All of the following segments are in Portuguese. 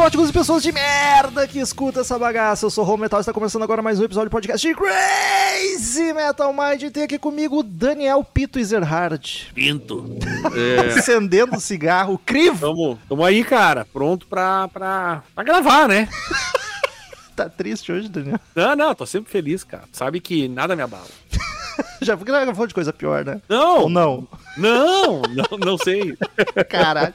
góticos e pessoas de merda que escuta essa bagaça. Eu sou o Home Metal e está começando agora mais um episódio do podcast de Crazy Metal Mind. E tem aqui comigo o Daniel Pito Ezerhard. Pinto. Acendendo o cigarro, crivo. Tamo, tamo aí, cara. Pronto pra, pra, pra gravar, né? Tá triste hoje, Daniel? Não, não, tô sempre feliz, cara. Sabe que nada me abala. Já gravou de coisa pior, né? Não! Ou não? Não, não, não sei. Caralho.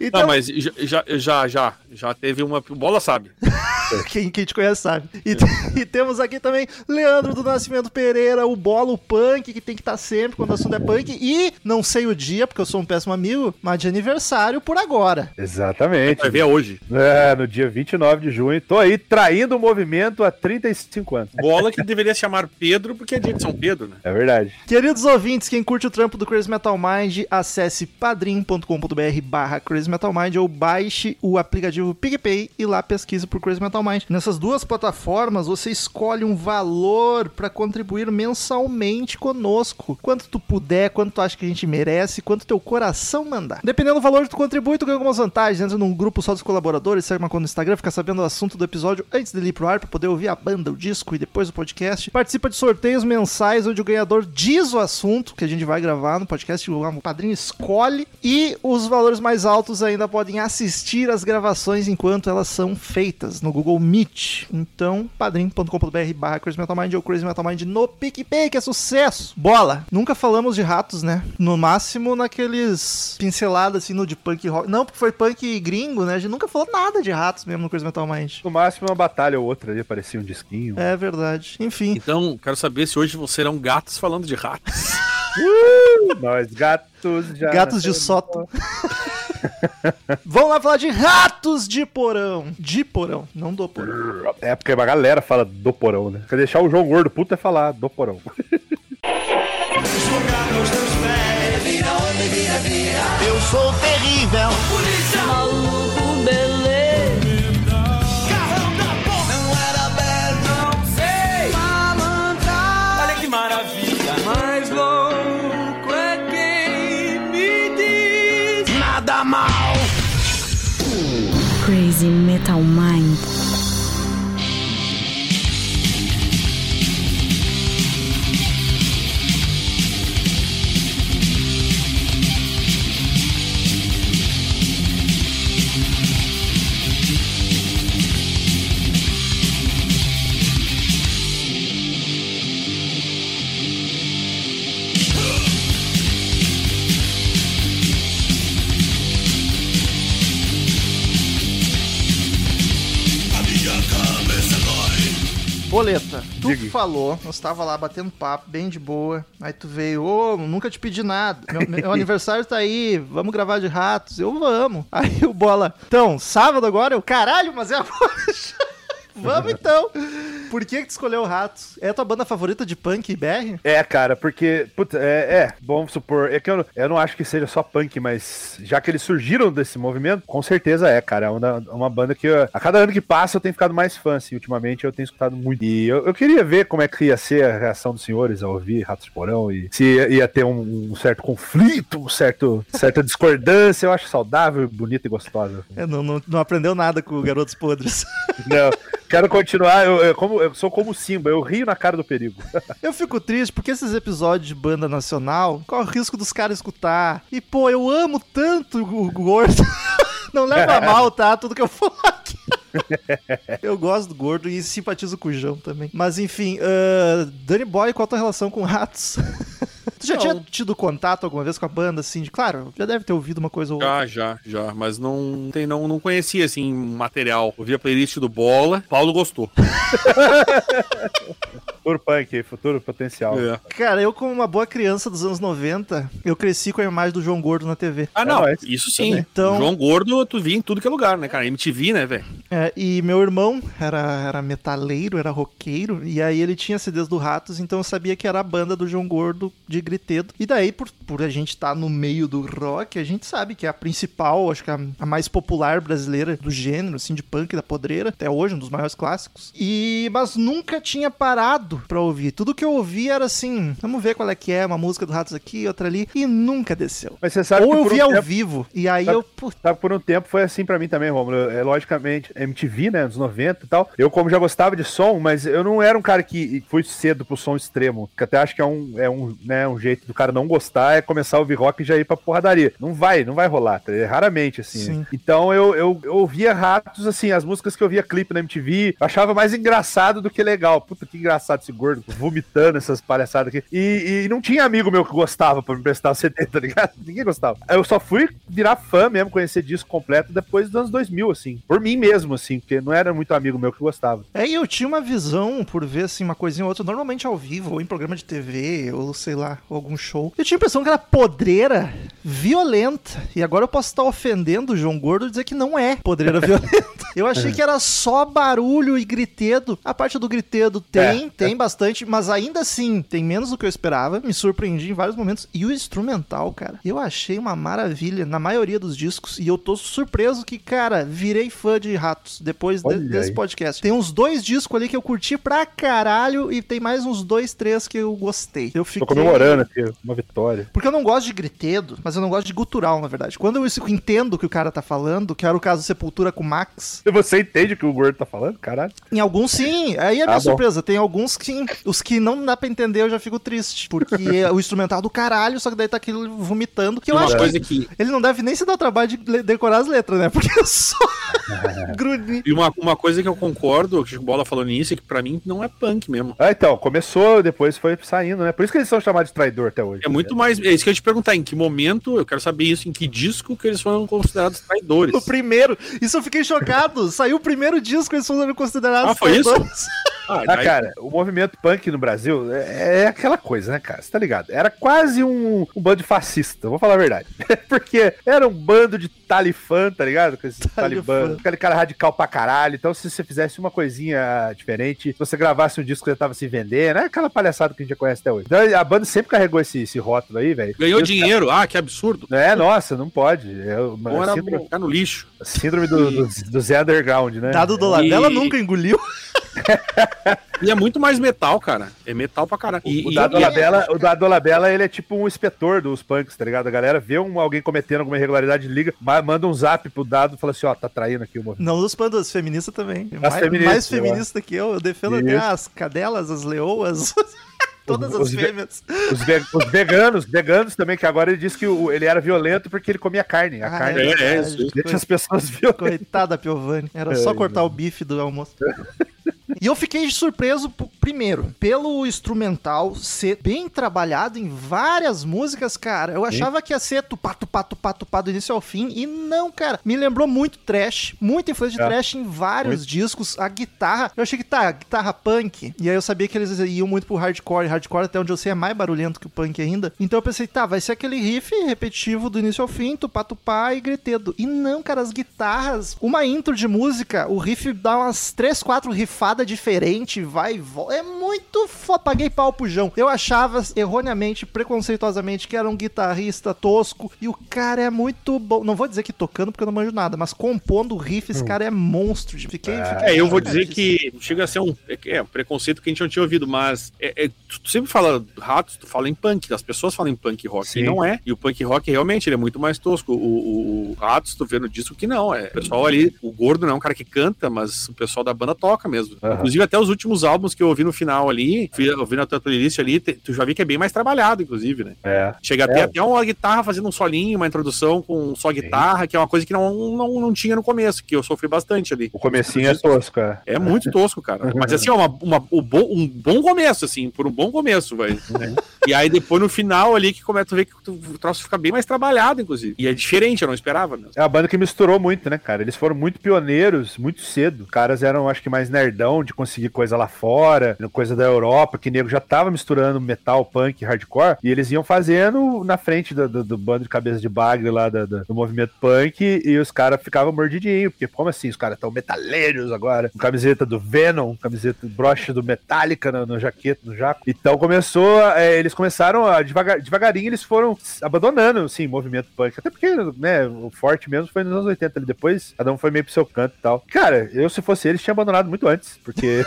Então, Não, mas já, já, já, já, teve uma. Bola sabe. quem, quem te conhece sabe. E, e temos aqui também Leandro do Nascimento Pereira, o bolo punk, que tem que estar sempre quando o assunto é punk. E não sei o dia, porque eu sou um péssimo amigo, mas de aniversário por agora. Exatamente. Vai ver hoje. É, no dia 29 de junho. Tô aí traindo o movimento há 35 anos. Bola que deveria se chamar Pedro, porque é dia de São Pedro, né? É verdade. Queridos ouvintes, quem curte o trampo do Crazy Metal Mind, acesse padrim.com.br barra Crazy Metal Mind ou baixe o aplicativo PicPay e lá pesquisa por Crazy Metal Mind. Nessas duas plataformas, você escolhe um valor para contribuir mensalmente conosco. Quanto tu puder, quanto tu acha que a gente merece, quanto teu coração mandar. Dependendo do valor que tu contribui, tu ganha algumas vantagens. Entra num grupo só dos colaboradores, segue uma conta no Instagram, fica sabendo o assunto do episódio antes dele ir pro ar, pra poder ouvir a banda, o disco e depois o podcast. Participa de sorteios mensais, onde o ganhador diz o assunto que a gente vai gravar no podcast, o padrinho escolhe. E os valores mais altos ainda podem assistir as gravações enquanto elas são feitas no Google Meet. Então, padrim.com.br barra Crazy Metal Mind ou Crazy Metal Mind no PicPay, que é sucesso! Bola! Nunca falamos de ratos, né? No máximo naqueles pinceladas assim no de punk rock. Não, porque foi punk gringo, né? A gente nunca falou nada de ratos mesmo no Crazy Metal Mind. No máximo uma batalha ou outra ali, parecia um disquinho. É verdade. Enfim. Então, quero saber se hoje serão gatos falando de ratos. Nós gatos já. Gatos de sótão. Vamos lá falar de ratos de porão. De porão, não do porão. É porque a galera fala do porão, né? Quer deixar o João Gordo puto é falar do porão. Eu sou terrível. Maluco, Crazy Metal Mind. Boleta, tu Diga. falou, nós tava lá batendo papo, bem de boa. Aí tu veio, ô, nunca te pedi nada. Meu, meu aniversário tá aí, vamos gravar de ratos. Eu vamos. Aí o bola, então, sábado agora? Eu, caralho, mas é agora. Vamos então. Por que, que tu escolheu Ratos? É a tua banda favorita de punk e BR? É, cara, porque, puta, é, é, vamos supor, é que eu, não- eu não acho que seja só punk, mas já que eles surgiram desse movimento, com certeza é, cara, é uma, uma banda que eu- a cada ano que passa eu tenho ficado mais fã, assim, ultimamente eu tenho escutado muito. E eu, eu queria ver como é que ia ser a reação dos senhores ao ouvir Ratos de Porão e se ia, ia ter um, um certo conflito, um certo, certa discordância, eu acho saudável, bonita e gostosa. É, não, não, não aprendeu nada com Garotos Podres. Não, quero continuar, eu, eu como, eu sou como Simba, eu rio na cara do perigo. Eu fico triste porque esses episódios de banda nacional corre o risco dos caras escutar. E, pô, eu amo tanto o gordo. Não leva mal, tá? Tudo que eu falo aqui. Eu gosto do gordo e simpatizo com o João também. Mas enfim, ah, Danny Boy, qual a tua relação com ratos? Tu já Não. tinha tido contato alguma vez com a banda, assim? De, claro, já deve ter ouvido uma coisa ou outra. Já, já, já. Mas não, tem, não, não conhecia, assim, material. Ouvi a playlist do Bola. Paulo gostou. Futuro punk, futuro potencial. É. Cara, eu como uma boa criança dos anos 90, eu cresci com a imagem do João Gordo na TV. Ah, não, nóis. isso sim. Então- João Gordo, tu via em tudo que é lugar, né, cara? MTV, né, velho? É, e meu irmão era, era metaleiro, era roqueiro, e aí ele tinha CDs do Ratos, então eu sabia que era a banda do João Gordo de Gritedo. E daí, por, por a gente estar no meio do rock, a gente sabe que é a principal, acho que a, a mais popular brasileira do gênero, assim, de punk da podreira, até hoje, um dos maiores clássicos. E, mas nunca tinha parado pra ouvir. Tudo que eu ouvia era assim, vamos ver qual é que é, uma música do Ratos aqui, outra ali, e nunca desceu. Mas você sabe Ou que eu por um vi ao tempo- vivo, e aí Sabe- eu, putz, Sabe, por um tempo foi assim pra mim também, Romulo. É, logicamente, MTV, né, anos 90 e tal. Eu, como já gostava de som, mas eu não era um cara que fui cedo pro som extremo. Que até acho que é um, é um, né, um jeito do cara não gostar, é começar a ouvir rock e já ir pra porradaria. Não vai, não vai rolar, tá? É raramente, assim. Sim. Então eu, eu, eu ouvia ratos, assim, as músicas que eu via clipe na MTV, achava mais engraçado do que legal. Puta, que engraçado gordo, vomitando essas palhaçadas aqui. E, e não tinha amigo meu que gostava pra me prestar o CD, tá ligado? Ninguém gostava. Eu só fui virar fã mesmo, conhecer disco completo depois dos anos 2000, assim. Por mim mesmo, assim, porque não era muito amigo meu que gostava. É, e eu tinha uma visão, por ver assim, uma coisinha ou outra, normalmente ao vivo, ou em programa de TV, ou sei lá, algum show. Eu tinha a impressão que era podreira, violenta. E agora eu posso estar ofendendo o João Gordo e dizer que não é podreira violenta. Eu achei que era só barulho e gritedo. A parte do gritedo tem, É, tem bastante, mas ainda assim, tem menos do que eu esperava. Me surpreendi em vários momentos. E o instrumental, cara, eu achei uma maravilha na maioria dos discos. E eu tô surpreso que, cara, virei fã de Ratos depois de- desse podcast. Tem uns dois discos ali que eu curti pra caralho e tem mais uns dois, três que eu gostei. Eu fiquei... Tô comemorando aqui, uma vitória. Porque eu não gosto de gritedo, mas eu não gosto de gutural, na verdade. Quando eu entendo o que o cara tá falando, que era o caso Sepultura com o Max, você entende o que o gordo tá falando? Caralho. em alguns sim, aí é a minha Ah, bom. surpresa. Tem alguns que. Os que não dá pra entender, eu já fico triste. Porque é o instrumental do caralho, só que daí tá aquilo vomitando. Que eu uma acho coisa que que. ele não deve nem se dar o trabalho de decorar as letras, né? Porque eu só grudinho. E uma, uma coisa que eu concordo, que o Bola falou nisso, é que pra mim não é punk mesmo. Ah, então, começou, depois foi saindo, né? Por isso que eles são chamados de traidor até hoje. É muito mais. É isso que eu ia te perguntar, em que momento, eu quero saber isso, em que disco que eles foram considerados traidores. O primeiro. Isso eu fiquei chocado. Saiu o primeiro disco, eles foram considerados Ah, foi isso? traidores. Ah, Ah, daí- cara, o movimento punk no Brasil é, é aquela coisa, né, cara? Você tá ligado? Era quase um, um bando de fascista, vou falar a verdade. Porque era um bando de talifã, tá ligado? Com esses Talibã. talibã, aquele cara radical pra caralho. Então, se você fizesse uma coisinha diferente, se você gravasse um disco que já tava se vendendo, é aquela palhaçada que a gente já conhece até hoje. Então, a banda sempre carregou esse, esse rótulo aí, velho. Ganhou os dinheiro, ah, que absurdo. Ca- É, nossa, não pode. É era síndrome, no lixo. síndrome do, do, do Zé Underground, né? Dado do Labela E- nunca engoliu. E é muito mais metal, cara. É metal pra caralho. E, O Dado e- Labella, o Dado Labella, ele é tipo um inspetor dos punks, tá ligado? A galera vê um, alguém cometendo alguma irregularidade, liga, ma- manda um zap pro Dado e fala assim, ó, tá traindo aqui o movimento. Não dos pandas, feminista também. As mais, feministas, mais feminista que eu. Eu defendo até as cadelas, as leoas. Todas as Os ve- fêmeas. Os, ve- os veganos, veganos também, que agora ele disse que o- ele era violento porque ele comia carne. A Ah, carne é, é, isso. deixa as pessoas violentas. Coitada Piovani. Era só cortar o bife do almoço. E eu fiquei surpreso, primeiro, pelo instrumental ser bem trabalhado em várias músicas, cara. Eu achava que ia ser tupá, tupá, tupá, tupá do início ao fim. E não, cara. Me lembrou muito trash. Muita influência de É. trash em vários discos. A guitarra. Eu achei que tá, guitarra punk. E aí eu sabia que eles iam muito pro hardcore. Hardcore, até onde eu sei, é mais barulhento que o punk ainda. Então eu pensei, tá, vai ser aquele riff repetitivo do início ao fim, tupá, tupá e gretedo. E não, cara, as guitarras. Uma intro de música, o riff dá umas 3, 4 rifadas diferentes, vai e volta. É muito foda. Paguei pau pro João. Eu achava erroneamente, preconceituosamente, que era um guitarrista tosco. E o cara é muito bom. Não vou dizer que tocando, porque eu não manjo nada, mas compondo riff, esse cara é monstro. Fiquei, fiquei É, eu vou dizer que chega a ser um, é, é um preconceito que a gente não tinha ouvido, mas é, é, tu, tu sempre fala ratos, tu fala em punk, as pessoas falam em punk rock, Sim. e não é. E o punk rock realmente ele é muito mais tosco. O, o, o ratos, tu vê no disco que não, é. O pessoal ali, o gordo não é um cara que canta, mas o pessoal da banda toca mesmo. Aham. Inclusive, até os últimos álbuns que eu ouvi no final ali, fui ouvindo a tua playlist ali, tu já vi que é bem mais trabalhado, inclusive, né? É. Chega a ter É. até uma guitarra fazendo um solinho, uma introdução com só guitarra, que é uma coisa que não, não, não tinha no começo, que eu sofri bastante ali. O comecinho é tosco, cara. É muito tosco, cara. Mas assim, ó, uma, uma- o bo- um bom começo, assim, por um bom começo, vai. né? E aí depois no final ali que começa a ver que o troço fica bem mais trabalhado, inclusive. E é diferente, eu não esperava mesmo. É uma banda que misturou muito, né, cara? Eles foram muito pioneiros, muito cedo. Os caras eram, acho que, mais nerdão de conseguir coisa lá fora, coisa da Europa, que nego já tava misturando metal, punk, hardcore, e eles iam fazendo na frente do, do, do bando de cabeça de bagre lá do movimento punk, e os caras ficavam mordidinhos, porque como assim, os caras estão metaleiros agora, com camiseta do Venom, camiseta, broche do Metallica no jaqueta, no jaco. Então começou, é, eles começaram a, devagar, devagarinho, eles foram abandonando, assim, movimento punk, até porque, né, o forte mesmo foi nos anos 80 ali, depois cada um foi meio pro seu canto e tal. Cara, eu se fosse eles, tinha abandonado muito antes, porque...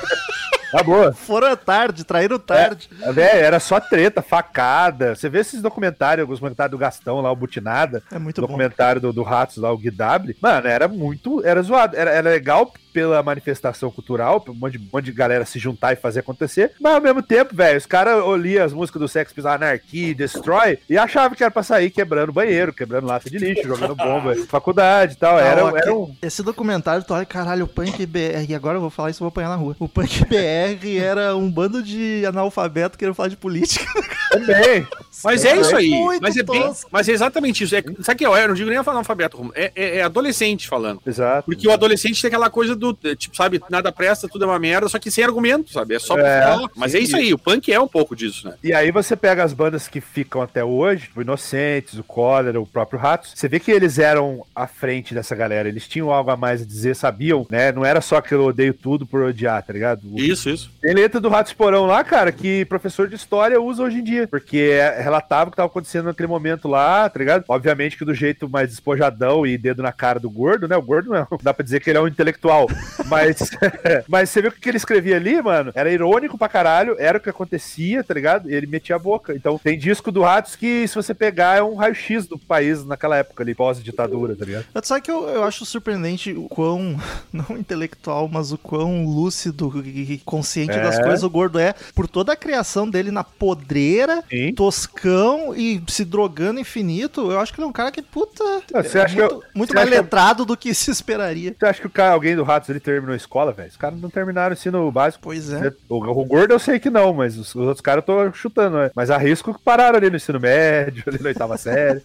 Tá boa. Foram tarde, traíram tarde. É, era só treta, facada. Você vê esses documentários, alguns documentários do Gastão lá, o Butinada. É muito o bom. documentário do, do Ratos lá, o Guidable. Mano, era muito. Era zoado. Era, era legal pela manifestação cultural, pra um monte, de, um monte de galera se juntar e fazer acontecer. Mas ao mesmo tempo, velho, os caras oliam as músicas do Sex Pistols, Anarchy, Destroy, e achavam que era pra sair quebrando banheiro, quebrando lata de lixo, jogando bomba, em faculdade e tal. Era, Não, era aque- um. Esse documentário, tu olha, caralho, o Punk BR, e agora eu vou falar isso, eu vou apanhar na rua. O Punk BR era um bando de analfabeto querendo falar de política. Também. Mas é isso aí. Mas é, bem, mas é exatamente isso. É, sabe o que é? Eu não digo nem analfabeto, é, é, é adolescente falando. Exato. Porque o adolescente tem aquela coisa do, tipo, sabe, nada presta, tudo é uma merda, só que sem argumento, sabe? É só É, falar. Mas é isso aí, o punk é um pouco disso, né? E aí você pega as bandas que ficam até hoje, o Inocentes, o Cólera, o próprio Ratos, você vê que eles eram à frente dessa galera, eles tinham algo a mais a dizer, sabiam, né? Não era só que eu odeio tudo por odiar, tá ligado? Isso, isso. Tem letra do Ratos Porão lá, cara, que professor de história usa hoje em dia, porque é- relatava o que tava acontecendo naquele momento lá, tá ligado? Obviamente que do jeito mais despojadão e dedo na cara do gordo, né? O gordo não, é- não dá pra dizer que ele é um intelectual, mas, mas você viu o que ele escrevia ali, mano? Era irônico pra caralho, era o que acontecia, tá ligado? E ele metia a boca. Então tem disco do Ratos que, se você pegar, é um raio-x do país naquela época ali, pós-ditadura, tá ligado? Sabe que eu, eu acho surpreendente o quão, não intelectual, mas o quão lúcido e consciente das É. coisas o gordo é, por toda a criação dele na podreira, Sim. toscão e se drogando infinito. Eu acho que ele é um cara que, puta, você é muito, eu- muito mais eu- letrado do que se esperaria. Você acha que o cara, alguém do Ratos ele terminou a escola, velho? Os caras não terminaram o ensino básico. Pois é. O, o gordo eu sei que não, mas os, os outros caras eu tô chutando, né? Mas arrisco que pararam ali no ensino médio, ali na oitava série.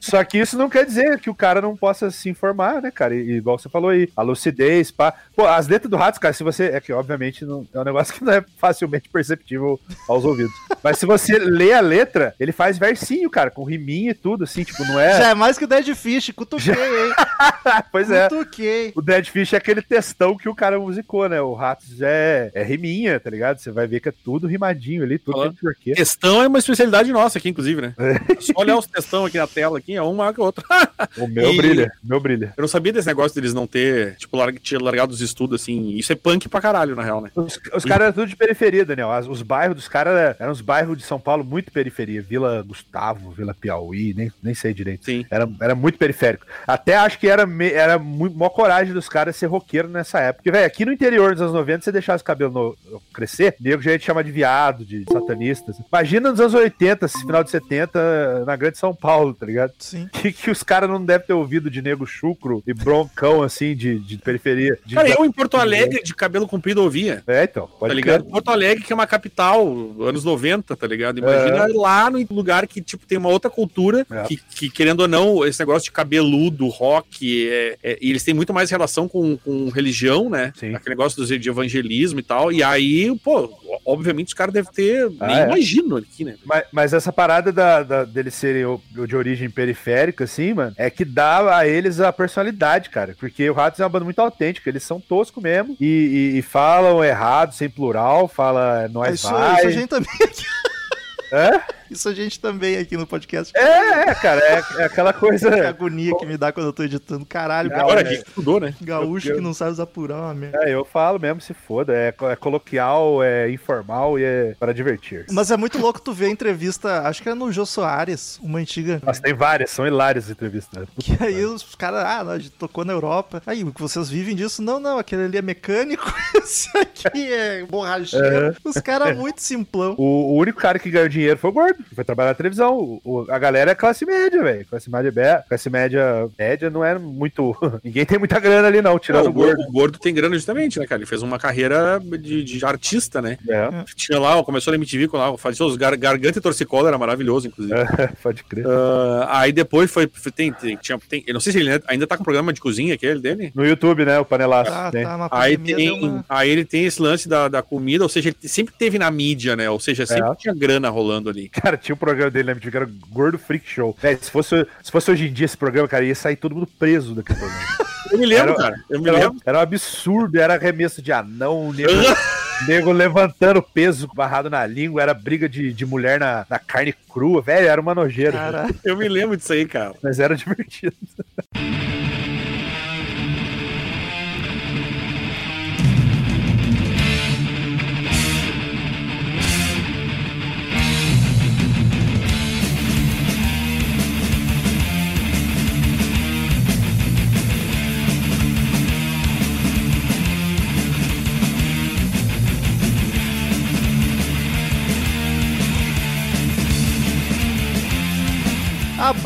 Só que isso não quer dizer que o cara não possa se informar, né, cara? E, e igual você falou aí, a lucidez, pá. Pô, as letras do Ratos, cara, se você. É que, obviamente, não, é um negócio que não é facilmente perceptível aos ouvidos. Mas se você lê a letra, ele faz versinho, cara, com riminha e tudo, assim, tipo, não é. Já é mais que o Dead Fish, cutuquei, hein? pois é. Cutuquei. O Dead Fish é aquele textão que o cara musicou, né? O Ratos é, é riminha, tá ligado? Você vai ver que é tudo rimadinho ali, tudo Falando. tem porquê. Questão é uma especialidade nossa aqui, inclusive, né? É. Só olhar os textão aqui na tela, aqui, é um maior que o outro. O meu E- brilha, o meu brilha. Eu não sabia desse negócio deles não ter, tipo, larg, tinha largado os estudos, assim. Isso é punk pra caralho, na real, né? Os, os caras eram tudo de periferia, Daniel. As- os bairros dos caras eram, eram os bairros de São Paulo muito periferia. Vila Gustavo, Vila Piauí, nem, nem sei direito. Sim. Era, era muito periférico. Até acho que era, me, era muito maior coragem dos caras ser roqueiro nessa época. Porque, velho, aqui no interior dos anos 90, você deixasse o cabelo no- crescer, nego já ia te chamar de viado, de satanista. Imagina nos anos 80, esse final de 70, na grande São Paulo, tá ligado? Sim. Que, que os caras não devem ter ouvido de nego chucro e broncão, assim, de, de periferia. De- Cara, eu em Porto Alegre, de cabelo comprido, ouvia. É, então. Tá Pode ligado? crer. Porto Alegre, que é uma capital, anos 90, tá ligado? Imagina lá no lugar que, tipo, tem uma outra cultura, É. que, que, querendo ou não, esse negócio de cabeludo, rock, é, é- e eles têm muito mais relação com, com religião, né? Sim. Aquele negócio de evangelismo e tal. E aí, pô, obviamente os caras devem ter. Ah, nem é. imagino aqui, né? Mas, mas essa parada da, da- deles serem de origem periférica, assim, mano, é que dá a eles a personalidade, cara. Porque o Ratos é uma banda muito autêntica, eles são toscos mesmo e, e- e falam errado, sem plural, fala é nós Isso, vai. isso a gente também. É? Isso a gente também aqui no podcast. É, é, cara, é, é aquela Que coisa. agonia que me dá quando eu tô editando. Caralho, Agora gaúcho, aqui que estudou, né? gaúcho que não sabe usar plural, é merda. É, eu falo mesmo, se foda. É, é coloquial, é informal e é para divertir. Mas é muito louco tu ver a entrevista, acho que era no Jô Soares, uma antiga. Mas tem várias, são hilárias as entrevistas. né? Que aí os caras, ah, não, a gente tocou na Europa. Aí, o que vocês vivem disso? Não, não, aquele ali é mecânico, esse aqui é borracheiro. Os caras muito simplão. O, o único cara que ganhou dinheiro foi o gordo. Gordo, foi trabalhar na televisão. O- o- a galera é classe média, velho. Classe média, be- classe média média não é muito. Ninguém tem muita grana ali, não, tirando Não, o gordo. o gordo tem grana justamente, né, cara? Ele fez uma carreira de, de artista, né? É, Tinha lá, começou na MTV com lá, fazia os gar, garganta e torcicolo, era maravilhoso, inclusive. é, pode crer. Ah, aí depois foi. foi- Tem, tem, tinha, tem, eu não sei se ele ainda tá com o programa de cozinha aquele dele. No YouTube, né? O panelaço. Ah, tem. tá, Aí, tem, uma- aí ele tem esse lance da, da comida, ou seja, ele sempre teve na mídia, né? Ou seja, sempre É. tinha grana rolando ali. Cara, tinha um programa dele na MTV que era Gordo Freak Show. Véi, se, fosse, se fosse hoje em dia esse programa, cara, ia sair todo mundo preso daquele programa. Eu me lembro, Era- cara. Eu me Era, lembro. era um absurdo, era arremesso de anão, nego, nego levantando peso barrado na língua, era briga de, de mulher na, na carne crua, velho, era uma nojeira. Cara, Eu me lembro disso aí, cara. Mas era divertido.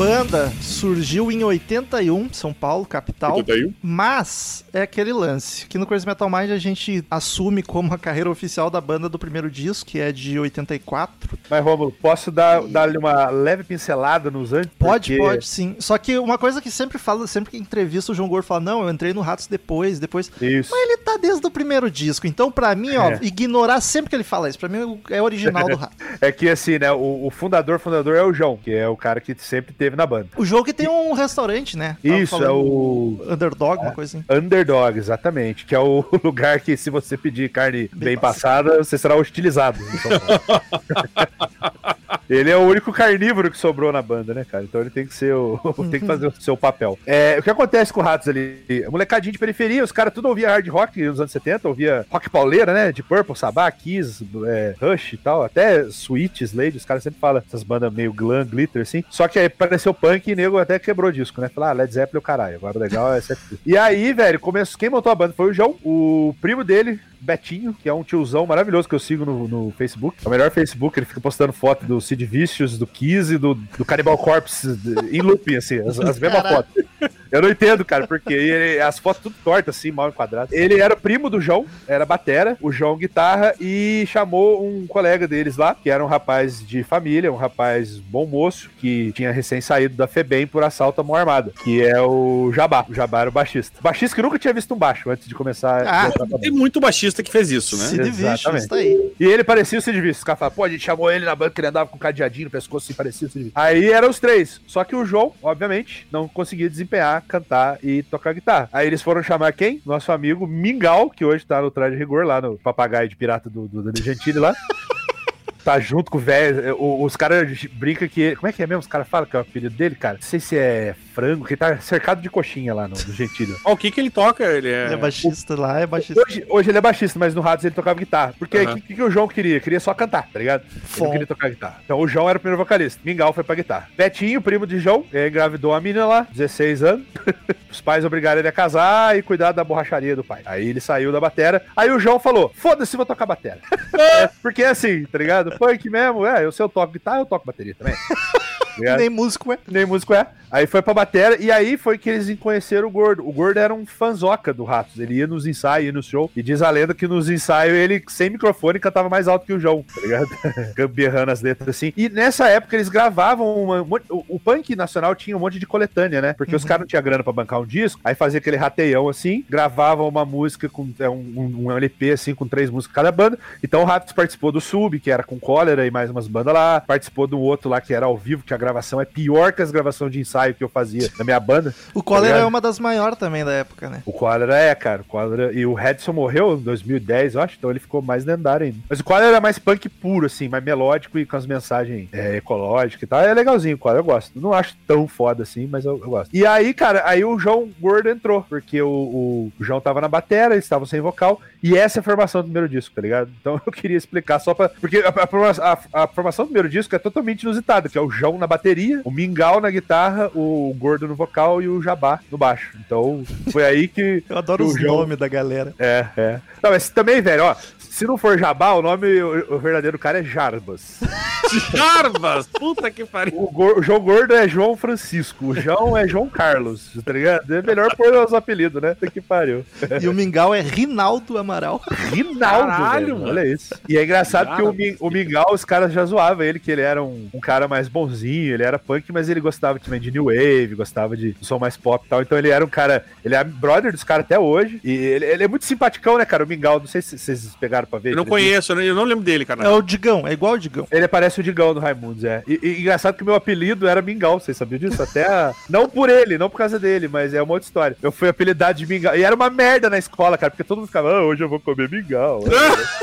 banda surgiu em 81, São Paulo, capital. Tudo aí? Mas é aquele lance que no Crazy Metal Mind a gente assume como a carreira oficial da banda do primeiro disco, que é de 84. Mas, Romulo, posso dar, dar uma leve pincelada nos antes? Pode, Porque- pode, sim. Só que uma coisa que sempre fala, sempre que entrevista o João Gordo fala, não, eu entrei no Ratos depois, depois. Isso. Mas ele tá desde o primeiro disco. Então, pra mim, ó, É. ignorar sempre que ele fala isso. Pra mim, é original do Ratos. É que assim, né? O, o fundador, fundador é o João, que é o cara que sempre teve na banda. O jogo que tem um restaurante, né? Tava Isso, é o Underdog, uma coisa assim. Underdog, exatamente. Que é o lugar que, se você pedir carne bem, passada, você será hostilizado. ele é o único carnívoro que sobrou na banda, né, cara? Então ele tem que ser o. tem que fazer o seu papel. É, o que acontece com o Ratos ali? Molecadinho de periferia, os caras tudo ouvia hard rock nos anos 70, ouvia rock pauleira, né? De Purple, Sabá, Kiss, é, Rush e tal, até Sweet, Slade, os caras sempre falam essas bandas meio glam, glitter, assim. Só que aí apareceu punk e nego até quebrou disco, né? Falar, ah, Led Zeppelin é o caralho, agora legal é essa. E aí, velho, começou, quem montou a banda foi o João, o primo dele, Betinho, que é um tiozão maravilhoso que eu sigo no, no Facebook. É o melhor Facebook, ele fica postando foto do Sid Vicious, do e do, do Cannibal Corpse de- em looping, assim, as, as mesmas Caraca. fotos. Eu não entendo, cara, porque ele- as fotos tudo tortas, assim, mal enquadradas. Ele era primo do João, era batera, o João guitarra, e chamou um colega deles lá, que era um rapaz de família, um rapaz bom moço, que tinha recém saído da FEBEM por assalto à mão armada, que é o Jabá. O Jabá era o baixista. Baixista que nunca tinha visto um baixo antes de começar Ah, Tem muito baixista que fez isso, né? Sid Vicious, Exatamente. tá aí. E ele parecia o Sid Vicious. Os caras falaram, pô, a gente chamou ele na banda que ele andava com um cadeadinho no pescoço, assim, parecia o Sid Vicious. Aí eram os três. Só que o João, obviamente, não conseguia desempenhar, cantar e tocar guitarra. Aí eles foram chamar quem? Nosso amigo Mingau, que hoje tá no Traje Rigor, lá no Papagaio de Pirata do, do Danilo Gentili lá. Tá junto com o velho. o- Os caras brincam que. Como é que é mesmo? Os caras falam que é o apelido dele, cara? Não sei se é frango, que ele tá cercado de coxinha lá no, no Gentili. Ó, o que que ele toca? Ele é... Ele é baixista lá, é baixista. Hoje, hoje ele é baixista, mas no Ratos ele tocava guitarra. Porque o Aham. que, que o João queria? Queria só cantar, tá ligado? Ele Fom. não queria tocar guitarra. Então o João era o primeiro vocalista. Mingau foi pra guitarra. Betinho, primo de João, ele engravidou uma menina lá, 16 anos. Os pais obrigaram ele a casar e cuidar da borracharia do pai. Aí ele saiu da batera. Aí o João falou: foda-se, vou tocar batera. É, porque é assim, tá ligado? Punk mesmo, é. Eu, se eu toco guitarra, eu toco bateria também. Nem músico é. Nem músico é. Aí foi pra batera e aí foi que eles conheceram o Gordo. O Gordo era um fanzoca do Ratos. Ele ia nos ensaios, ia no show. E diz a lenda que nos ensaios ele, sem microfone, cantava mais alto que o João, tá ligado? Gamberrando as letras assim. E nessa época eles gravavam uma. O, o punk nacional tinha um monte de coletânea, né? Porque os caras não tinham grana pra bancar um disco. Aí fazia aquele rateião assim, gravavam uma música com é, um, um, um LP assim, com três músicas cada banda. Então o Ratos participou do Sub, que era com cólera e mais umas bandas lá. Participou do outro lá que era ao vivo, que a gravação é pior que as gravações de ensaio que eu fazia na minha banda. O Cólera ligado? é uma das maiores também da época, né? O Cólera é, cara. O Cólera... E o Redson morreu em 2010, eu acho, então ele ficou mais lendário ainda. Mas o Cólera era mais punk puro, assim, mais melódico e com as mensagens é, ecológicas e tal. É legalzinho o Cólera, eu gosto. Não acho tão foda assim, mas eu, eu gosto. E aí, cara, aí o João Gordo entrou, porque o, o, João tava na batera, eles estavam sem vocal, e essa é a formação do primeiro disco, tá ligado? Então eu queria explicar só pra. Porque a, a a- a formação do primeiro disco é totalmente inusitada, que é o João na bateria, o Mingau na guitarra, o Gordo no vocal e o Jabá no baixo. Então foi aí que. Eu adoro O nomes da galera. É, é. Não, mas também, velho, ó, se não for Jabá, o nome, o, o verdadeiro cara é Jarbas. Jarbas! Puta que pariu. O, o João Gordo é João Francisco, o João é João Carlos, tá ligado? É melhor pôr os apelidos, né? Puta que pariu. E o Mingau é Rinaldo Amaral. Rinaldo, Caralho, velho, mano. olha isso. E é engraçado Cara, que o, o Mingau, os caras já zoavam ele, que ele era um, um cara mais bonzinho, ele era punk, mas ele gostava também de New Wave, gostava de som mais pop e tal. Então ele era um cara, ele é brother dos caras até hoje. E ele, ele é muito simpaticão, né, cara? O Mingau, não sei se vocês pegaram pra ver. Eu não conheço, né? eu não lembro dele, É cara. o Digão, é igual o Digão. Ele parece o Digão do Raimundos, é. E, e engraçado que meu apelido era Mingau, vocês sabiam disso? Até. a- Não por ele, não por causa dele, mas é uma outra história. Eu fui apelidado de Mingau. E era uma merda na escola, cara, porque todo mundo ficava, ah, hoje eu vou comer Mingau.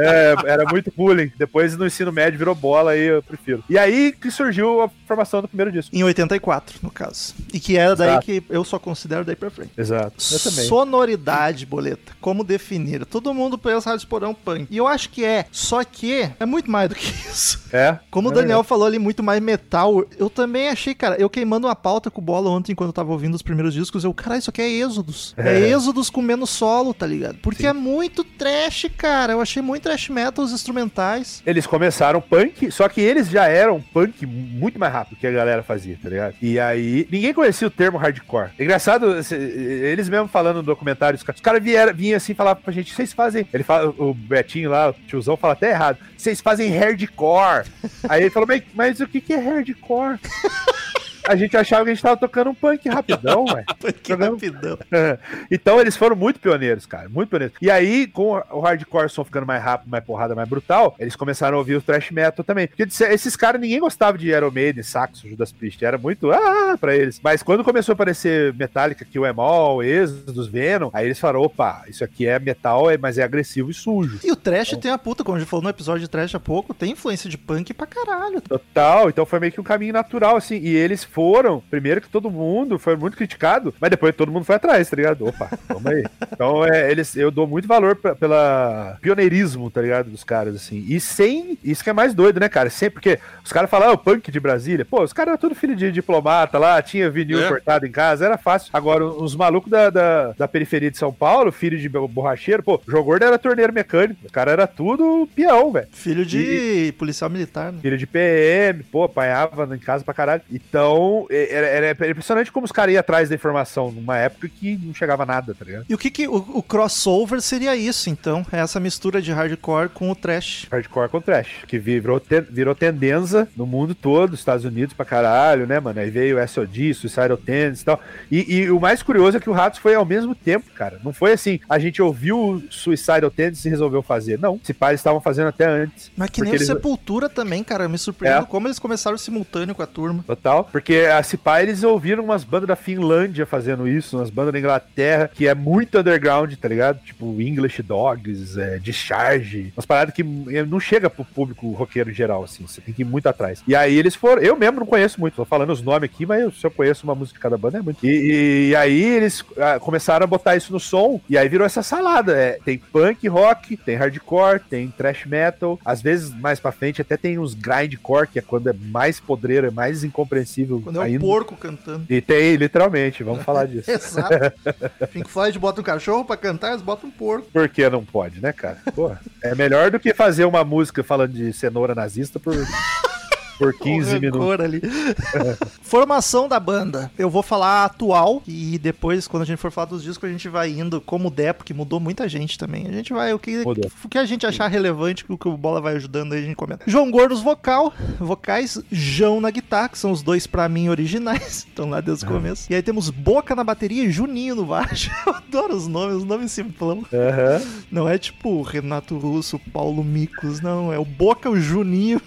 é, era muito bullying. Depois no ensino médio virou bola aí eu prefiro. E aí que surgiu a formação do primeiro disco. Em 84, no caso. E que era daí Exato. que eu só considero daí pra frente. Exato. Eu também. Sonoridade, boleta. Como definir? Todo mundo pensa Esporão punk. E eu acho que é. Só que é muito mais do que isso. É. Como é o Daniel falou ali, muito mais metal. Eu também achei, cara, eu queimando uma pauta com bola ontem quando eu tava ouvindo os primeiros discos. Eu, cara, isso aqui é Êxodos. É, É. Êxodos com menos solo, tá ligado? Porque é muito trash, cara. Eu achei muito trash metal os instrumentais. Eles começaram punk, só que eles já eram punk muito mais rápido que a galera fazia, tá ligado? E aí, ninguém conhecia o termo hardcore. É Engraçado, eles mesmo falando no documentário, os caras, os caras vieram, vinham assim falar pra gente, vocês fazem. Ele fala, o Betinho lá, o tiozão, fala até errado, vocês fazem hardcore. aí ele falou, mas, o que, que é hardcore? A gente achava que a gente tava tocando um punk rapidão, ué. Que Jogando- rapidão. então eles foram muito pioneiros, cara, muito pioneiros. E aí, com o hardcore som ficando mais rápido, mais porrada, mais brutal, eles começaram a ouvir o thrash metal também. Porque disse- esses caras, ninguém gostava de Iron Maiden, Saxo, Judas Priest, era muito ah pra eles. Mas quando começou a aparecer Metallica, que o Emol, Exodus, Venom, aí eles falaram, opa, isso aqui é metal, é- mas é agressivo e sujo. E o trash tem a puta, como a gente falou no episódio de trash há pouco, tem influência de punk pra caralho. Total, então foi meio que um caminho natural, assim. E eles foram, primeiro que todo mundo, foi muito criticado, mas depois todo mundo foi atrás, tá ligado? Opa, vamos aí. Então, é, eles, eu dou muito valor pra- pela pioneirismo, tá ligado? Dos caras, assim. E sem. Isso que é mais doido, né, cara? Sempre porque os caras falam, ah, o punk de Brasília. Pô, os caras eram tudo filho de diplomata lá, tinha vinil É. cortado em casa, era fácil. Agora, os malucos da, da, da periferia de São Paulo, filho de borracheiro, pô, o João Gordo era torneiro mecânico. O cara era tudo peão, velho. Filho de policial militar, né? Filho de PM, pô, apanhava em casa pra caralho. Então, é- era, era impressionante como os caras iam atrás da informação numa época que não chegava nada, tá ligado? E o que que. O, o crossover seria isso, então? É essa mistura de hardcore com o trash. Hardcore com trash, que virou, te- virou tendência no mundo todo, Estados Unidos pra caralho, né, mano? Aí veio o SOD, Suicidal Tendencies e tal. E, e o mais curioso é que o Ratos foi ao mesmo tempo, cara. Não foi assim, a gente ouviu o Suicidal Tendencies e resolveu fazer. Não, se pais estavam fazendo até antes. Mas que nem o eles- Sepultura também, cara. Eu me surpreendo É. como eles começaram simultâneo com a turma. Total. Porque a Cipá, eles ouviram umas bandas da Finlândia fazendo isso, umas bandas da Inglaterra, que é muito underground, tá ligado? Tipo English Dogs, é, Discharge. Umas paradas que eh, não chega pro público roqueiro em geral, assim. Você tem que ir muito atrás. E aí eles foram. Eu mesmo não conheço muito, tô falando os nomes aqui, mas eu- se eu conheço uma música de cada banda é muito. E, e- e aí eles ah, começaram a botar isso no som, e aí virou essa salada. É, tem punk rock, tem hardcore, tem thrash metal. Às vezes, mais pra frente, até tem uns grindcore, que é quando é mais podreiro, é mais incompreensível. Quando é o porco cantando. E tem, literalmente, vamos falar disso. Exato. Pink Floyd bota um cachorro pra cantar, eles botam um porco. Por que não pode, né, cara? Porra, é melhor do que fazer uma música falando de cenoura nazista por, por 15 Um minutos. ali. Formação da banda. Eu vou falar atual e depois, quando a gente for falar dos discos, a gente vai indo como der, porque mudou muita gente também. A gente vai, o que, Mudou. o que a gente achar relevante, o que o Bola vai ajudando aí, a gente comenta. João Gordos vocal, vocais, João na guitarra, que são os dois pra mim originais, estão lá desde o começo. E aí temos Boca na bateria e Juninho no baixo. Eu adoro os nomes, os nomes simplão. Aham. Não é tipo Renato Russo, Paulo Micos, não. É o Boca, o Juninho.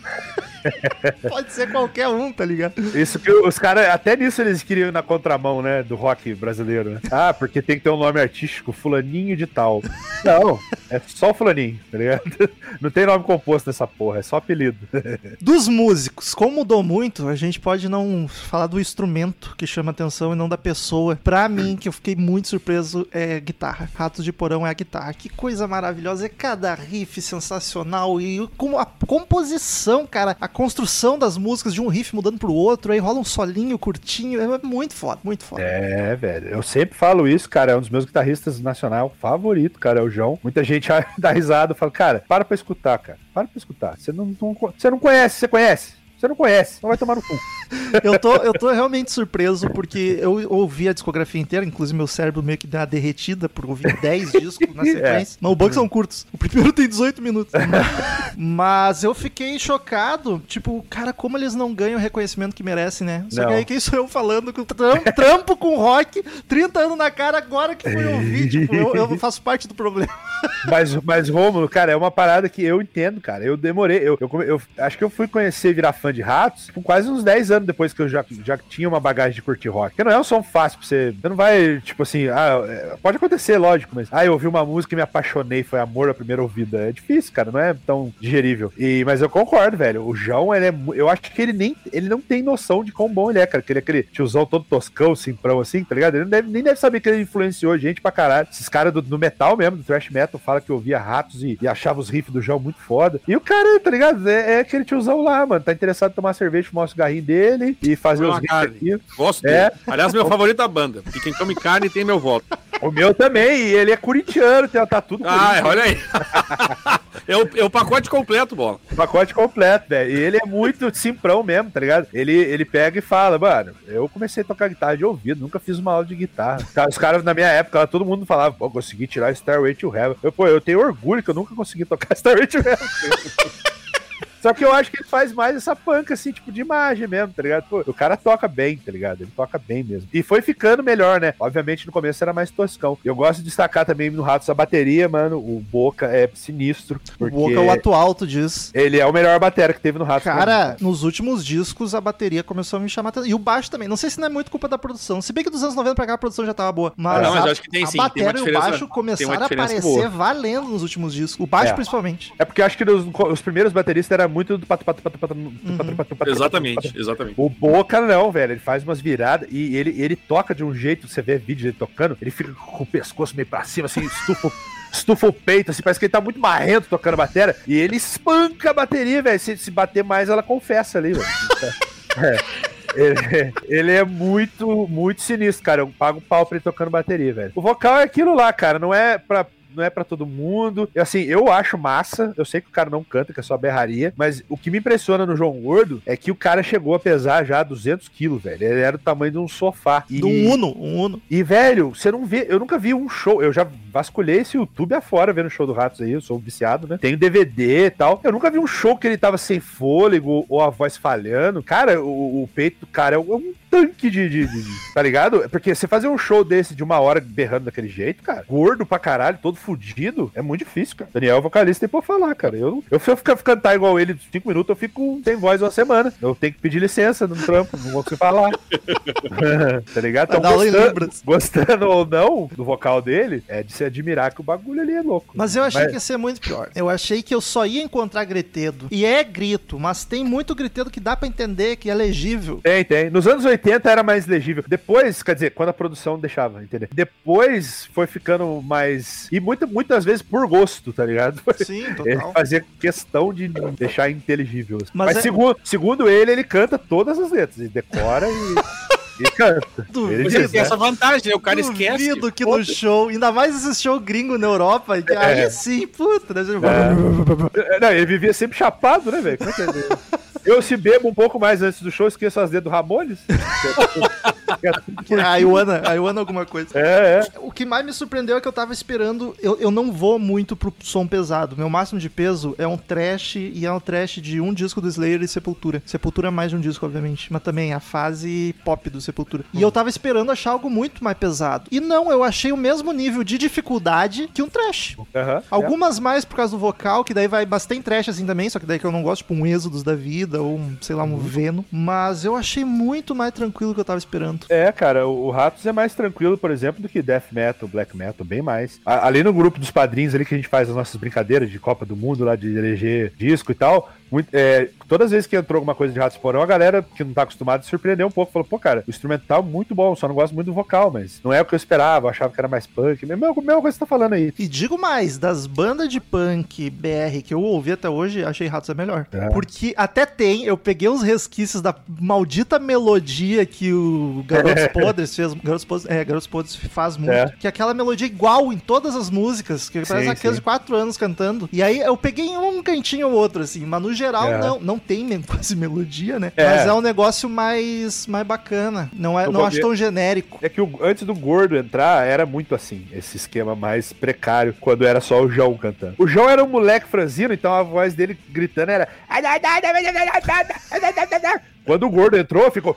Pode ser qualquer um, tá ligado? Isso que os caras, até nisso eles queriam ir na contramão, né, do rock brasileiro. né? Ah, porque tem que ter um nome artístico, fulaninho de tal. Não, é só fulaninho, tá ligado? Não tem nome composto nessa porra, é só apelido. Dos músicos, como mudou muito, a gente pode não falar do instrumento que chama atenção e não da pessoa. Pra mim, que eu fiquei muito surpreso, é guitarra. Ratos de Porão é a guitarra. Que coisa maravilhosa. É cada riff sensacional e como a composição, cara. A construção das músicas de um riff mudando pro outro, aí rola um solinho curtinho, é muito foda, muito foda. É, velho. Eu sempre falo isso, cara. É um dos meus guitarristas nacional favorito, cara. É o João. Muita gente dá risada fala, cara, para pra escutar, cara. Para pra escutar. Você não, não, você não conhece, você conhece. Você não conhece, não vai tomar no cu. Eu tô, eu tô realmente surpreso porque eu ouvi a discografia inteira, inclusive meu cérebro meio que deu uma derretida por ouvir 10 discos na sequência. Mas o banco são curtos. O primeiro tem 18 minutos. Mas eu fiquei chocado, tipo, cara, como eles não ganham o reconhecimento que merecem, né? Só que Não. aí quem sou eu falando com tram- trampo com rock, 30 anos na cara, agora que foi ouvir, tipo, eu, eu faço parte do problema. Mas, mas Rômulo, cara, é uma parada que eu entendo, cara. Eu demorei. Eu, eu, eu acho que eu fui conhecer virar fã de ratos com quase uns 10 anos depois que eu já, já tinha uma bagagem de curtir rock. Porque não é um som fácil pra você. Você não vai, tipo assim, ah, é, pode acontecer, lógico, mas ah, eu ouvi uma música e me apaixonei, foi amor à primeira ouvida. É difícil, cara, não é tão digerível. E, mas eu concordo, velho. O João, ele é. Eu acho que ele nem ele não tem noção de quão bom ele é, cara. Que ele é aquele tiozão todo toscão, simprão assim, tá ligado? Ele deve- nem deve saber que ele influenciou gente pra caralho. Esses caras do, do metal mesmo, do thrash metal, fala que ouvia ratos e, e achava os riffs do João muito foda. E o cara, tá ligado? É, é aquele tiozão lá, mano. Tá interessado em tomar cerveja, fumar o cigarrinho dele e fazer os aqui. Gosto É. dele. Aliás, meu favorito da banda. Porque quem come carne tem meu voto. O meu também, e ele é corintiano, tá tudo Ah, Corinthians. olha aí. é, o, é o pacote completo, bola. Pacote completo, velho. E ele é muito simprão mesmo, tá ligado? Ele, ele pega e fala, mano, eu comecei a tocar guitarra de ouvido, nunca fiz uma aula de guitarra. Tá, Os caras, na minha época, todo mundo falava, pô, consegui tirar Starway to Heaven. Eu, pô, eu tenho orgulho que eu nunca consegui tocar Starway to Heaven. Só que eu acho que ele faz mais essa panca, assim, tipo, de imagem mesmo, tá ligado? Pô, o cara toca bem, tá ligado? Ele toca bem mesmo. E foi ficando melhor, né? Obviamente, no começo era mais toscão. Eu gosto de destacar também no Ratos a bateria, mano. O Boca é sinistro. O Boca é o atual, tu diz. ele é o melhor batera que teve no Ratos. Cara, nos últimos discos a bateria começou a me chamar atenção. E o baixo também. Não sei se não é muito culpa da produção. Se bem que dos anos 90 pra cá a produção já tava boa. Mas, Ah, não, mas a, eu acho que tem a sim, tem uma bateria e o baixo tem começaram a aparecer boa. valendo nos últimos discos. O baixo É. principalmente. É porque eu acho que nos- os primeiros bateristas era muito do pato, pato, pato, pato, Uhum. pato, pato, pato, pato, Exatamente, exatamente. O Boca não, velho. Ele faz umas viradas e ele, ele toca de um jeito, você vê vídeo dele tocando, ele fica com o pescoço meio pra cima, assim, estufa, estufa o peito, assim, parece que ele tá muito marrento tocando bateria. E ele espanca a bateria, velho. Se, se bater mais, ela confessa ali, velho. É. Ele, ele é muito, muito sinistro, cara. Eu pago pau pra ele tocando bateria, velho. O vocal é aquilo lá, cara. Não é pra. Não é pra todo mundo. E, assim, eu acho massa. Eu sei que o cara não canta, que é só berraria. Mas o que me impressiona no João Gordo é que o cara chegou a pesar já 200 quilos, velho. Ele era do tamanho de um sofá. E, Do Uno, um Uno. e, velho, você não vê. Eu nunca vi um show. Eu já vasculhei esse YouTube afora vendo o show do Ratos aí. Eu sou viciado, né? Tenho DVD e tal. Eu nunca vi um show que ele tava sem fôlego ou a voz falhando. Cara, o, o peito do cara é um, é um tanque de, de- de- de- Tá ligado? Porque você fazer um show desse de uma hora berrando daquele jeito, cara, gordo pra caralho, todo fudido, é muito difícil, cara. Daniel é vocalista tem pra falar, cara. Eu, eu, se eu ficar cantar igual ele cinco minutos, eu fico sem voz uma semana. Eu tenho que pedir licença no trampo, não vou conseguir falar. tá ligado? Em gostando, gostando ou não do vocal dele, é de se admirar que o bagulho ali é louco. Mas eu achei Mas- que ia ser muito pior. Eu achei que eu só ia encontrar gritedo. E é grito, mas tem muito gritedo que dá pra entender, que é legível. Tem, tem. Nos anos 80 era mais legível. Depois, quer dizer, quando a produção deixava, entender? Depois foi ficando mais. Muita, muitas vezes por gosto, tá ligado? Sim, Ele total. fazia questão de deixar inteligível. Mas Mas, é- segundo, segundo ele, ele canta todas as letras. Ele decora e, e canta. Duvido. Ele ele tem né? essa vantagem, né? O cara esquece. Duvido que no show, ainda mais esse show gringo na Europa, que aí É. sim, puta, né? Não, ele vivia sempre chapado, né, velho? Como é que é? Eu se bebo um pouco mais antes do show, esqueço as dedos do Ramones. A Iwana, a Iwana alguma coisa. É, é. O que mais me surpreendeu é que eu tava esperando. Eu, eu não vou muito pro som pesado. Meu máximo de peso é um trash e é um trash de um disco do Slayer e Sepultura. Sepultura é mais de um disco, obviamente. Mas também a fase pop do Sepultura. E eu tava esperando achar algo muito mais pesado. E não, eu achei o mesmo nível de dificuldade que um trash. Aham. Algumas mais por causa do vocal, que daí vai bastante trash assim também, só que daí que eu não gosto, tipo um Êxodos da vida, ou um, sei lá, um Veno. Mas eu achei muito mais tranquilo do que eu tava esperando. É, cara, o, o Ratos é mais tranquilo, por exemplo, do que Death Metal, Black Metal, bem mais. A- ali no grupo dos padrinhos ali que a gente faz as nossas brincadeiras de Copa do Mundo, lá de eleger disco e tal, muito- é, todas as vezes que entrou alguma coisa de Ratos Porão, a galera que não tá acostumada surpreendeu um pouco. Falou, pô, cara, o instrumental é muito bom, só não gosto muito do vocal, mas não é o que eu esperava, eu achava que era mais punk. Mesma, mesma coisa que você tá falando aí. E digo mais, das bandas de punk BR que eu ouvi até hoje, achei Ratos a melhor. É. Porque até tem, eu peguei uns resquícios da maldita melodia que o Garotos Podres fez. Garotos Podres, é, Garotos Podres faz muito. É. Que é aquela melodia igual em todas as músicas, que parece Sim, uma criança de 4 anos cantando. E aí eu peguei em um cantinho ou outro, assim, mas no geral É. não, não tem quase melodia, né? É. Mas é um negócio mais, mais bacana. Não, é, não acho tão genérico. É que o- antes do gordo entrar, era muito assim, esse esquema mais precário, quando era só o João cantando. O João era um moleque franzino, então a voz dele gritando era. Quando o gordo entrou, ficou.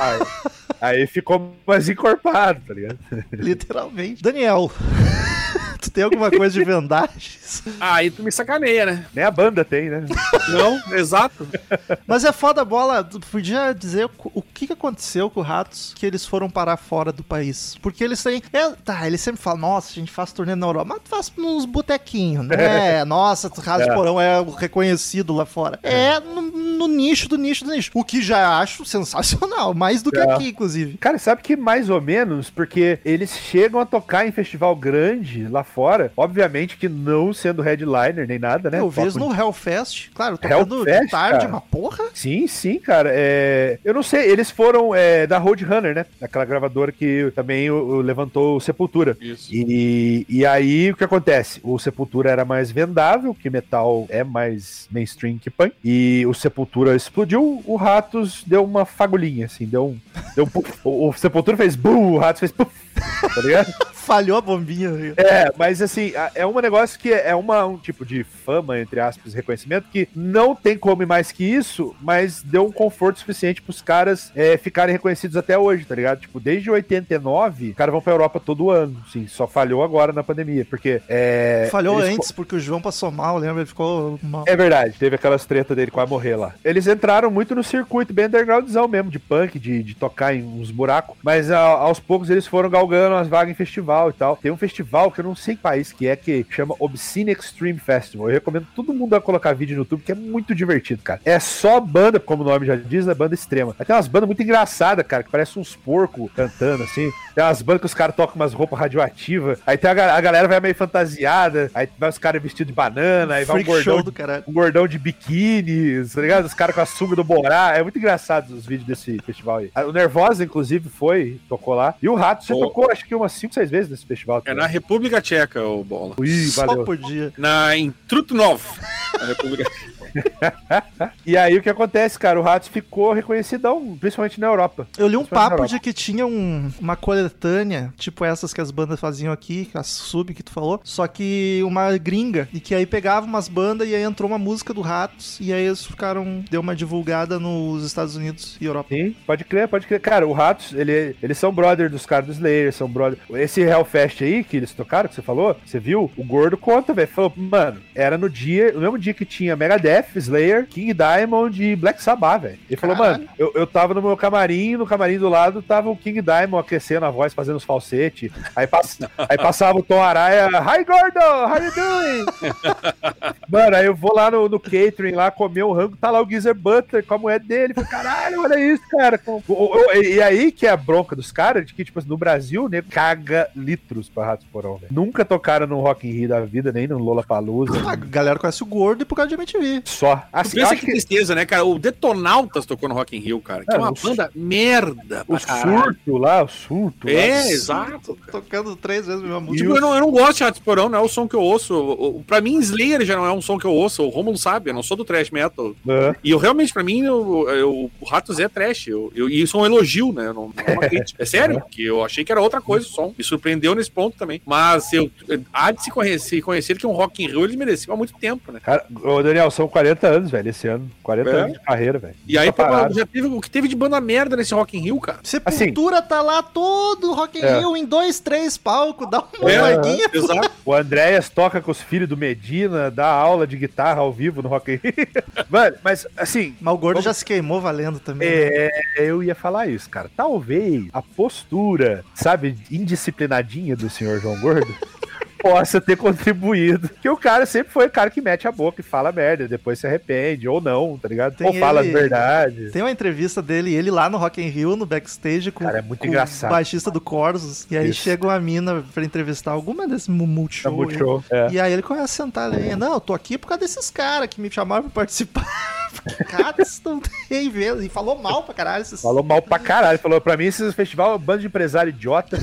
Aí, aí ficou mais encorpado, tá ligado? Literalmente. Daniel, tu tem alguma coisa de vendagens? Ah, aí tu me sacaneia, né? Nem a banda tem, né? Não, exato. Mas é foda a bola. Tu podia dizer o, que, que aconteceu com o Ratos que eles foram parar fora do país? Porque eles têm. é, tá, eles sempre falam, nossa, a gente faz turnê na Europa, mas tu faz nos botequinhos, né? Nossa, Ratos de É. Porão é o reconhecido lá fora. É no, no nicho do nicho do nicho. O que já acho sensacional, mais do que É. aqui, inclusive. Cara, sabe que mais ou menos, porque eles chegam a tocar em festival grande lá fora, obviamente que não sendo headliner nem nada, né? Eu vejo Tocam- no Hellfest, claro, tocando de Hellfest, tarde, cara? uma porra. Sim, sim, cara. É, Eu não sei, eles foram é, da Roadrunner, né? Aquela gravadora que também o- o levantou o Sepultura. Isso. E, e aí o que acontece? O Sepultura era mais vendável, que metal é mais mainstream que punk. E o Sepultura explodiu, o Ratos deu uma fagulhinha, assim, deu um. Deu um o, o Sepultura fez bum, o Ratos fez puf. Tá ligado? Falhou a bombinha. É, mas assim, é um negócio que é uma, um tipo de fama, entre aspas, reconhecimento, que não tem como mais que isso, mas deu um conforto suficiente pros caras é, ficarem reconhecidos até hoje, tá ligado? Tipo, desde 89, os caras vão pra Europa todo ano, sim, só falhou agora na pandemia, porque é... Falhou antes, porque o João passou mal, lembra? Ele ficou mal. é verdade, teve aquelas tretas dele quase morrer lá. Eles entraram muito no circuito bem undergroundzão mesmo, de punk, de, de tocar em uns buracos, mas a- aos poucos eles foram galgando as vagas em festival e tal. Tem um festival que eu não sei que país que é, que chama Obscene Extreme Festival. Eu recomendo todo mundo a colocar vídeo no YouTube, que é muito divertido, cara. É só banda, como o nome já diz, é banda extrema. Aí tem umas bandas muito engraçadas, cara, que parece uns porcos cantando, assim. Tem umas bandas que os caras tocam umas roupas radioativas. Aí tem a, a galera vai meio fantasiada, aí vai os caras vestidos de banana, aí vai um gordão show do caralho. um gordão de biquíni, tá ligado? Os caras com a sunga do Borá. É muito engraçado os vídeos desse festival aí. O Nervosa, inclusive, foi, tocou lá. E o Rato já Oh. tocou, acho que umas 5, 6 vezes nesse festival. É na República Tcheca, o Bola. Ui, Só valeu. podia. Na, em Trutnov. Na República E aí o que acontece, cara? O Ratos ficou reconhecidão, principalmente na Europa. Eu li um papo de que tinha um- uma coletânea, tipo essas que as bandas faziam aqui, a sub que tu falou, só que uma gringa, e que aí pegava umas bandas e aí entrou uma música do Ratos, e aí eles ficaram, deu uma divulgada nos Estados Unidos e Europa. Sim, pode crer, pode crer. Cara, o Ratos, ele, eles são brother dos caras do Slayer, são brother. Esse Hellfest aí que eles tocaram, que você falou, você viu? O gordo conta, velho. Falou, mano, era no dia, no mesmo dia que tinha Megadeth, Slayer, King Diamond e Black Sabbath, velho. Ele falou, mano, eu, eu tava no meu camarim, no camarim do lado tava o King Diamond aquecendo a voz, fazendo os falsetes. Aí, pass- aí passava o Tom Araya, Hi Gordo, how you doing? Mano, aí eu vou lá no, no catering lá comer um rango, tá lá o Geezer Butler com a mulher dele. Falei, caralho, olha isso, cara. E e aí que é a bronca dos caras, de que, tipo, no Brasil, né, caga litros pra Ratos Porão, velho. Nunca tocaram no Rock in Rio da vida, nem no Lollapalooza. A galera conhece o gordo e por causa de MTV. Só. Tu Assim, pensa que que tristeza, né, cara? O Detonautas tocou no Rock in Rio, cara. Que é, É, uma banda merda. o caralho. surto lá, o surto. lá. É, exato. Tocando três vezes a mesma música. Tipo, o- eu não, eu não gosto de Ratos Porão, não é o som que eu ouço. O- o- Pra mim, Slayer já não é um som que eu ouço. O Romulo sabe, eu não sou do thrash metal. Aham. E eu realmente, pra mim, eu- eu- o Ratos é trash. Eu, eu- e isso é um elogio, né? Não, não é uma crítica. É sério, que eu achei que era outra coisa o som. Me surpreendeu nesse ponto também. Mas eu, há de se conhecer, conhecer que um Rock in Rio eles mereciam há muito tempo, né? Cara, ô Daniel, são 40 anos, velho, esse ano. 40 É. anos de carreira, velho. E aí, Nunca pô, já teve o que teve de banda merda nesse Rock in Rio, cara. Sepultura tá lá todo Rock in É. Rio em dois, três palcos, dá uma É, larguinha. exato. O Andréas toca com os filhos do Medina, dá aula de guitarra ao vivo no Rock in Rio. Mano, mas assim, Mas o gordo Vamos- já se queimou valendo também. né? é, eu ia falar isso, cara. Talvez a postura, sabe, indisciplinadinha do senhor João Gordo possa ter contribuído. Que o cara sempre foi o cara que mete a boca e fala merda, depois se arrepende, ou não, tá ligado? Tem ou fala ele- a verdade. Tem uma entrevista dele, ele lá no Rock in Rio, no backstage, com, Cara, é muito com engraçado. o baixista do Corsos. E aí Isso. chega uma mina pra entrevistar alguma desse mu- É multishow. É. E aí ele começa a sentar ali. Não, eu tô aqui por causa desses caras que me chamaram pra participar. Cara, vocês não tem vendo. E falou mal pra caralho. Esses... Falou mal pra caralho. Falou pra mim, esse festival é um bando de empresário idiota.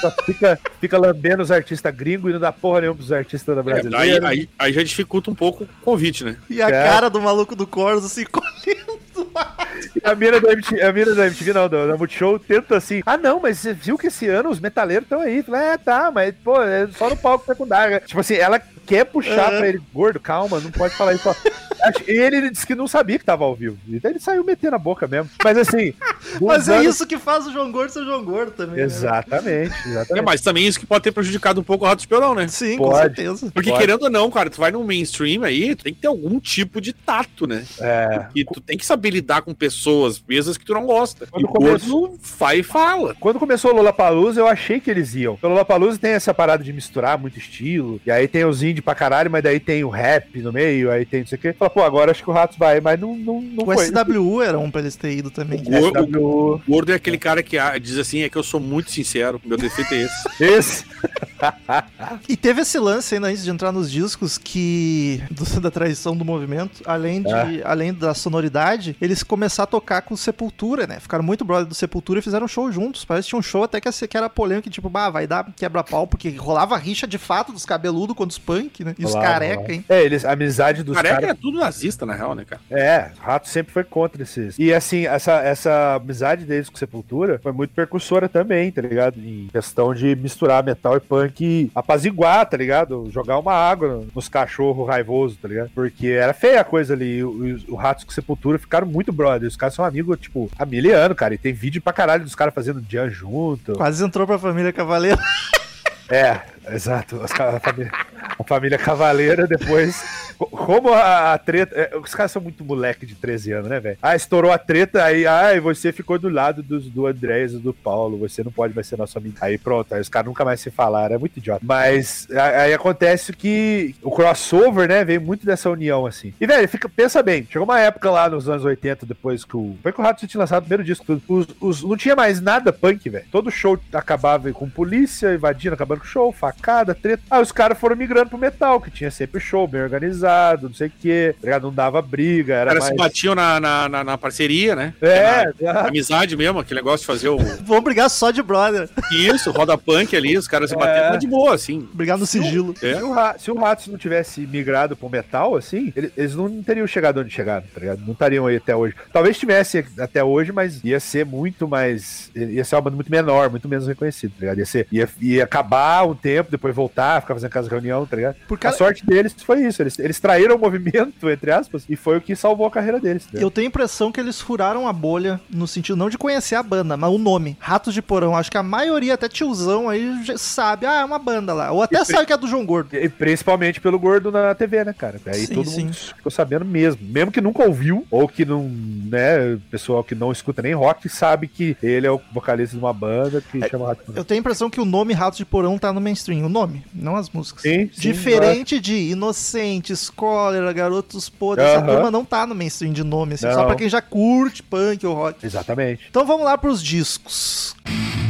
Só fica, fica lambendo os artistas gringos e não dá porra nenhuma pros artistas da É, aí, brasileira. aí, aí já dificulta um pouco o convite, né? E a É. cara do maluco do Corso assim, colhendo. A mina da MTV, a mina da MTV não, da, da Multishow tenta assim, ah não, mas você viu que esse ano os metaleiros estão aí. Fala, é, tá, mas pô, é só no palco secundário. Tipo assim, ela quer puxar Uhum. pra ele, gordo, calma, não pode falar isso. E ele, ele disse que não sabia que tava ao vivo. Então ele saiu metendo a boca mesmo. Mas assim. Mas é anos- isso que faz o João Gordo ser o João Gordo também. né? Exatamente, É, exatamente. mas também isso que pode ter prejudicado um pouco o Rato Esperão, né? Sim, com Pode. certeza. Porque Pode. querendo ou não, cara, tu vai no mainstream aí, tu tem que ter algum tipo de tato, né? É. E tu tem que saber lidar com pessoas, mesas que tu não gosta. Quando e o começou- gordo vai e fala. Quando começou o Lollapalooza, eu achei que eles iam. O Lollapalooza tem essa parada de misturar muito estilo, e aí tem os indie pra caralho, mas daí tem o rap no meio, aí tem não sei o quê. Fala, pô, agora acho que o Ratos vai, mas não, não, não O foi. SWU era um pra eles terem ido também. O gordo, o gordo é aquele cara que diz assim, é que eu sou muito sincero, meu defeito é esse. Esse. E teve esse lance ainda antes de entrar nos discos que. do- da traição do movimento, além, de, É. além da sonoridade, eles começaram a tocar com Sepultura, né? Ficaram muito brother do Sepultura e fizeram um show juntos. Parece que tinha um show até que, que era polêmico, tipo, bah, vai dar quebra-pau, porque rolava rixa de fato dos cabeludos contra os punk, né? E os careca, hein? É, eles, a amizade dos Careca caras. é tudo nazista, na real, né, cara? É, o Rato sempre foi contra esses. E assim, essa, essa amizade deles com Sepultura foi muito percussora também, tá ligado? Em questão de misturar metal e punk e apaziguar, tá ligado? Jogar uma água nos cachorros raivosos, tá ligado? Porque era feia a coisa ali. O, o Ratos com Sepultura ficaram muito brothers. Os caras são amigos, tipo, há mil anos, cara. E tem vídeo pra caralho dos caras fazendo jam junto. Quase entrou pra família Cavaleiro. É, exato. A, família, a família Cavaleira depois. co- Como a, a treta. é, os caras são muito moleque de 13 anos, né, velho? Ah, estourou a treta, aí, ai, você ficou do lado dos, do Andrés e do Paulo, você não pode mais ser nosso amigo. Aí pronto, aí os caras nunca mais se falaram, é muito idiota. Mas aí acontece que o crossover, né, veio muito dessa união, assim. E, velho, fica, pensa bem, chegou uma época lá nos anos 80, depois que o. Foi que o Rato tinha lançado o primeiro disco, tudo. Os, os- não tinha mais nada punk, velho. Todo show acabava com polícia, invadindo, acabando com show, facada, treta. Aí os caras foram migrando pro metal, que tinha sempre show bem organizado, não sei o quê, tá ligado? Não dava briga, Os era caras mais... se batiam na, na, na- na parceria, né? É, Na exato. amizade mesmo, aquele negócio de fazer o. Vamos brigar só de brother. Isso, roda punk ali, os caras se É. batendo, mas de boa, assim. Brigar no sigilo. É. Se o, se o Ratos não tivesse migrado pro metal, assim, ele- eles não teriam chegado onde chegaram, tá ligado? Não estariam aí até hoje. Talvez tivesse até hoje, mas ia ser muito mais. Ia ser uma banda muito menor, muito menos reconhecida, tá ligado? Ia, ser, ia, ia acabar um tempo, depois voltar, ficar fazendo casa de reunião, tá ligado? Por cara- A sorte deles foi isso. Eles, eles traíram o movimento, entre aspas, e foi o que salvou a carreira deles. tá? Eu tenho a impressão que eles furaram a bolha no sentido não de conhecer a banda, mas o nome. Ratos de Porão. Acho que a maioria, até tiozão aí, já sabe. Ah, é uma banda lá. Ou até sabe que é do João Gordo. E principalmente pelo gordo na TV, né, cara? Aí Sim, todo sim. mundo ficou sabendo mesmo. Mesmo que nunca ouviu, ou que não, né, pessoal que não escuta nem rock, sabe que ele é o vocalista de uma banda que chama Rato. Eu tenho a impressão que o nome Ratos de Porão tá no mainstream. O nome, não as músicas. Sim, sim, Diferente de Inocentes, Cólera, Garotos Podres. Essa Aham. turma não tá no mainstream de nome, assim, só pra quem já curte punk ou rock. Exatamente. Então vamos lá pros discos. É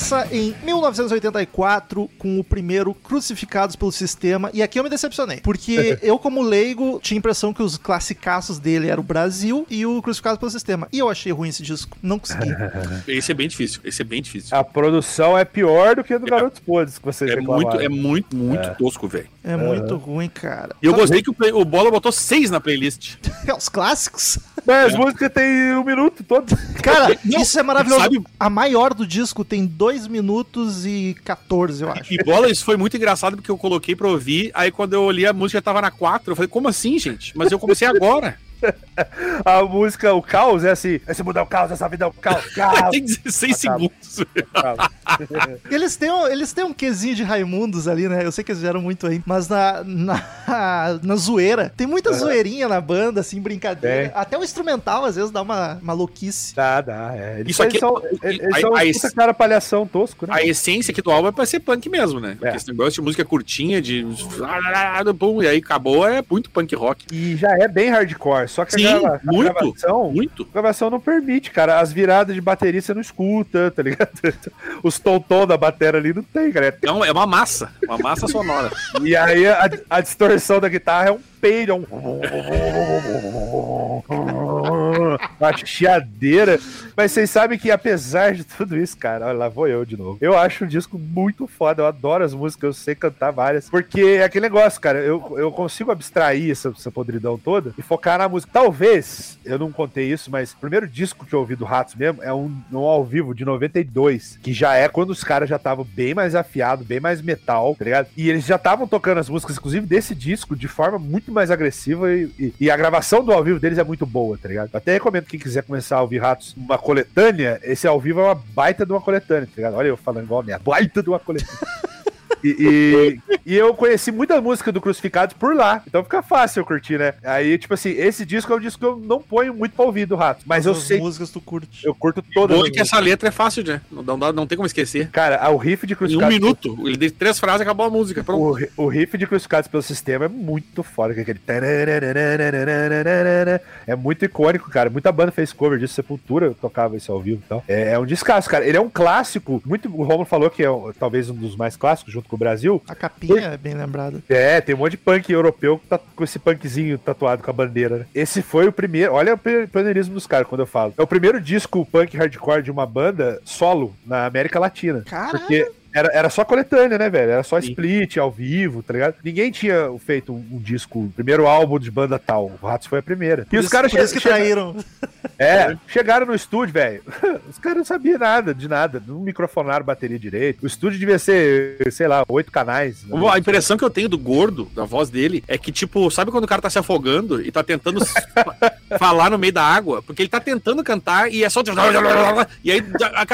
Começa em 1984 com o primeiro Crucificados pelo Sistema. E aqui eu me decepcionei. Porque eu, como leigo, tinha a impressão que os classicaços dele eram o Brasil e o Crucificados pelo Sistema. E eu achei ruim esse disco. Não consegui. Esse é bem difícil, esse é bem difícil. A produção é pior do que a do Garotos Podres que vocês É reclamaram. muito, é muito, muito tosco, velho. É muito ruim, cara. E eu gostei que o, play- o Bola botou seis na playlist. É, Os clássicos. Mas as músicas tem um minuto todo. Cara, Não, isso é maravilhoso. sabe- A maior do disco tem 2 minutos e 14, eu acho. E Bola, isso foi muito engraçado porque eu coloquei pra ouvir, aí quando eu olhei a música já tava na 4, eu falei, como assim, gente? Mas eu comecei agora. A música, o caos, é assim. Se mudar o caos, essa vida é o caos. caos. Tem 16 Acaba. segundos. Eles têm, um, eles têm um quesinho de Raimundos ali, né? Eu sei que eles fizeram muito aí. Mas na, na, na zoeira. Tem muita zoeirinha na banda, assim, brincadeira. Tem. Até o instrumental, às vezes, dá uma maluquice. Dá, dá. É. Eles, Isso aqui- eles são, eles a- são a- um puta cara palhação tosco, né? A essência aqui do álbum é pra ser punk mesmo, né? Porque É. esse negócio de música curtinha, de. Pum, e aí acabou, é muito punk rock. E já é bem hardcore, só que Sim, a, grava- a muito. gravação. Muito. A gravação não permite, cara. As viradas de bateria você não escuta, tá ligado? Os tom-tom da bateria ali não tem, cara. É, é uma massa, uma massa sonora. E aí a, a distorção da guitarra é um peido, um. Uma chiadeira. Mas vocês sabem que apesar de tudo isso, cara, olha lá vou eu de novo. Eu acho um disco muito foda. Eu adoro as músicas, eu sei cantar várias. Porque é aquele negócio, cara. Eu, eu consigo abstrair essa, essa podridão toda e focar na música. Talvez, eu não contei isso, mas o primeiro disco que eu ouvi do Ratos mesmo é um, um ao vivo de 92, que já é quando os caras já estavam bem mais afiados, bem mais metal, tá ligado? E eles já estavam tocando as músicas, inclusive desse disco, de forma muito mais agressiva e, e- e a gravação do ao vivo deles é muito boa, tá ligado? Até recomendo quem quiser começar a ouvir Ratos uma coletânea, esse ao vivo é uma baita de uma coletânea, tá ligado? Olha eu falando igual a minha, baita de uma coletânea. E, e- e eu conheci muita música do Crucificados por lá, então fica fácil eu curtir, né? Aí, tipo assim, esse disco é um disco que eu não ponho muito pra ouvir do Rato, mas eu As sei, músicas tu curte. eu curto todas. Bom as é que essa letra é fácil, né? Não, dá- não tem como esquecer. Cara, o riff de Em um Crucificados. minuto, ele deu três frases e acabou a música. Pronto. O, o riff de Crucificados pelo sistema é muito foda, que é aquele. É muito icônico, cara. Muita banda fez cover disso, Sepultura tocava isso ao vivo então. É, é um descasso, cara. Ele é um clássico. Muito, o Romulo falou que é talvez um dos mais clássicos, junto o Brasil. A capinha é bem lembrada. É, tem um monte de punk europeu que tá com esse punkzinho tatuado com a bandeira, né? Esse foi o primeiro. Olha o pioneirismo dos caras quando eu falo. É o primeiro disco punk hardcore de uma banda solo na América Latina. Caralho. Porque era, era só coletânea, né, velho? Era só Sim. split, ao vivo, tá ligado? Ninguém tinha feito um, um disco, o primeiro álbum de banda tal. O Ratos foi a primeira. E Por os isso- caras por isso que che- che- traíram. é, chegaram no estúdio, velho. Os caras não sabiam nada, de nada. Não microfonaram bateria direito. O estúdio devia ser, sei lá, oito canais. né? A impressão que eu tenho do gordo, da voz dele, é que, tipo, sabe quando o cara tá se afogando e tá tentando falar no meio da água? Porque ele tá tentando cantar e é só. E aí,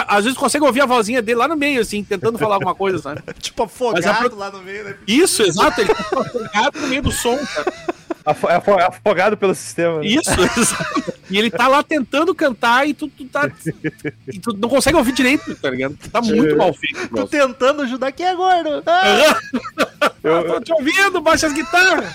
às vezes, consegue ouvir a vozinha dele lá no meio, assim, tentando falar alguma coisa, sabe? tipo, afogado Mas a pro- lá no meio, né? Isso, exato, ele tá afogado no meio do som, cara. Afo- afo- Afogado pelo sistema. né? Isso, exato. E ele tá lá tentando cantar e tu, tu tá. E tu não consegue ouvir direito, tá ligado? Tá muito mal feito, Tô bro. tentando ajudar quem é gordo. Ah, Eu tô te ouvindo, baixa as guitarras.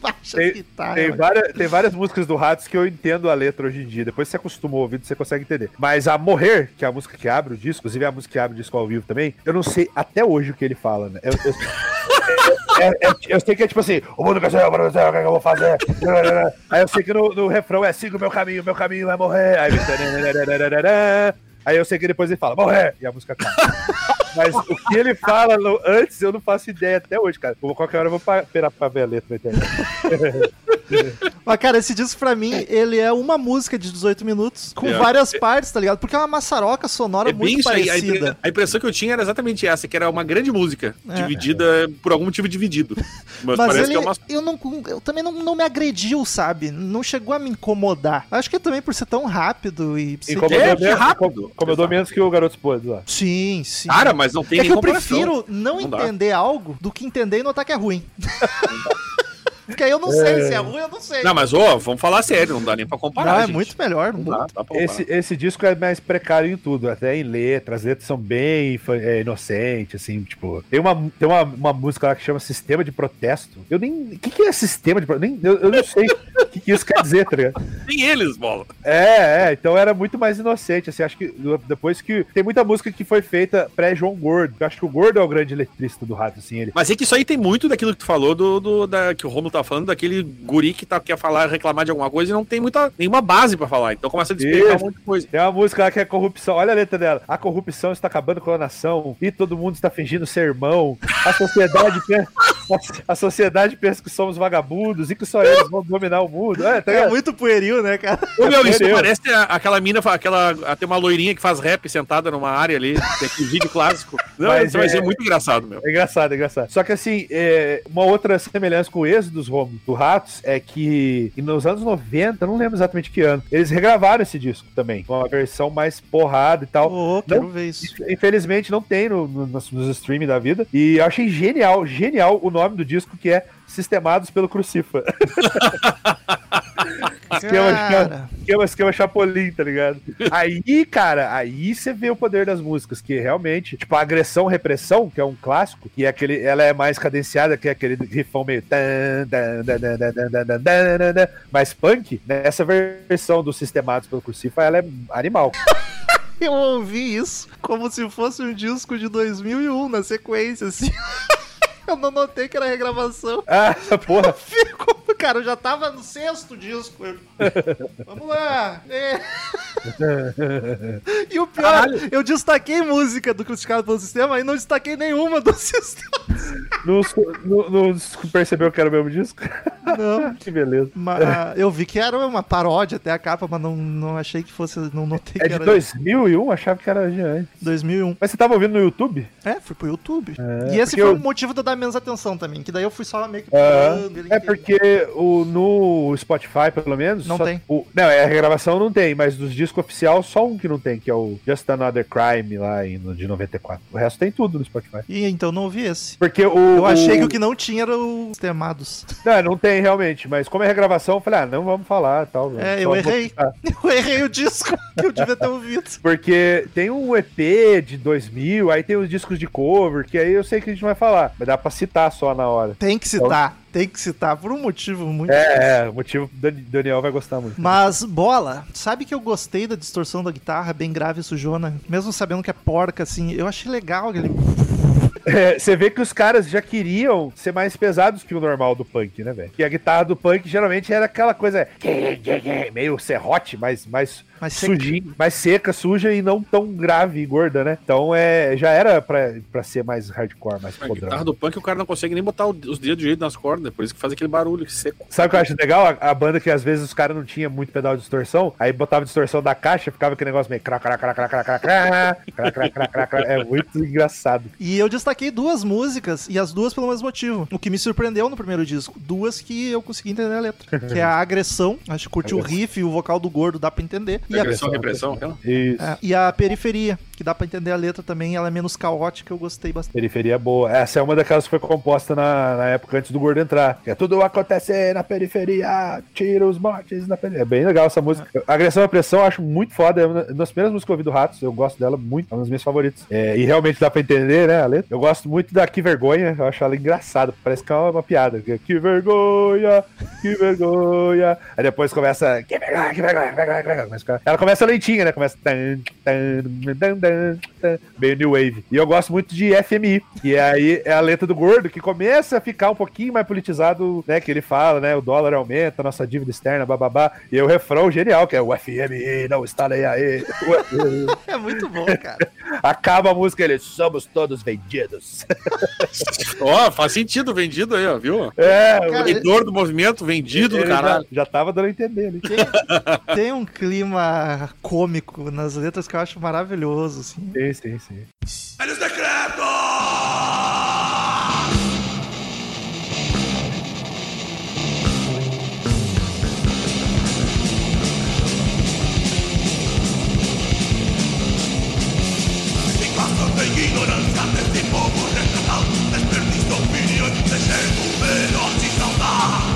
Baixa Tem-. Tem várias, tem várias músicas do Ratos que eu entendo a letra hoje em dia. Depois você acostuma o ouvido, você consegue entender. Mas a Morrer, que é a música que abre o disco, inclusive é a música que abre o disco ao vivo também, eu não sei até hoje o que ele fala, né? Eu, eu- é- é- eu sei que é tipo assim, o mundo quer ser, o mundo ser, o que é que eu vou fazer? Aí eu sei que no, no refrão é siga o meu caminho, meu caminho vai morrer. Aí, aí eu sei que depois ele fala, morrer! E a música acaba. Mas o que ele fala no- antes eu não faço ideia até hoje, cara. Qualquer hora eu vou pa- esperar pra ver a letra na internet. Mas, cara, esse disco pra mim, ele é uma música de 18 minutos com É. várias partes, tá ligado? Porque é uma maçaroca sonora É bem muito. A, parecida. impre- a impressão que eu tinha era exatamente essa, que era uma grande música, É. dividida por algum motivo dividido. Mas, Mas parece ele, que é uma. eu, não, eu também não, não me agrediu, sabe? Não chegou a me incomodar. Acho que também por ser tão rápido e... Incomodou É, menos- rápido. Incomodou menos que o Garoto Podres lá. Sim, sim. Cara, mas não tem é que eu prefiro não, Não dá. entender algo do que entender e notar que é ruim. Porque aí eu não sei se é ruim, eu não sei. Não, mas ó, vamos falar sério, não dá nem pra comparar. Não, é gente. muito melhor. Não dá. dá. Esse, esse disco é mais precário em tudo, até em letras. As letras são bem é, inocentes, assim, tipo. Tem, uma, tem uma, uma música lá que chama Sistema de Protesto. Eu nem. O que, que é sistema de protesto? Eu, eu não sei o que, que isso quer dizer, tá ligado? Tem eles, bola. É, é, então era muito mais inocente, assim, acho que depois que. Tem muita música que foi feita pré-João Gordo. Eu acho que o Gordo é o grande letrista do rato, assim, ele. Mas é que isso aí tem muito daquilo que tu falou, do, do- da, que o Romulo tá falando, daquele guri que tá, quer falar, reclamar de alguma coisa e não tem muita, nenhuma base pra falar. Então começa a despejar Isso. um monte de coisa. Tem uma música lá que é corrupção. Olha a letra dela. A corrupção está acabando com a nação e todo mundo está fingindo ser irmão. A sociedade pensa, a sociedade pensa que somos vagabundos e que só eles vão dominar o mundo. É, tá É muito pueril, né, cara? Ô, meu, isso Entendeu? parece aquela mina, aquela, tem uma loirinha que faz rap sentada numa área ali, tem aquele vídeo clássico. Não, Mas isso vai é- ser muito engraçado, meu. É engraçado, é engraçado. Só que assim, é, uma outra semelhança com o Êxodos, Do Ratos, é que nos anos 90, eu não lembro exatamente que ano, eles regravaram esse disco também, com uma versão mais porrada e tal. Ô, quero Não- ver isso. Infelizmente não tem no, no- nos, nos streaming da vida. E eu achei genial, genial o nome do disco que é sistemados pelo Crucifa. esquema, esquema, esquema Chapolin, tá ligado? Aí, cara, aí você vê o poder das músicas, que realmente, tipo, a agressão, repressão, que é um clássico, que é aquele, ela é mais cadenciada, que é aquele rifão meio mais punk, né? Essa versão dos sistemados pelo Crucifa, ela é animal. Eu ouvi isso como se fosse um disco de 2001 na sequência, assim. Eu não notei que era regravação. Ah, porra. Ficou, cara, eu já tava no sexto disco. Eu- Vamos lá. É. E o pior, eu destaquei música do Crucificado pelo Sistema e não destaquei nenhuma do Sistema. Não, não, não percebeu que era o mesmo disco? Não. que beleza. Mas, eu vi que era uma paródia até a capa, mas não, não achei que fosse. Não notei É que de era 2001, achava que era de antes. 2001. Mas você tava ouvindo no YouTube? É, fui pro YouTube. É, e esse foi eu- o motivo de eu dar menos atenção também, que daí eu fui só meio que é inteiro. porque o, no Spotify, pelo menos. Não tem. o- não, é a regravação não tem, mas dos discos oficial, só um que não tem, que é o Just Another Crime lá em- de 94. O resto tem tudo no Spotify. E então não ouvi esse. Porque o. Eu achei que o o que não tinha era os temados. Não, não tem realmente, mas como é regravação, eu falei, ah, não vamos falar tal. É, eu errei. Eu errei o disco que eu devia ter ouvido. Porque tem um EP de 2000, aí tem os discos de cover, que aí eu sei que a gente vai falar, mas dá pra citar só na hora. Tem que citar, tem que citar, por um motivo muito. É, é, o motivo Daniel vai gostar muito. Mas, bola, sabe que eu gostei da distorção da guitarra, bem grave e sujona, mesmo sabendo que é porca, assim, eu achei legal aquele. É, Você vê que os caras já queriam ser mais pesados que o normal do punk, né, velho? Que a guitarra do punk geralmente era aquela coisa meio serrote, mais, mais Mais seca. sujinho, mais seca, suja e não tão grave e gorda, né? Então é, já era pra, pra ser mais hardcore, mais A guitarra podrão. do punk o cara não consegue nem botar os dedos do jeito nas cordas, por isso que faz aquele barulho seco. Sabe o que eu acho legal? A, a banda que às vezes os caras não tinham muito pedal de distorção, aí botava distorção da caixa, ficava aquele negócio meio cra cra cra cra cra cra cra cra cra cra cra cra. É muito engraçado. E eu destaquei duas músicas, e as duas pelo mesmo motivo. O que me surpreendeu no primeiro disco. Duas que eu consegui entender a letra. Que é a agressão, acho que curti o riff e o vocal do gordo, dá pra entender. E a, Agressão, repressão, aquela. Isso. é, e a periferia, que dá pra entender a letra também, ela é menos caótica, eu gostei bastante. Periferia boa. Essa é uma daquelas que foi composta na, na época antes do Gordo entrar. É tudo acontece na periferia, tira os mortes na periferia. É bem legal essa música. Agressão e Pressão eu acho muito foda. É uma das primeiras músicas que eu ouvi do Ratos. Eu gosto dela muito. É uma das minhas favoritas. É, e realmente dá pra entender, né, a letra. Eu gosto muito da Que Vergonha. Eu acho ela engraçada. Parece que é uma, uma piada. Que, vergonha, que vergonha. Aí depois começa. Que vergonha, que vergonha, que vergonha, que vergonha. Ela começa lentinha, né? Começa. tan, tan, tan, tan, tan, Meio New Wave. E eu gosto muito de FMI. E aí é a letra do gordo que começa a ficar um pouquinho mais politizado, né? Que ele fala, né? O dólar aumenta, nossa dívida externa, bababá. E aí o refrão genial, que é o FMI, não está nem aí. O. É muito bom, cara. Acaba a música, ele, somos todos vendidos. Ó, faz sentido vendido aí, ó, viu? É, Cara, Corredor do movimento, vendido do ele já, caralho. já tava dando a entender ali. Tem, tem um clima cômico nas letras que eu acho maravilhoso, assim. Sim, sim, sim. Eles decretos! de ignorância desse povo recanal Desperdiça de desejo, veloz e saudade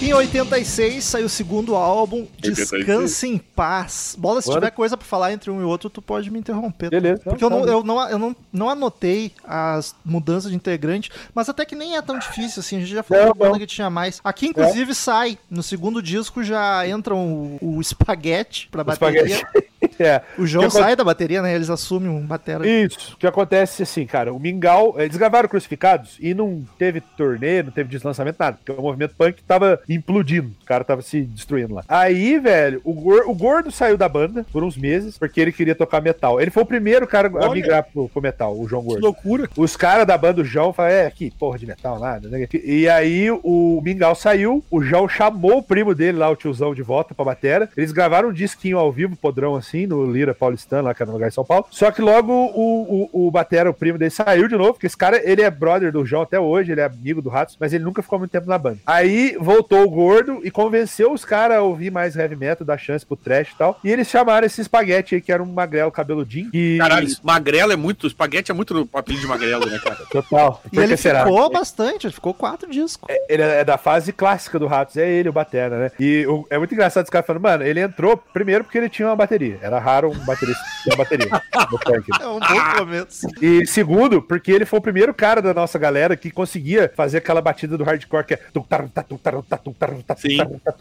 em 86 saiu o segundo álbum, 86. Descanse em Paz. Bola, se tiver coisa pra falar entre um e outro, tu pode me interromper. Beleza. Porque eu, não, Tá, eu, não, eu não, não anotei as mudanças de integrante, mas até que nem é tão difícil assim. A gente já falou Não, da banda não. que tinha mais. Aqui, inclusive, sai. No segundo disco já entram o, o espaguete pra bateria. espaguete. é. O João Que aconte- sai da bateria, né? Eles assumem um batera. Isso, o que acontece assim, cara, o Mingau, eles gravaram Crucificados e não teve turnê, não teve deslançamento, nada, porque o movimento punk tava implodindo, o cara tava se destruindo lá. Aí, velho, o, Gor- o Gordo saiu da banda por uns meses, porque ele queria tocar metal. Ele foi o primeiro cara a Olha. migrar pro, pro metal, o João Que Gordo. loucura. Os caras da banda, o João, falaram, é, que porra de metal, nada. né? E aí o Mingau saiu, o João chamou o primo dele lá, o tiozão, de volta pra batera. Eles gravaram um disquinho ao vivo, podrão, assim, assim, no Lira Paulistano, lá que era no lugar em São Paulo. Só que logo o, o, o Batera, o primo dele, saiu de novo, porque esse cara, ele é brother do João até hoje, ele é amigo do Ratos, mas ele nunca ficou muito tempo na banda. Aí voltou o gordo e convenceu os caras a ouvir mais heavy metal, dar chance pro trash e tal. E eles chamaram esse espaguete aí, que era um magrelo cabeludinho. E... Caralho, magrelo é muito. Espaguete é muito apelido de magrelo, né, cara? Total. E ele será? ficou bastante, ele ficou quatro discos. Ele é da fase clássica do Ratos, é ele, o Batera, né? E o- é muito engraçado os caras falando, mano, ele entrou primeiro porque ele tinha uma bateria. Era raro um baterista ter bateria no punk. É um bom começo. E segundo, porque ele foi o primeiro cara da nossa galera que conseguia fazer aquela batida do hardcore que é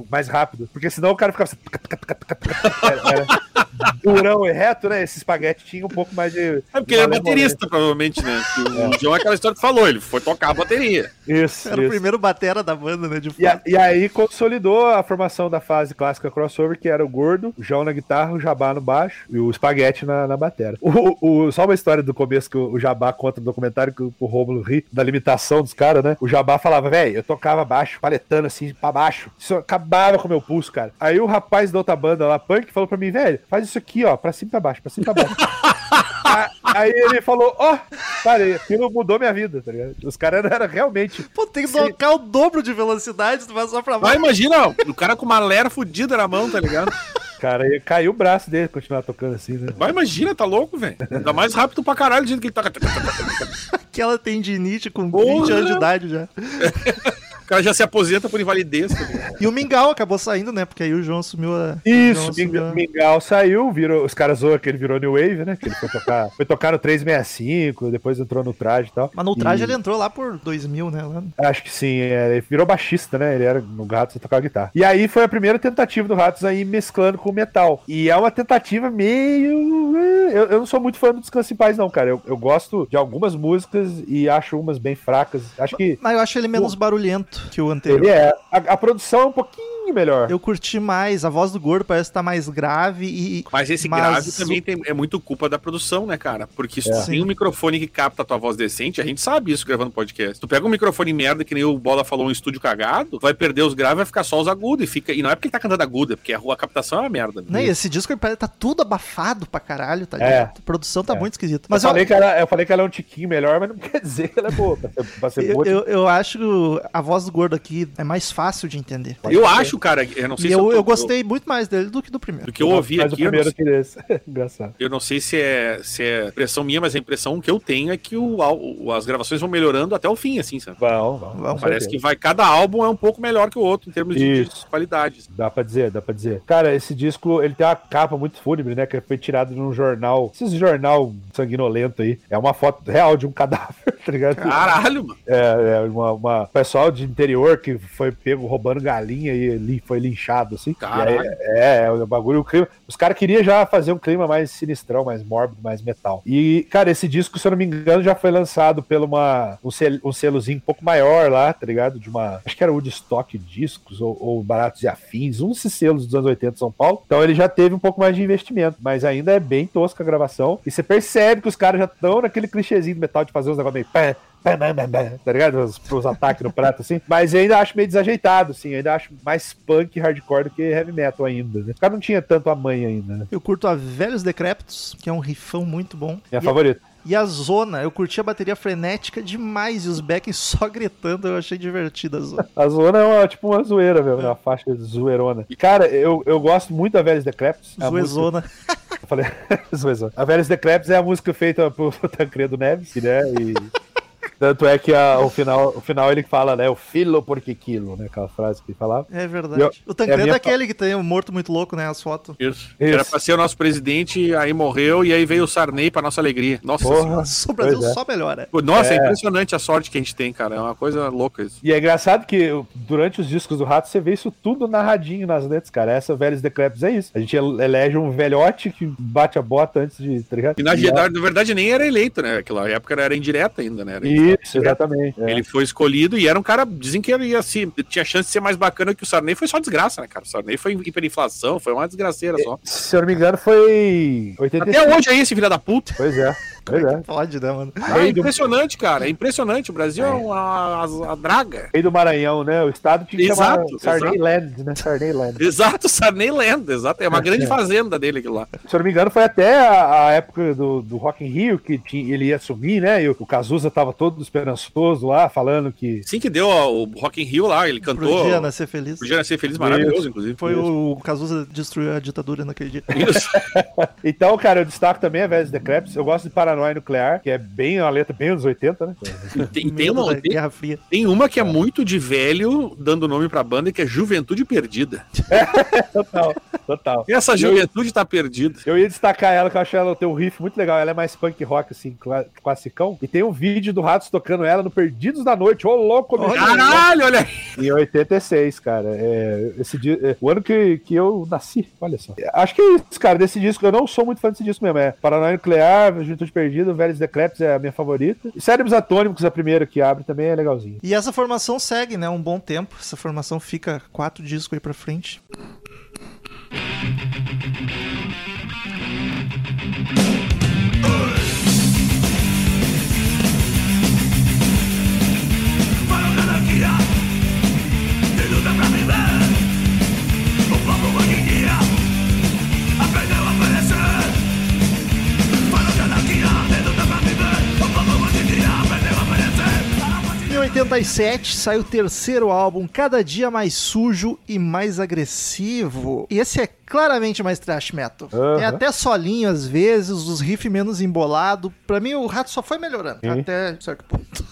mais rápido. Porque senão o cara ficava assim. Era- era Durão e reto, né? Esse espaguete tinha um pouco mais de. É porque ele é de baterista, provavelmente, né? Que O João é aquela história que falou, ele foi tocar a bateria. Isso. Era o primeiro batera da banda, né? De E, a- e aí consolidou a formação da fase clássica crossover, que era o Gordo, o João na guitarra, o Jabá no baixo e o Espaguete na, na batera. O, o- só uma história do começo que o, Jabá conta no documentário, que o, o Rômulo ri, da limitação dos caras, né? O Jabá falava, velho, eu tocava baixo, paletando assim, pra baixo. Isso acabava com o meu pulso, cara. Aí o rapaz da outra banda lá, Punk, falou pra mim, velho, faz isso aqui, ó, pra cima e pra baixo, pra cima e pra baixo. A- Aí ele falou, ó, cara, aquilo mudou minha vida, tá ligado? Os caras eram realmente Pô, tem que tocar o dobro de velocidade, tu vai só pra Mas baixo. imagina, ó, o cara com uma lera fudida na mão, tá ligado? Cara, ia cair o braço dele continuar tocando assim, né? Vai, imagina, tá louco, velho. Ainda mais rápido pra caralho do jeito que ele toca. Aquela tendinite com Porra! 20 anos de idade já. O cara já se aposenta por invalidez. E o Mingau acabou saindo, né? Porque aí o João assumiu a. o Isso, João assumiu Ming- a- Mingau saiu, virou, os caras zoam que ele virou New Wave, né? Que ele foi tocar, foi tocar no 365, depois entrou no traje e tal. Mas no traje E- ele entrou lá por 2000, né? Lá. Acho que sim, é, ele virou baixista, né? Ele era no Ratos a tocar guitarra. E aí foi a primeira tentativa do Ratos aí mesclando com o metal. E é uma tentativa meio. Eu, eu não sou muito fã dos Principais, não, cara. Eu, eu gosto de algumas músicas e acho umas bem fracas. Acho que Mas eu acho ele menos barulhento que o anterior. ele é. A, a produção é um pouquinho melhor. Eu curti mais, a voz do gordo parece estar mais grave e. Mas esse Mas grave também tem- é muito culpa da produção, né, cara? Porque se É. tu tem um microfone que capta a tua voz decente, a gente sabe isso gravando podcast. Tu pega um microfone merda, que nem o Bola falou, um estúdio cagado, vai perder os graves, vai ficar só os agudos. E, fica... e não é porque ele tá cantando agudo, é porque a, rua- a captação é uma merda. Né, e esse disco ele parece tá tudo abafado pra caralho, tá É. A produção tá É. muito esquisita. Mas eu, eu, falei que ela, eu falei que ela é um tiquinho melhor, mas não quer dizer que ela é boa. Pra ser, pra ser eu, boa, eu, eu acho que a voz do gordo aqui é mais fácil de entender. Eu acho, cara, eu não sei E se eu, tô- eu gostei muito mais dele do que do primeiro. Do que eu ouvi mas aqui, o eu não, primeiro que. Engraçado. eu não sei se é, se é impressão minha, mas a impressão que eu tenho é que o, o- as gravações vão melhorando até o fim, assim, sabe? Vão, vão. Parece certeza. que vai, cada álbum é um pouco melhor que o outro em termos de, de Isso. qualidade. Dá pra dizer, dá pra dizer. Cara, esse disco, ele tem uma capa muito fúnebre, né? Que foi tirado num jornal, esses jornal sanguinolento aí. É uma foto real de um cadáver, tá ligado? Caralho, mano. É, é uma, uma- pessoal de interior que foi pego roubando galinha e li, foi linchado, assim. Caralho. Aí, é, é, o bagulho, o clima. Os caras queriam já fazer um clima mais sinistrão, mais mórbido, mais metal. E, cara, esse disco, se eu não me engano, já foi lançado por uma, um, sel, um selozinho um pouco maior lá, tá ligado? De uma. Acho que era Woodstock Discos ou, ou Baratos e Afins, um desses selos dos anos 80 de São Paulo. Então ele já teve um pouco mais de investimento, mas ainda é bem tosca a gravação. E você percebe que os caras já estão naquele clichêzinho do metal de fazer uns negócios meio. pé, Tá ligado? Os, os ataques no prato, assim. Mas eu ainda acho meio desajeitado, assim. Eu ainda acho mais punk e hardcore do que heavy metal ainda, né? O cara não tinha tanto a mãe ainda, né? Eu curto a Velhos Decrépitos, que é um rifão muito bom. Minha E- favorita. E a Zona, eu curti a bateria frenética demais e os backings só gritando, eu achei divertida a Zona. A zona é uma, tipo uma zoeira, velho. Uma faixa zoeirona. E, cara, eu, eu gosto muito da Velhos Decreps. A música- Zoezona. Eu falei, zoezona. A Velhos Decreps é a música feita por Tancredo Neves, né? E. Tanto é que a- o, final, o final ele fala, né? O filo porque quilo, né? Aquela frase que ele falava. É verdade. Eu- o Tancredo é a é, minha aquele que tem o morto muito louco, né? As fotos. Isso. Isso. Era pra ser o nosso presidente, aí morreu, e aí veio o Sarney pra nossa alegria. Nossa Porra. senhora. O Brasil é. só melhora. Nossa, é. É. impressionante a sorte que a gente tem, cara. É uma coisa louca isso. E é engraçado que durante os discos do Rato você vê isso tudo narradinho nas letras, cara. Essa Velhos Decreps é isso. A gente elege um velhote que bate a bota antes de. Tá ligado? E na E verdade, na verdade nem era eleito, né? Aquela época era indireta ainda, né? Era Isso, exatamente. é. Ele foi escolhido e era um cara, dizem que ele ia se, tinha chance de ser mais bacana que o Sarney, foi só desgraça, né, cara? O Sarney foi hiperinflação, foi uma desgraceira só. Se eu não me engano, foi 85. Até hoje aí, esse filho da puta. Pois é. Como é que é. pode, né, mano? Ah, é impressionante, cara. É impressionante. O Brasil é uma a, a draga. Rei do Maranhão, né? O estado tinha que chamar Exato, Sarney Land, né? Sarney Land. Exato, Sarneyland, exato. É uma grande fazenda dele aquilo lá. Se eu não me engano, foi até a, a época do, do Rock in Rio que tinha- ele ia assumir, né? E o, o Cazuza tava todo esperançoso lá, falando que. Assim que deu ó, o Rock in Rio lá, ele cantou. Podia nascer feliz. Podia nascer feliz, maravilhoso, Isso. inclusive. Foi o Cazuza destruiu a ditadura naquele dia. Isso. Então, cara, eu destaco também a Vez Decreps. Eu gosto de Paranoia Nuclear, que é bem uma letra bem anos 80, né? Tem, tem uma, tem, Guerra Fria. tem uma que é muito de velho, dando nome pra banda, que é Juventude Perdida. Total, total. E essa juventude tá perdida. Eu ia destacar ela, que eu acho ela tem um riff muito legal. Ela é mais punk rock, assim, cla- classicão. E tem um vídeo do Ratos tocando ela no Perdidos da Noite. Ô, louco, bicho. Caralho, olha aí. Em 86, cara. É, esse di- é, o ano que, que eu nasci, olha só. Acho que é isso, cara. Desse disco, eu não sou muito fã desse disco mesmo. É Paranoia Nuclear, Juventude Perdida, Velhos Decreps é a minha favorita. E Cérebros Atômicos, a primeira que abre, também é legalzinho. E essa formação segue, né? Um bom tempo. Essa formação fica quatro discos aí pra frente. 87 saiu o terceiro álbum, cada dia mais sujo e mais agressivo. E esse é claramente mais trash metal. Uhum. Até solinho às vezes, os riffs menos embolado. Para mim o rato só foi melhorando Sim. até certo ponto.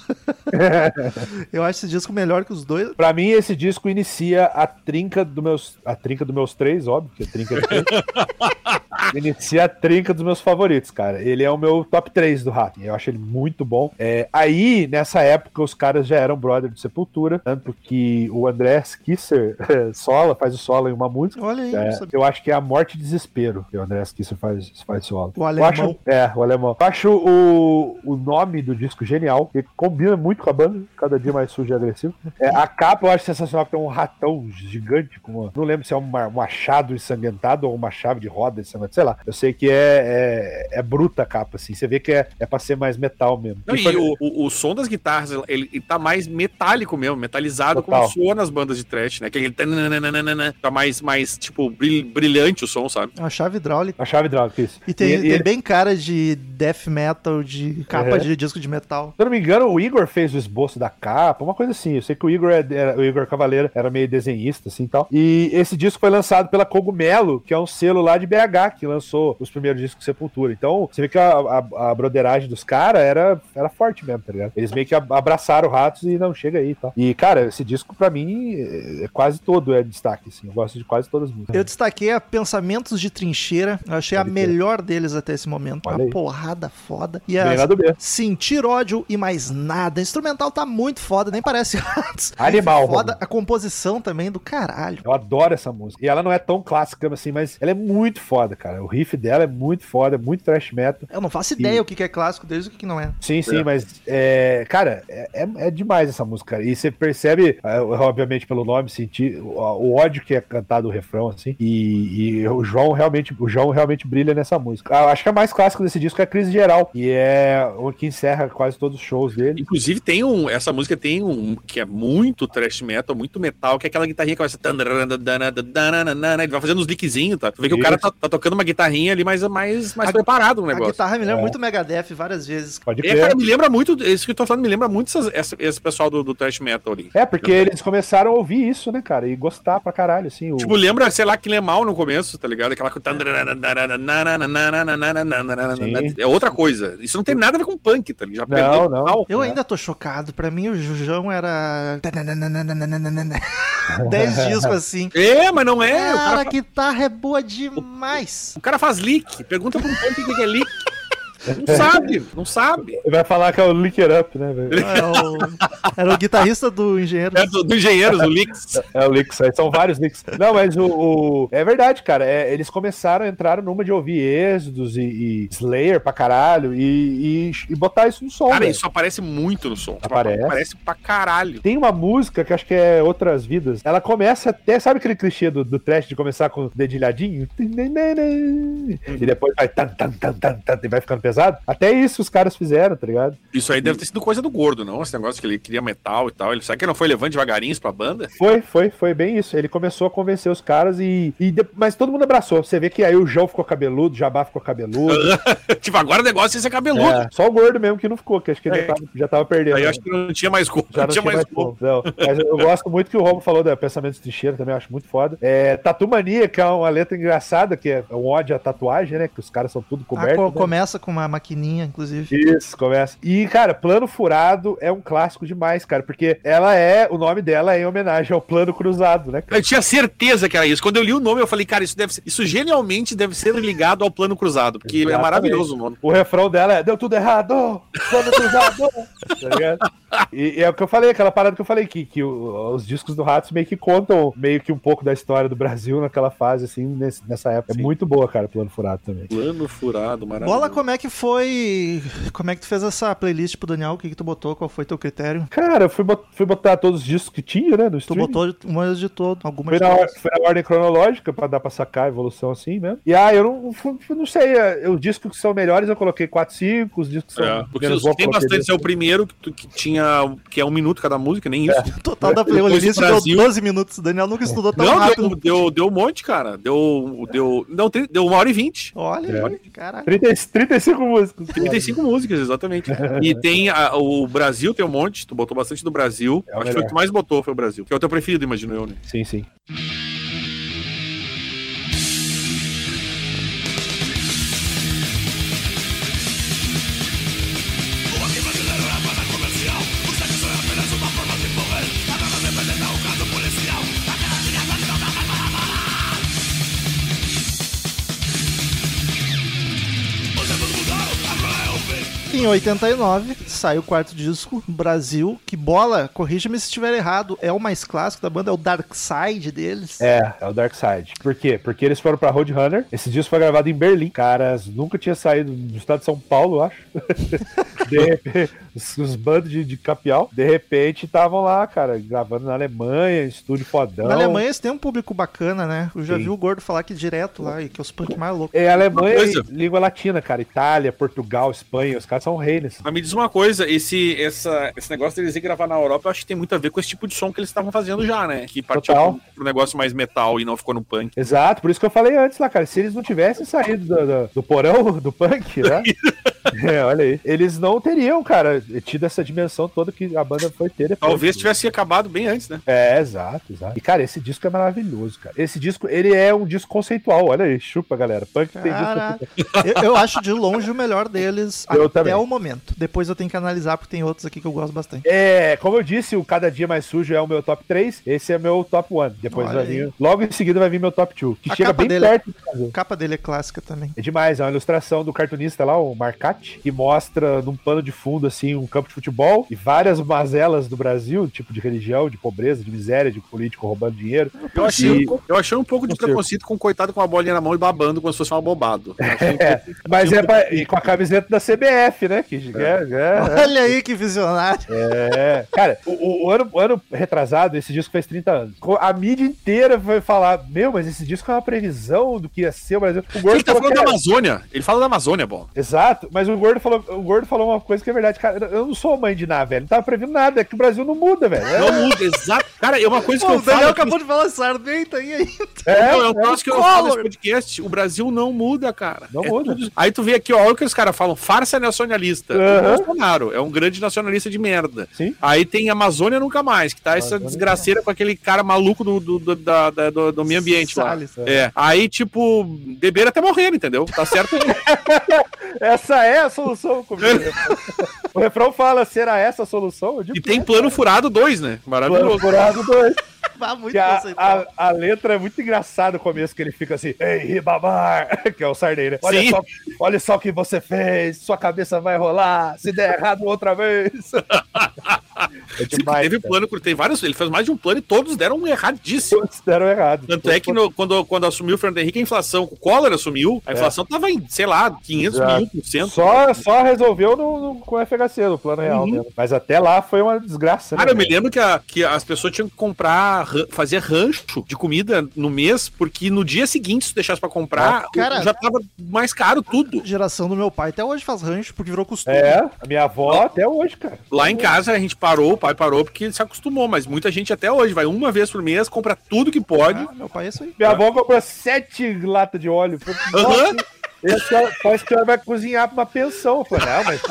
eu acho esse disco melhor que os dois. Para mim esse disco inicia a trinca dos meus a trinca dos meus três, óbvio, que é trinca inicia a trinca dos meus favoritos, cara. Ele é o meu top 3 do rato. Eu acho ele muito bom. É, aí nessa época os caras já eram brother de Sepultura. Tanto que o André Kisser sola, faz o solo em uma música. Olha aí, É, eu acho que é a morte e desespero que o André Kisser faz, faz solo. O alemão. acho- é, o alemão. Eu acho o, o nome do disco genial, que combina muito com a banda, cada dia mais sujo e agressivo. É, a capa eu acho sensacional, que tem um ratão gigante, com uma- não lembro se é um ma- um machado ensanguentado ou uma chave de roda ensanguentada, sei lá. Eu sei que é, é, é bruta a capa, assim. Você vê que é, é pra ser mais metal mesmo. Não, E e foi- o, o, o som das guitarras, ele, ele tá mais metálico mesmo, metalizado, Total. como soa nas bandas de trash, né? Aquele tananana, tá mais, mais tipo, bril- brilhante o som, sabe? É uma chave hidráulica. A chave hidráulica, isso. E tem, E- e tem ele- bem cara de death metal, de capa Uhum. de disco de metal. Se eu não me engano, o Igor fez o esboço da capa, uma coisa assim. Eu sei que o Igor, é- era, o Igor Cavaleiro era meio desenhista, assim e tal. E esse disco foi lançado pela Cogumelo, que é um selo lá de BH, que lançou os primeiros discos de Sepultura. Então, você vê que a, a, a broderagem dos caras era, era forte mesmo, tá ligado? Eles meio que a- abraçaram o Ratos e não, chega aí e tal. E, cara, esse disco, pra mim, é, é quase todo é destaque, assim. Eu gosto de quase todas as músicas. Eu destaquei a Pensamentos de Trincheira. Eu achei a Pode crer. melhor deles até esse momento. Olha uma aí. porrada foda. E a. Sentir ódio e mais nada. O instrumental tá muito foda, nem parece Ratos. Animal, Foda. Romulo. A composição também do caralho. Eu adoro essa música. E ela não é tão clássica assim, mas ela é muito foda, cara. O riff dela é muito foda, é muito thrash metal. Eu não faço ideia o que é clássico deles e o que não é. Sim, sim, mas é, cara, é, é- é demais essa música. E você percebe, é, obviamente, pelo nome, sentir o, ódio que é cantado o refrão, assim. E, e o João realmente, o João realmente brilha nessa música. Ah, acho que a mais clássica desse disco é a Crise Geral. E é o que encerra quase todos os shows dele. Inclusive tem um, essa música tem um que é muito thrash metal, muito metal, que é aquela guitarrinha que começa ele vai fazendo uns lickzinhos, tá? Tu vê que o cara tá, tá tocando uma guitarrinha ali mais, mais, mais A- preparado no A negócio. guitarra me lembra É. muito Megadeth várias vezes. Pode É, crer. cara, me lembra muito, isso que eu tô falando, me lembra muito essas- esse, esse pessoal do, do thrash metal ali. É, porque eles começaram a ouvir isso, né, cara? E gostar pra caralho, assim. O... Tipo, lembra, sei lá, que mal no começo, tá ligado? Aquela coisa. É outra coisa. Isso não tem nada a ver com punk, tá ligado? Já Não, não. total. Eu É. ainda tô chocado. Pra mim, o Jujão era. 10 discos assim. É, mas não é. O Cara, cara, a guitarra é boa demais. o cara faz leak. Pergunta pra um punk o que que é leak. Não sabe, não sabe. Ele vai falar que é o Lick It Up, né, velho? É o- Era o guitarrista do Engenheiro. É do, do Engenheiros, o Leaks. É o Licks, aí são vários Licks. Não, mas o, o- É verdade, cara. é, eles começaram, entraram numa de ouvir Êxodos e, e Slayer pra caralho e, e, e botar isso no som. Cara, velho. isso aparece muito no som. Aparece. Aparece pra caralho. Tem uma música que acho que é Outras Vidas. Ela começa até. Sabe aquele clichê do, do trash de começar com o dedilhadinho? E depois vai tan, tan, tan, tan, tan, e vai ficando pesado. Pesado. Até isso os caras fizeram, tá ligado? Isso aí deve ter sido coisa do gordo, não? Esse negócio que ele queria metal e tal. Ele, será que ele não foi levando devagarinho pra banda? Foi, foi, foi bem isso. Ele começou a convencer os caras e. e de- Mas todo mundo abraçou. Você vê que aí o João ficou cabeludo, o Jabá ficou cabeludo. tipo, agora o negócio é ser cabeludo. É, só o gordo mesmo que não ficou, que acho que ele É. já, tava, já tava perdendo. Aí eu né? acho que não tinha mais como. Já não tinha mais como. Não. Mas eu gosto muito que o Romo falou da Pensamento de Trincheira, também acho muito foda. É, Tatu Mania, que é uma letra engraçada, que é um ódio à tatuagem, né? Que os caras são tudo Ah, cobertos. co- né? começa com uma maquininha, inclusive. Isso, começa. E, cara, Plano Furado é um clássico demais, cara, porque ela é, o nome dela é em homenagem ao Plano Cruzado, né? cara? Eu tinha certeza que era isso. Quando eu li o nome, eu falei, cara, isso deve ser. Isso genialmente deve ser ligado ao plano cruzado. Porque é Exatamente. maravilhoso o nome. O refrão dela é Deu tudo errado! Plano Cruzado! tá ligado? E, e é o que eu falei, aquela parada que eu falei, que, que o- os discos do Ratos meio que contam meio que um pouco da história do Brasil naquela fase, assim, nesse- nessa época. É Sim. muito boa, cara, Plano Furado também. Plano furado, maravilhoso. Bola, como é que foi? Como é que tu fez essa playlist pro Daniel? O que, que tu botou? Qual foi teu critério? Cara, eu fui, bot- fui botar todos os discos que tinha, né, no Tu streaming. botou uma de todo, alguma Foi de na, or- foi na ordem cronológica, pra dar pra sacar a evolução assim mesmo. E ah, eu não, fui- não sei, é, os discos que são melhores eu coloquei 4, 5, os discos que são É, porque menos os bons tem bastante é o 10. primeiro que, tu- que tinha. que é um minuto cada música, nem isso. O total da playlist deu Brasil. 12 minutos. O Daniel nunca estudou tão Não, rápido. deu, deu, deu um monte, cara. Deu. Deu. Não, deu uma hora e vinte. Olha, É. caralho. 30, 35 músicos. 35 músicas, exatamente. E tem a- o Brasil, tem um monte. Tu botou bastante do Brasil. É Acho que foi o que tu mais botou, foi o Brasil. Que é o teu preferido, imagino eu, né? Sim, sim. 89, sai o quarto disco, Brasil, que bola, corrija-me se estiver errado, é o mais clássico da banda, é o Dark Side deles. É, é o Dark Side. Por quê? Porque eles foram pra Roadrunner. Esse disco foi gravado em Berlim. Caras nunca tinha saído do estado de São Paulo, eu acho. De repente, os, os bandos de, de capial, de repente, estavam lá, cara, gravando na Alemanha, estúdio fodão. Na Alemanha eles têm um público bacana, né? Eu já Sim. vi o Gordo falar que direto lá, e que é os punk mais loucos. É Alemanha e coisa. língua latina, cara. Itália, Portugal, Espanha, os caras são reis. Mas me diz uma coisa, esse, essa, esse negócio deles ir gravar na Europa, eu acho que tem muito a ver com esse tipo de som que eles estavam fazendo já, né? Que partiu Total. pro, pro negócio mais metal e não ficou no punk. Exato, por isso que eu falei antes lá, cara. Se eles não tivessem saído do, do- do porão do punk, né? é, olha aí. Eles não teriam, cara, tido essa dimensão toda que a banda foi ter depois. Talvez tivesse acabado bem antes, né? É, exato, exato. E, cara, esse disco é maravilhoso, cara. Esse disco, ele é um disco conceitual. Olha aí, chupa, galera. Punk tem disco. Cara, eu, eu acho de longe o melhor deles Eu até também. o momento. Depois eu tenho que analisar, porque tem outros aqui que eu gosto bastante. É, como eu disse, o Cada Dia Mais Sujo é o meu top 3. Esse é meu top 1. Depois Olha vai aí. vir. Logo em seguida vai vir meu top 2. Que A chega bem dele- perto do Brasil. A capa dele é clássica também. É demais, é uma ilustração do cartunista lá, o Marcati, que mostra num pano de fundo, assim, um campo de futebol e várias mazelas do Brasil, tipo de religião, de pobreza, de miséria, de político roubando dinheiro. Eu achei, E- eu achei um pouco de preconceito com o coitado com a bolinha na mão e babando como se fosse um abobado. Um É, mas é pra- e com a camiseta da CBF, né? Que é, é, Olha aí que visionário. é. Cara, o, o- o ano, o ano retrasado, esse disco fez 30 anos. A mídia inteira foi falar: Meu, mas esse disco é uma previsão do que ia ser o Brasil. O Gordo Ele tá falando que da Amazônia. Ele fala da Amazônia, bola. Exato, mas o Gordo falou, o Gordo falou uma coisa que é verdade, cara. Eu não sou mãe de nada, velho. Não tava previndo nada, é que o Brasil não muda, velho. É, Não muda, exato. Cara, é uma coisa que Pô, eu o Daniel falo. que- acabou de falar sarmenta aí aí. é, não, é um é. troço que eu falo nesse podcast. O Brasil não muda, cara. Não É muda. tudo- Aí tu vê aqui, ó, olha o que os caras falam: farsa nacionalista. Aham. O Bolsonaro é um grande nacionalista de merda. Sim. Aí tem Amazônia Nunca Mais, que tá essa Amazônia desgraceira com aquele cara maluco do, do, do, da- da- do, do meio ambiente lá. Salles. É. Aí, tipo, beber até morrer, entendeu? Tá certo? Essa é a solução, comigo. o refrão fala: será essa a solução? Digo e tem é. plano furado 2, né? Plano Maravilhoso. furado dois. Vá muito Que a, a, a letra é muito engraçada no começo, que ele fica assim, ei, Ribamar, que é o Sarney, né? Olha Sim. só, olha só o que você fez, sua cabeça vai rolar, se der errado outra vez. É Sim, demais. teve cara. plano, tem vários, ele fez mais de um plano e todos deram erradíssimo. Todos deram errado. Tanto é que no- quando, quando assumiu o Fernando Henrique, a inflação, o Collor assumiu, a inflação tava em, sei lá, 500 Exato. mil por cento. Só, só resolveu no, no- com o FHC, no plano real Uhum. mesmo. Mas até lá foi uma desgraça. Cara, eu né, me lembro que, a- que as pessoas tinham que comprar, fazer rancho de comida no mês, porque no dia seguinte, se tu deixasse pra comprar, Cara- já tava mais caro tudo. Geração do meu pai até hoje faz rancho porque virou costume. É, a minha avó até hoje, cara. Lá em casa a gente parou, o pai parou porque se acostumou, mas muita gente até hoje vai uma vez por mês, compra tudo que pode. Ah, meu pai é isso aí. Minha avó comprou sete latas de óleo. Senhor- Parece que a senhora vai cozinhar pra uma pensão. Eu falei, não, mas,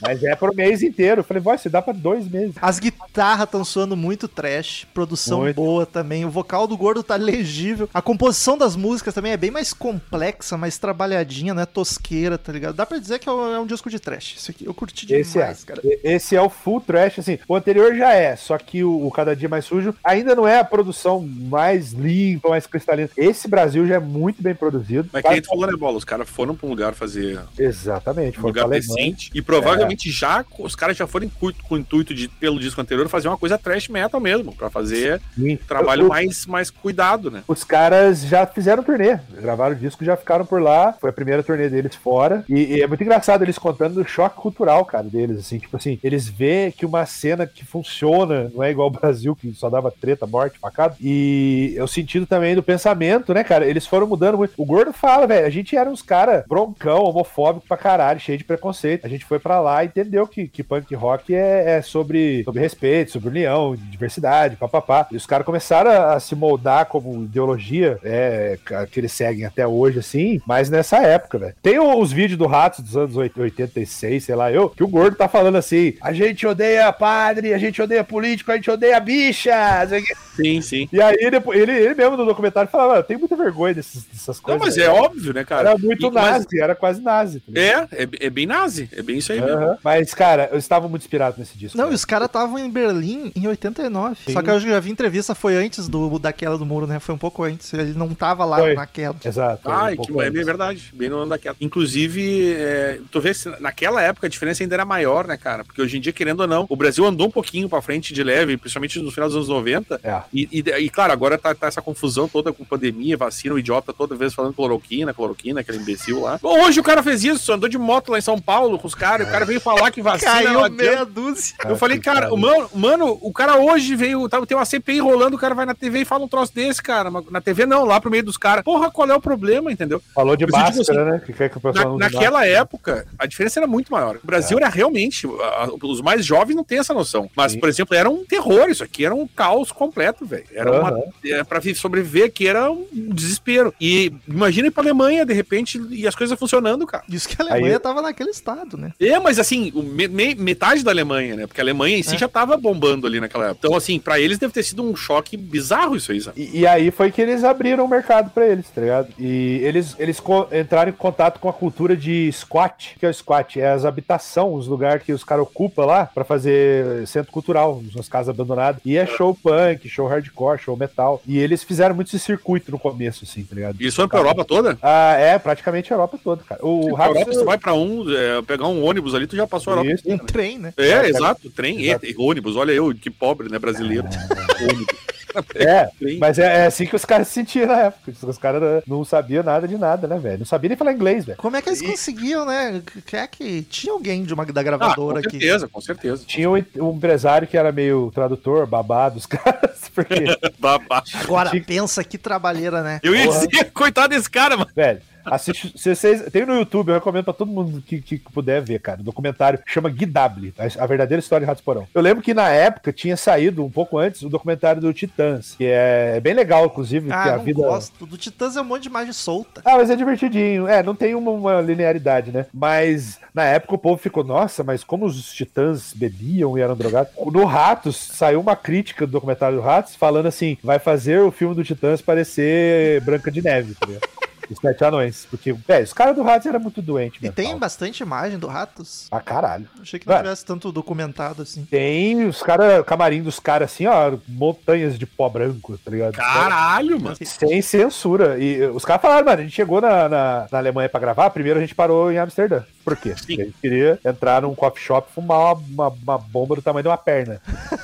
mas é pro mês inteiro. Eu falei, vai, você dá pra dois meses. As guitarras estão soando muito trash, produção Muito. boa também, o vocal do gordo tá legível, a composição das músicas também é bem mais complexa, mais trabalhadinha, não é tosqueira, tá ligado? Dá pra dizer que é um, é disco de trash. Isso aqui eu curti demais, Esse é. cara. Esse é o full trash, assim. O anterior já é, só que o, o Cada Dia Mais Sujo ainda não é a produção mais limpa, mais cristalina. Esse Brasil já é muito bem produzido. Mas que nem tu falou, né, Bola? Os caras foram pra um lugar fazer Exatamente. um lugar decente. E provavelmente já os caras já foram com, com o intuito de, pelo disco anterior, fazer uma coisa trash metal mesmo, pra fazer Sim. trabalho O- mais, mais cuidado, né? Os caras já fizeram turnê, gravaram o disco, já ficaram por lá. Foi a primeira turnê deles fora. E, e é muito engraçado eles contando do choque cultural, cara, deles. Assim, tipo assim, eles vê que uma cena que funciona, não é igual o Brasil, que só dava treta, morte, facada. E é o sentido também do pensamento, né, cara? Eles foram mudando muito. O Gordo fala, velho, a gente era uns cara broncão, homofóbico pra caralho, cheio de preconceito. A gente foi pra lá e entendeu que, que punk rock é, é sobre, sobre respeito, sobre união, diversidade, papapá. E os caras começaram a, a se moldar como ideologia é, que eles seguem até hoje, assim, mas nessa época, velho. Tem os vídeos do Ratos dos anos 8- 86, sei lá, eu, que o Gordo tá falando assim: a gente odeia padre, a gente odeia político, a gente odeia bicha. não. Sim, sim. E aí depois, ele, ele mesmo no documentário falava: "Mano, eu tenho muita vergonha dessas Não, coisas. mas aí." é óbvio, né, cara? Era muito E- mas- nazi, era quase nazi. tá? É, é, é bem nazi, é bem isso aí mesmo. Mas, cara, eu estava muito inspirado nesse disco. Não, e cara. os caras estavam em Berlim em 89. Sim. Só que eu já vi entrevista, foi antes do, da queda do muro, né? Foi um pouco antes. Ele não tava lá Foi. na queda. Exato. Ai, um que é bem verdade, bem no ano daquela. Inclusive, é, tu vê, se naquela época a diferença ainda era maior, né, cara? Porque hoje em dia, querendo ou não, o Brasil andou um pouquinho pra frente de leve, principalmente no final dos anos 90. É. E, e- e, claro, agora tá, tá essa confusão toda com pandemia, vacina, o idiota toda vez falando cloroquina, cloroquina, aquele imbecil lá. Hoje o cara fez isso, andou de moto lá em São Paulo com os caras, o cara veio falar que vacina. Caiu meia dúzia. Eu falei, cara, mano, mano, o cara hoje veio, tá, tem uma CPI rolando, o cara vai na TV e fala um troço desse, cara. Mas Na TV não, lá pro meio dos caras. Porra, qual é o problema, entendeu? Falou de Mas eu digo máscara, né? Que quer que o pessoal Na- naquela máscara. época, a diferença era muito maior. O Brasil era realmente. a- a- os mais jovens não têm essa noção. Mas, Sim. por exemplo, era um terror isso aqui. Era um caos completo, velho. Era uma. Aham. é, Pra vi- sobreviver aqui era um desespero. E imagina ir pra Alemanha, de repente, e as coisas funcionando, cara. Isso que a Alemanha Aí- tava naquele estado, né? É, mas assim, me- me- metade da Alemanha, né? Porque a Alemanha em si É. já tava bombando ali naquela época. Então, assim, pra eles deve ter sido um choque bizarro isso aí, sabe? E, e aí foi que eles abriram o mercado pra eles, tá ligado? E eles, eles entraram em contato com a cultura de squat. O que é o squat? É as habitação, os lugares que os caras ocupam lá pra fazer centro cultural, nas casas abandonadas. E é show punk, show hardcore, show metal. E eles fizeram muito esse circuito no começo, assim, tá ligado? Eles foram pra Europa toda? Ah, é, praticamente a Europa toda, cara. O Pra Europa, você vai pra um, é, pegar um ônibus ali, tu já passou a Europa. Isso. Um trem, né? É, É, exato, trem, Exato. e, ônibus, olha eu, que pobre, né, brasileiro. ônibus. É, Trem. mas é, é assim que os caras se sentiam na época. Os caras não sabiam nada de nada, né, velho? Não sabiam nem falar inglês, velho. Como é que eles E- conseguiam, né? Que é que tinha alguém de uma da Ah, com gravadora aqui. certeza, com certeza. Tinha um, um empresário que era meio tradutor, babado dos caras, porque, Babá. Agora, Tinha- pensa que trabalheira, né? Eu ia Porra. dizer, coitado desse cara, mano. velho, assiste. Se vocês, tem no YouTube, eu recomendo pra todo mundo que, que puder ver, cara. Um documentário que chama Guidable, a, a verdadeira história de Ratos Porão. Eu lembro que na época tinha saído, um pouco antes, o documentário do Titãs, que é bem legal, inclusive, Ah, que a não vida. gosto. Do Titãs é um monte de imagem solta. Ah, mas é divertidinho. É, não tem uma, uma linearidade, né? Mas na época o povo ficou, nossa, mas como os titãs bebiam e eram drogados. No Ratos saiu uma crítica do documentário do Ratos falando assim: vai fazer o filme do Titãs parecer Branca de Neve, tá ligado? Os sete anões. Porque, é, os caras do Ratos eram muito doentes, E tem bastante imagem do Ratos. Ah, caralho. Achei que não Ué. tivesse tanto documentado assim. Tem os caras, camarim dos caras assim, ó, montanhas de pó branco, tá ligado? Caralho, mano. Sem censura. E uh, os caras falaram, mano, a gente chegou na, na, na Alemanha pra gravar, primeiro a gente parou em Amsterdã. Por quê? Porque a gente queria entrar num coffee shop e fumar uma, uma, uma bomba do tamanho de uma perna.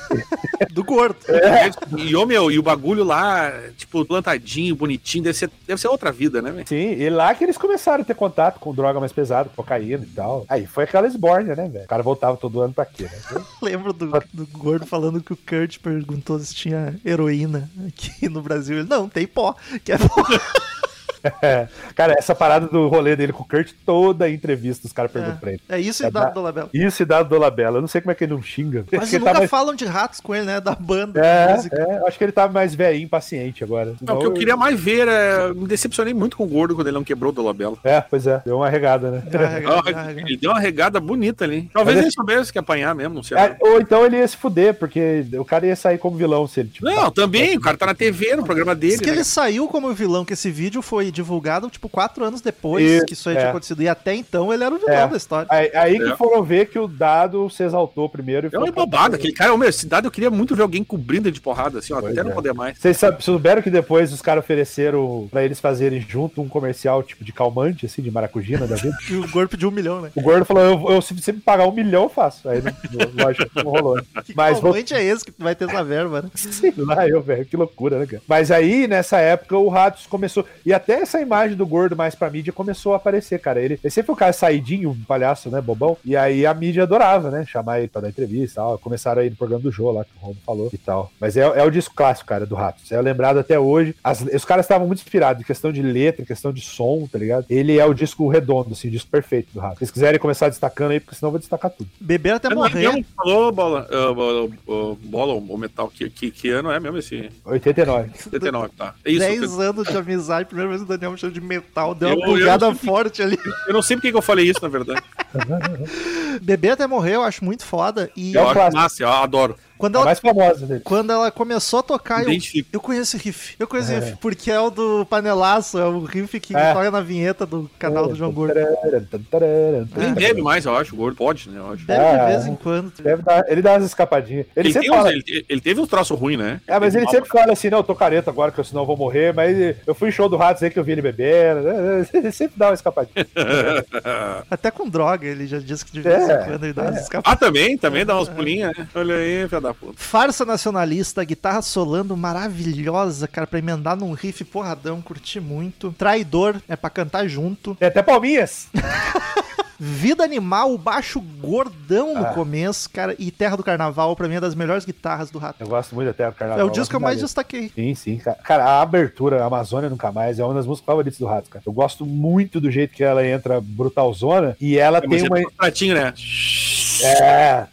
Do gordo. E, ô, meu, e o bagulho lá, tipo, plantadinho, bonitinho, deve ser, deve ser outra vida, né, velho? Sim, e lá que eles começaram a ter contato com droga mais pesada, cocaína e tal. Aí foi aquela esbórnia, né, velho? O cara voltava todo ano pra quê, né? Lembro do, do gordo falando que o Kurt perguntou se tinha heroína aqui no Brasil. Ele, não, tem pó. Que é pó. É. Cara, essa parada do rolê dele com o Kurt, toda a entrevista os caras perguntam pra ele. É isso e É dado da- do Labela. Isso e dado do Labela. Eu não sei como é que ele não xinga. Mas tá nunca mais... falam de ratos com ele, né? Da banda. É, é, acho que ele tá mais velhinho, paciente agora. Não, o que eu queria mais ver é. Me decepcionei muito com o gordo quando ele não quebrou do Labelo. É, pois é, deu uma regada, né? Deu uma regada, deu uma regada. Ele deu uma regada bonita ali. Talvez Mas ele é- soubesse que apanhar mesmo, não sei. É, ou então ele ia se fuder, porque o cara ia sair como vilão se ele, tipo, Não, também, o cara tá na TV, no programa dele. Diz que né? ele saiu como vilão, que esse vídeo foi divulgado, tipo, quatro anos depois Isso, que isso aí é. tinha acontecido. E até então ele era o vilão É. da história. Aí, aí que É. foram ver que o dado se exaltou primeiro e É uma bobada, aquele cara, meu, cidade eu queria muito ver alguém cobrindo ele de porrada, assim, ó, Pois até não é. poder mais. Vocês souberam que depois os caras ofereceram pra eles fazerem junto um comercial tipo de calmante, assim, de maracujina da vida? E o gordo pediu um milhão, né? O gordo falou: eu, eu, se você me pagar um milhão, eu faço. Aí, não, lógico, não rolou. Que Mas vou- calmante é esse que vai ter essa verba, né? Sei lá, eu, velho, que loucura, né, cara? Mas aí, nessa época, o Ratos começou. E até essa imagem do gordo mais pra mídia começou a aparecer, cara. Ele, ele sempre foi um cara saidinho, um palhaço, né, bobão. E aí a mídia adorava, né? Chamar ele pra dar entrevista e tal. Começaram aí no programa do Jô lá, que o Romo falou e tal. Mas é, é o disco clássico, cara, do Ratos. É lembrado até hoje. As- os caras estavam muito inspirados em questão de letra, em questão de som, tá ligado? Ele é o disco redondo, assim, o disco perfeito do Ratos. Se vocês quiserem começar destacando aí, porque senão eu vou destacar tudo. Beber até É, não é morrer. Falou, bola, bola, ah, bola, o metal, que, que, que ano é mesmo esse 89. 79, tá? É isso. 10 anos de amizade, primeira vez que o Daniel me chama de metal, deu uma Eu- eu bugada sei forte ali. Eu não sei porque que eu falei isso, na verdade. Beber até morrer, eu acho muito foda. E É o Eu acho massa, eu adoro. Quando A ela, mais famosa dele. quando ela começou a tocar, eu, eu conheço esse riff. Eu conheço esse riff, porque é o do Panelaço, é o riff que É. toca na vinheta do canal do João Gordo. Nem deve mais, eu acho. O gordo pode, né? Eu acho. Bebe É. de vez em quando. Deve dar- ele dá umas escapadinhas. Ele, Ele, sempre tem uns- fala. ele, ele teve uns troços ruins, né? É, mas ele sempre fala assim, não, eu tô careta agora, que eu senão eu vou morrer, mas eu fui em show do Ratos aí que eu vi ele bebendo, né? Ele sempre dá uma escapadinha. Até com droga, ele já disse que de vez em É, quando ele dá é. umas escapadas. Ah, também? Também dá uns pulinhos, né? Olha aí, filho da puta. Farsa nacionalista, guitarra solando maravilhosa, cara, pra emendar num riff porradão, curti muito. Traidor, é pra cantar junto. Tem até palminhas. Vida Animal, o baixo gordão no Ah. começo, cara, e Terra do Carnaval, pra mim é das melhores guitarras do Rato. Eu gosto muito até do carnaval. É o disco que eu mais destaquei. Sim, sim, cara. A abertura, a Amazônia Nunca Mais, é uma das músicas favoritas do Ratos, cara. Eu gosto muito do jeito que ela entra brutalzona e ela Mas tem é uma. um pratinho, né? É.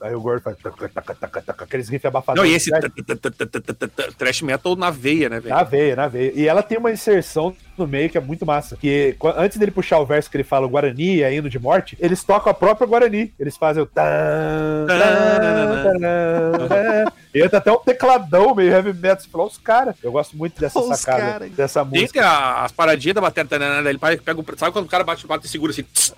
Aí o gordo faz. Aqueles riffs abafados. Não, e esse t- trash metal na veia, né, velho? Na veia, na veia. E ela tem uma inserção no meio que é muito massa. Que qu- antes dele puxar o verso que ele fala o Guarani é hino de morte, eles tocam a própria Guarani. Eles fazem o. E entra até um tecladão meio heavy metal. Você falou, os caras. Eu gosto muito dessa Os sacada, cara. dessa Tem música. que a- as paradinhas da bateria, ele pega o. Sabe quando o cara bate, bate e segura assim? Isso,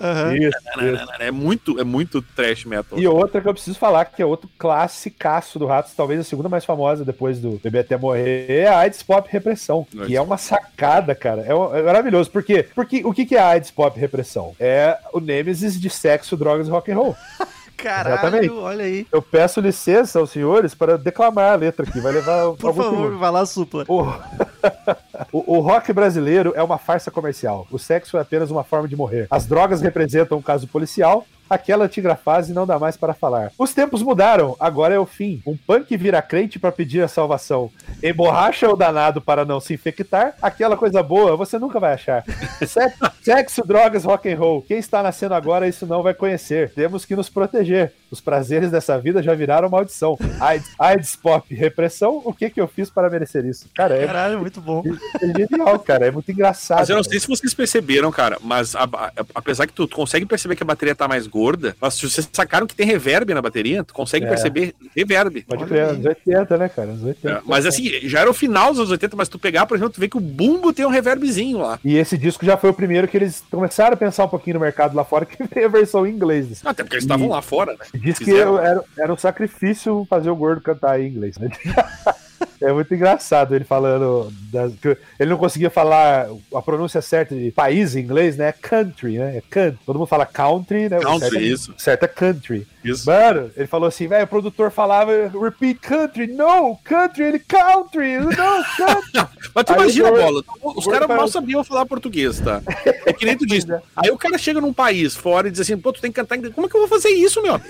É muito, é muito trash metal. E outra que eu preciso falar, que é outro classicaço do Ratos, talvez a segunda mais famosa depois do Bebê Até Morrer, é a AIDS Pop Repressão. Que é uma sacada, cara. É, um- é maravilhoso. Por quê? Porque o que é a AIDS Pop Repressão? É o nêmesis de sexo, drogas e rock and roll. Caralho, Exatamente. olha aí. Eu peço licença aos senhores para declamar a letra aqui. Vai levar Por favor, vai lá, supla. O... o, o rock brasileiro é uma farsa comercial. O sexo é apenas uma forma de morrer. As drogas representam um caso policial. Aquela antiga fase não dá mais para falar. Os tempos mudaram, agora é o fim. Um punk vira crente para pedir a salvação. Emborracha o danado para não se infectar. Aquela coisa boa você nunca vai achar. Sexo, sexo, drogas, rock and roll. Quem está nascendo agora isso não vai conhecer. Temos que nos proteger. Os prazeres dessa vida já viraram maldição. AIDS, AIDS pop, repressão, o que que eu fiz para merecer isso? Cara, é, Caralho, muito bom. é genial, cara. É muito engraçado. Mas eu não cara. sei se vocês perceberam, cara, mas a- a- apesar que tu, tu consegue perceber que a bateria tá mais gorda, mas se vocês sacaram que tem reverb na bateria, tu consegue É. perceber reverb. Pode crer, anos 80, né, cara? Anos 80. É, Mas assim, já era o final dos anos 80, mas tu pegar, por exemplo, tu vê que o bumbo tem um reverbzinho lá. E esse disco já foi o primeiro que eles começaram a pensar um pouquinho no mercado lá fora, que veio a versão em inglês. Até porque eles estavam lá fora, né? Diz que Fizeram. era, era um sacrifício fazer o gordo cantar em inglês, né? É muito engraçado ele falando. das- que ele não conseguia falar a pronúncia certa de país em inglês, né? É country, né? É country. Todo mundo fala country, né? Country, certo é- isso. Certo é country. Isso. Mano, ele falou assim, velho, o produtor falava repeat country, no, country, ele country, no, country. Mas tu Aí imagina, Gordo- bola, os caras mal sabiam falar português, tá? É que nem tu disse. Aí o cara chega num país fora e diz assim, pô, tu tem que cantar inglês. Como é que eu vou fazer isso, meu amigo?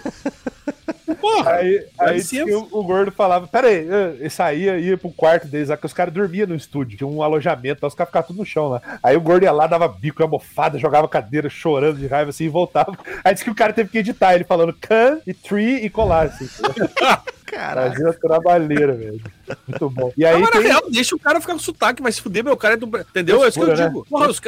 Porra! Aí, aí o, gordo falava, pera aí, eh, ele saía, ia pro quarto deles lá, que os caras dormiam no estúdio, tinha um alojamento, lá, os caras ficavam tudo no chão lá. Aí o gordo ia lá, dava bico, almofada, jogava cadeira, chorando de raiva assim, e voltava. Aí disse que o cara teve que editar ele falando can e tree e colar, assim. Caralho. Fazia trabalheira, velho. Muito bom. E aí Não, mas na tem... real, deixa o cara ficar com sotaque, vai se fuder, meu cara é do. Entendeu? É isso que eu né? digo. Porra, os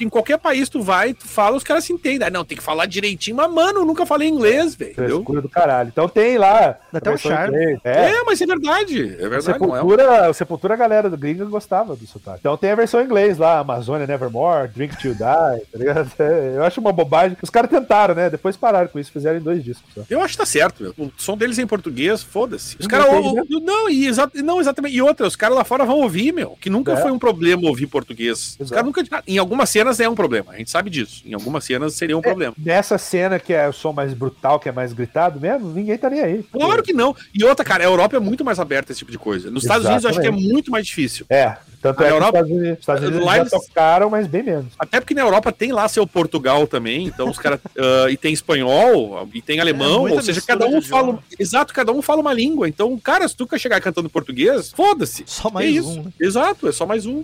em qualquer país tu vai, tu fala, os caras se entendem. Não, tem que falar direitinho, mas, mano, eu nunca falei inglês, velho. Frescura do caralho. Então tem lá. Dá até um charme. inglês. É, É, mas é verdade. É verdade, não é? Sepultura, o Sepultura, a galera do gringa gostava do sotaque. Então tem a versão em inglês lá, Amazônia Nevermore, Drink Till Die, tá ligado? É, eu acho uma bobagem. Os caras tentaram, né? Depois pararam com isso, fizeram em dois discos só. Eu acho que tá certo, meu. O som deles é em português, foda-se. Os Não caras. né? Não, e exa- não, exatamente. E outra, os caras lá fora vão ouvir, meu. Que nunca É. foi um problema ouvir português. Os Exato. caras nunca. Em algumas cenas é um problema. A gente sabe disso. Em algumas cenas seria um problema. Nessa cena que é o som mais brutal, que é mais gritado mesmo, ninguém nem aí. Claro que não. E outra, cara, a Europa é muito mais aberta a esse tipo de coisa. Nos Estados Unidos eu acho que é muito mais difícil. É, tanto A é que Europa- os Estados Unidos, os Estados Unidos lá já eles- tocaram, mas bem menos. Até porque na Europa tem lá seu Portugal também, então os caras. ah, e tem espanhol, e tem alemão, muita ou seja, cada um fala. idioma. Exato, cada um fala uma língua. Então, cara, se tu quer chegar cantando português, foda-se. Só É mais isso. um, né? Exato, é só mais um.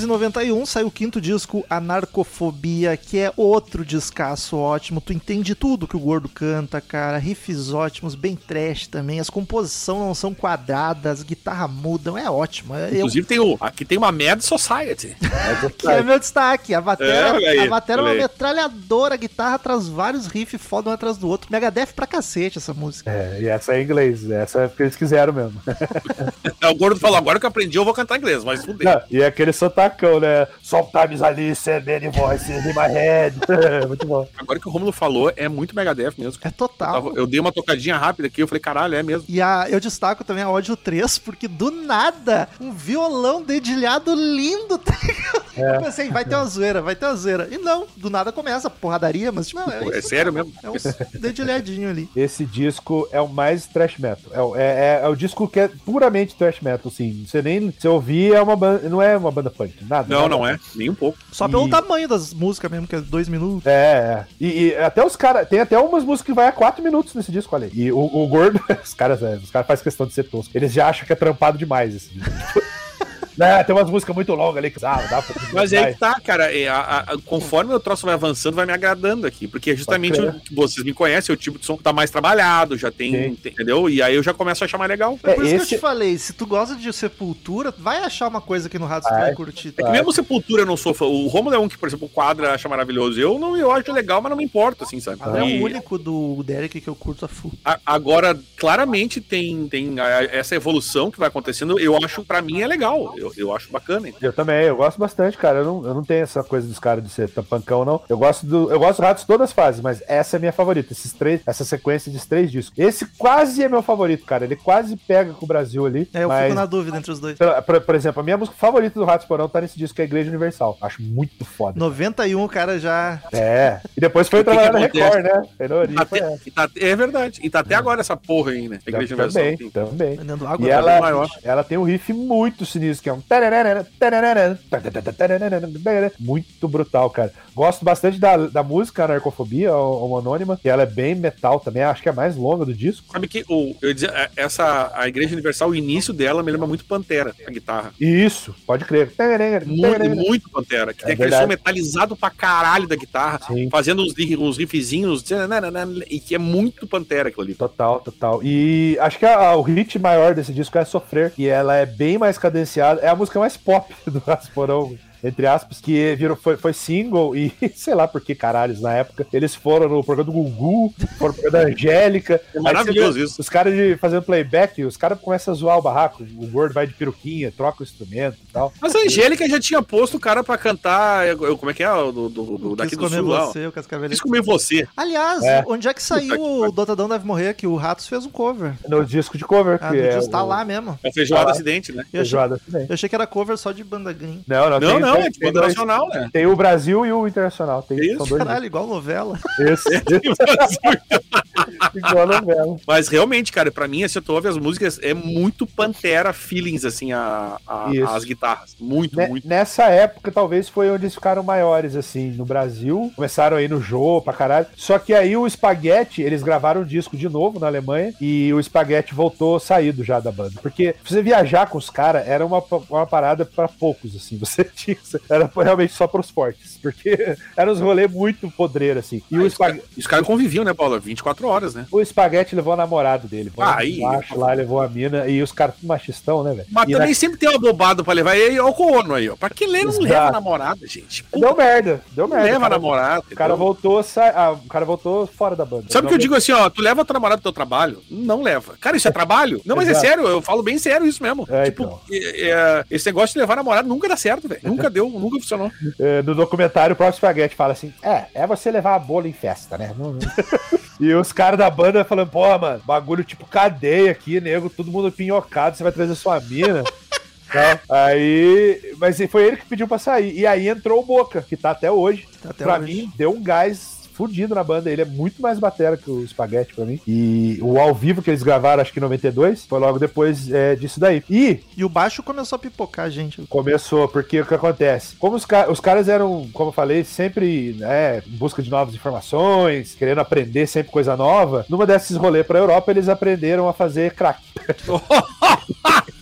1991 saiu o quinto disco, Anarcofobia, que é outro descasso ótimo. Tu entende tudo que o gordo canta, cara. Riffs ótimos, bem trash também. As composições não são quadradas, guitarra mudam, é ótimo. Eu, Inclusive, tem o, aqui tem uma Mad Society. que é meu destaque. A bateria, É, aí, a bateria é uma metralhadora, a guitarra traz vários riffs foda um atrás do outro. Megadeth pra cacete essa música. É, e essa é em inglês, essa é porque eles quiseram mesmo. O Gordo falou: agora que eu aprendi, eu vou cantar inglês, mas fudeu. E é aquele sotacão, né? Sometimes I listen many voices in my head. Muito bom. Agora que o Romulo falou, é muito Megadeth mesmo. É Eu, total. tava- eu dei uma tocadinha rápida aqui, eu falei, caralho, é mesmo. E a, eu destaco também a Ódio 3, porque do nada, um violão dedilhado lindo. tá? É. Eu pensei, vai ter uma zoeira, vai ter uma zoeira. E não, do nada começa a porradaria, mas tipo, não, é, É isso, sério mesmo. é um dedilhadinho ali. Esse disco é o mais thrash metal. É, o- é, é- é o disco que é puramente thrash metal, assim. Você nem. Se ouvir, é uma banda. Não é uma banda punk, nada. Não, nada. não é, nem um pouco. Só pelo E- tamanho das músicas mesmo, que é dois minutos. É, é. E, e até os caras. Tem até umas músicas que vai a 4 minutos nesse disco, olha aí. E o, o gordo, os caras, é, os caras fazem questão de ser tosco. Eles já acham que é trampado demais esse disco. É, tem umas músicas muito longas ali que ah, dá pra. Mas aí que tá, cara. é, a- a- conforme o troço vai avançando, vai me agradando aqui. Porque é justamente o que vocês me conhecem, é o tipo de som que tá mais trabalhado, já tem, Sim. entendeu? E aí eu já começo a achar mais legal. É É, por isso que eu esse- te falei, se tu gosta de Sepultura, vai achar uma coisa aqui no Ratos que tu Vai. curtir. É que mesmo Sepultura eu não sou fã. O Romulo é um que, por exemplo, o quadra acha maravilhoso. Eu não eu acho legal, mas não me importa, assim, sabe? Ah, é o único do Derek que eu curto a full. a- agora, claramente tem, tem a- essa evolução que vai acontecendo. Eu acho, pra mim, é legal. Eu, eu acho bacana. hein? Eu também, eu gosto bastante, cara. Eu não, eu não tenho essa coisa dos caras de ser tampancão, não. Eu gosto do. Eu gosto do Ratos todas as fases, mas essa é a minha favorita. Esses três, essa sequência de três discos. Esse quase é meu favorito, cara. Ele quase pega com o Brasil ali. É, eu mas... fico na dúvida entre os dois. Por, por- por exemplo, a minha música favorita do Ratos Porão tá nesse disco, que é a Igreja Universal. Acho muito foda. 91, o cara já. É. E depois foi trabalhar na? Record, né? Foi na origem, Tá e tá- é verdade. E tá até agora essa porra aí, né? A Igreja Universal. Também, tem- também. E pra ela, maior. ela tem um riff muito sinistro, que é um. tararara, tararara, Muito brutal, cara. Gosto bastante da, da música Narcofobia, ou Anônima, que ela é bem metal também, acho que é a mais longa do disco. Sabe que o, eu ia dizer, é, essa, a Igreja Universal, o início dela me lembra muito Pantera, a guitarra. Isso, pode crer. Muito, muito Pantera. Que É tem aquele som metalizado pra caralho da guitarra, Sim. fazendo uns, uns riffzinhos, e que é muito Pantera aquilo ali. Total, total. E acho que a- o hit maior desse disco é Sofrer, que ela é bem mais cadenciada. É a música mais pop do Rasporão. Entre aspas, que virou, foi, foi single e sei lá por que caralhos na época. Eles foram no programa do Gugu, foram no programa da Angélica. É Aí maravilhoso isso. Os caras de fazendo playback, os caras começam a zoar o barraco. O gordo vai de peruquinha, troca o instrumento e tal. Mas a Angélica já tinha posto o cara pra cantar. eu- eu- Como é que é? Do, do, do, daqui Quis do comer sul você, o Cascavelho. Quis comer você. Aliás, É. onde é que saiu o Dotadão Deve Morrer? Que o Ratos fez um cover. No disco de cover, Ah, que no é. disco tá o- lá mesmo. É o feijoada Ah. acidente, né? Eu achei, Feijoada também. eu achei que era cover só de banda gringa. Não, não, Não, tem, não, tem, é de tem banda dois- nacional, né? tem o Brasil e o Internacional. Tem, Isso, são dois Caralho, igual novela. Esse, igual novela. Mas realmente, cara, pra mim, se tu ouve as músicas, é muito Pantera feelings, assim, a, a- Isso. as guitarras. Muito, Ne- muito. Nessa época, talvez foi onde eles ficaram maiores, assim, no Brasil. Começaram aí no Jô, pra caralho. Só que aí o Spaghetti, eles gravaram um disco de novo na Alemanha e o Spaghetti voltou saído já da banda. Porque você viajar com os caras era uma, uma parada pra poucos, assim. Você tinha. Era realmente só pros fortes. Porque eram uns rolês muito podreiros, assim. E Ah, o, caras os caras conviviam, né, Paula? 24 horas, né? o Spaghetti levou a namorada dele. Ah, aí- lá, levou a mina. E os caras machistão, né, velho? Mas E também sempre tem uma bobada pra levar. E aí, olha o corno aí, ó. Pra que lê não Exato. leva a namorada, gente? Pô, Deu merda, deu merda. leva a cara. namorada. O cara voltou, sa... ah, o cara voltou fora da banda. Sabe o que eu digo assim, ó? Tu leva a tua namorada pro teu trabalho? Não leva. Cara, isso é trabalho? Não, mas é Exato. sério, eu falo bem sério isso mesmo. É, tipo, então. é, é, esse negócio de levar a namorada nunca dá certo, velho. Nunca deu, nunca funcionou. É, no documentário, o próprio Spaghetti fala assim: é, é você levar a bola em festa, né? Não- não- e os caras da banda falando, pô, mano, bagulho tipo cadeia aqui, nego, todo mundo pinhocado, você vai trazer sua mina. Tá? Aí. Mas foi ele que pediu pra sair. E aí entrou o Boca, que tá até hoje. Tá até pra hoje. mim, deu um gás fudido na banda. Ele é muito mais batera que o Spaghetti pra mim. E o ao vivo que eles gravaram, acho que em 92, foi logo depois é, disso daí. E E o baixo começou a pipocar, gente. Começou, porque o que acontece? Como os, ca- os caras eram, como eu falei, sempre né, em busca de novas informações, querendo aprender sempre coisa nova, numa desses rolês pra Europa, eles aprenderam a fazer crack.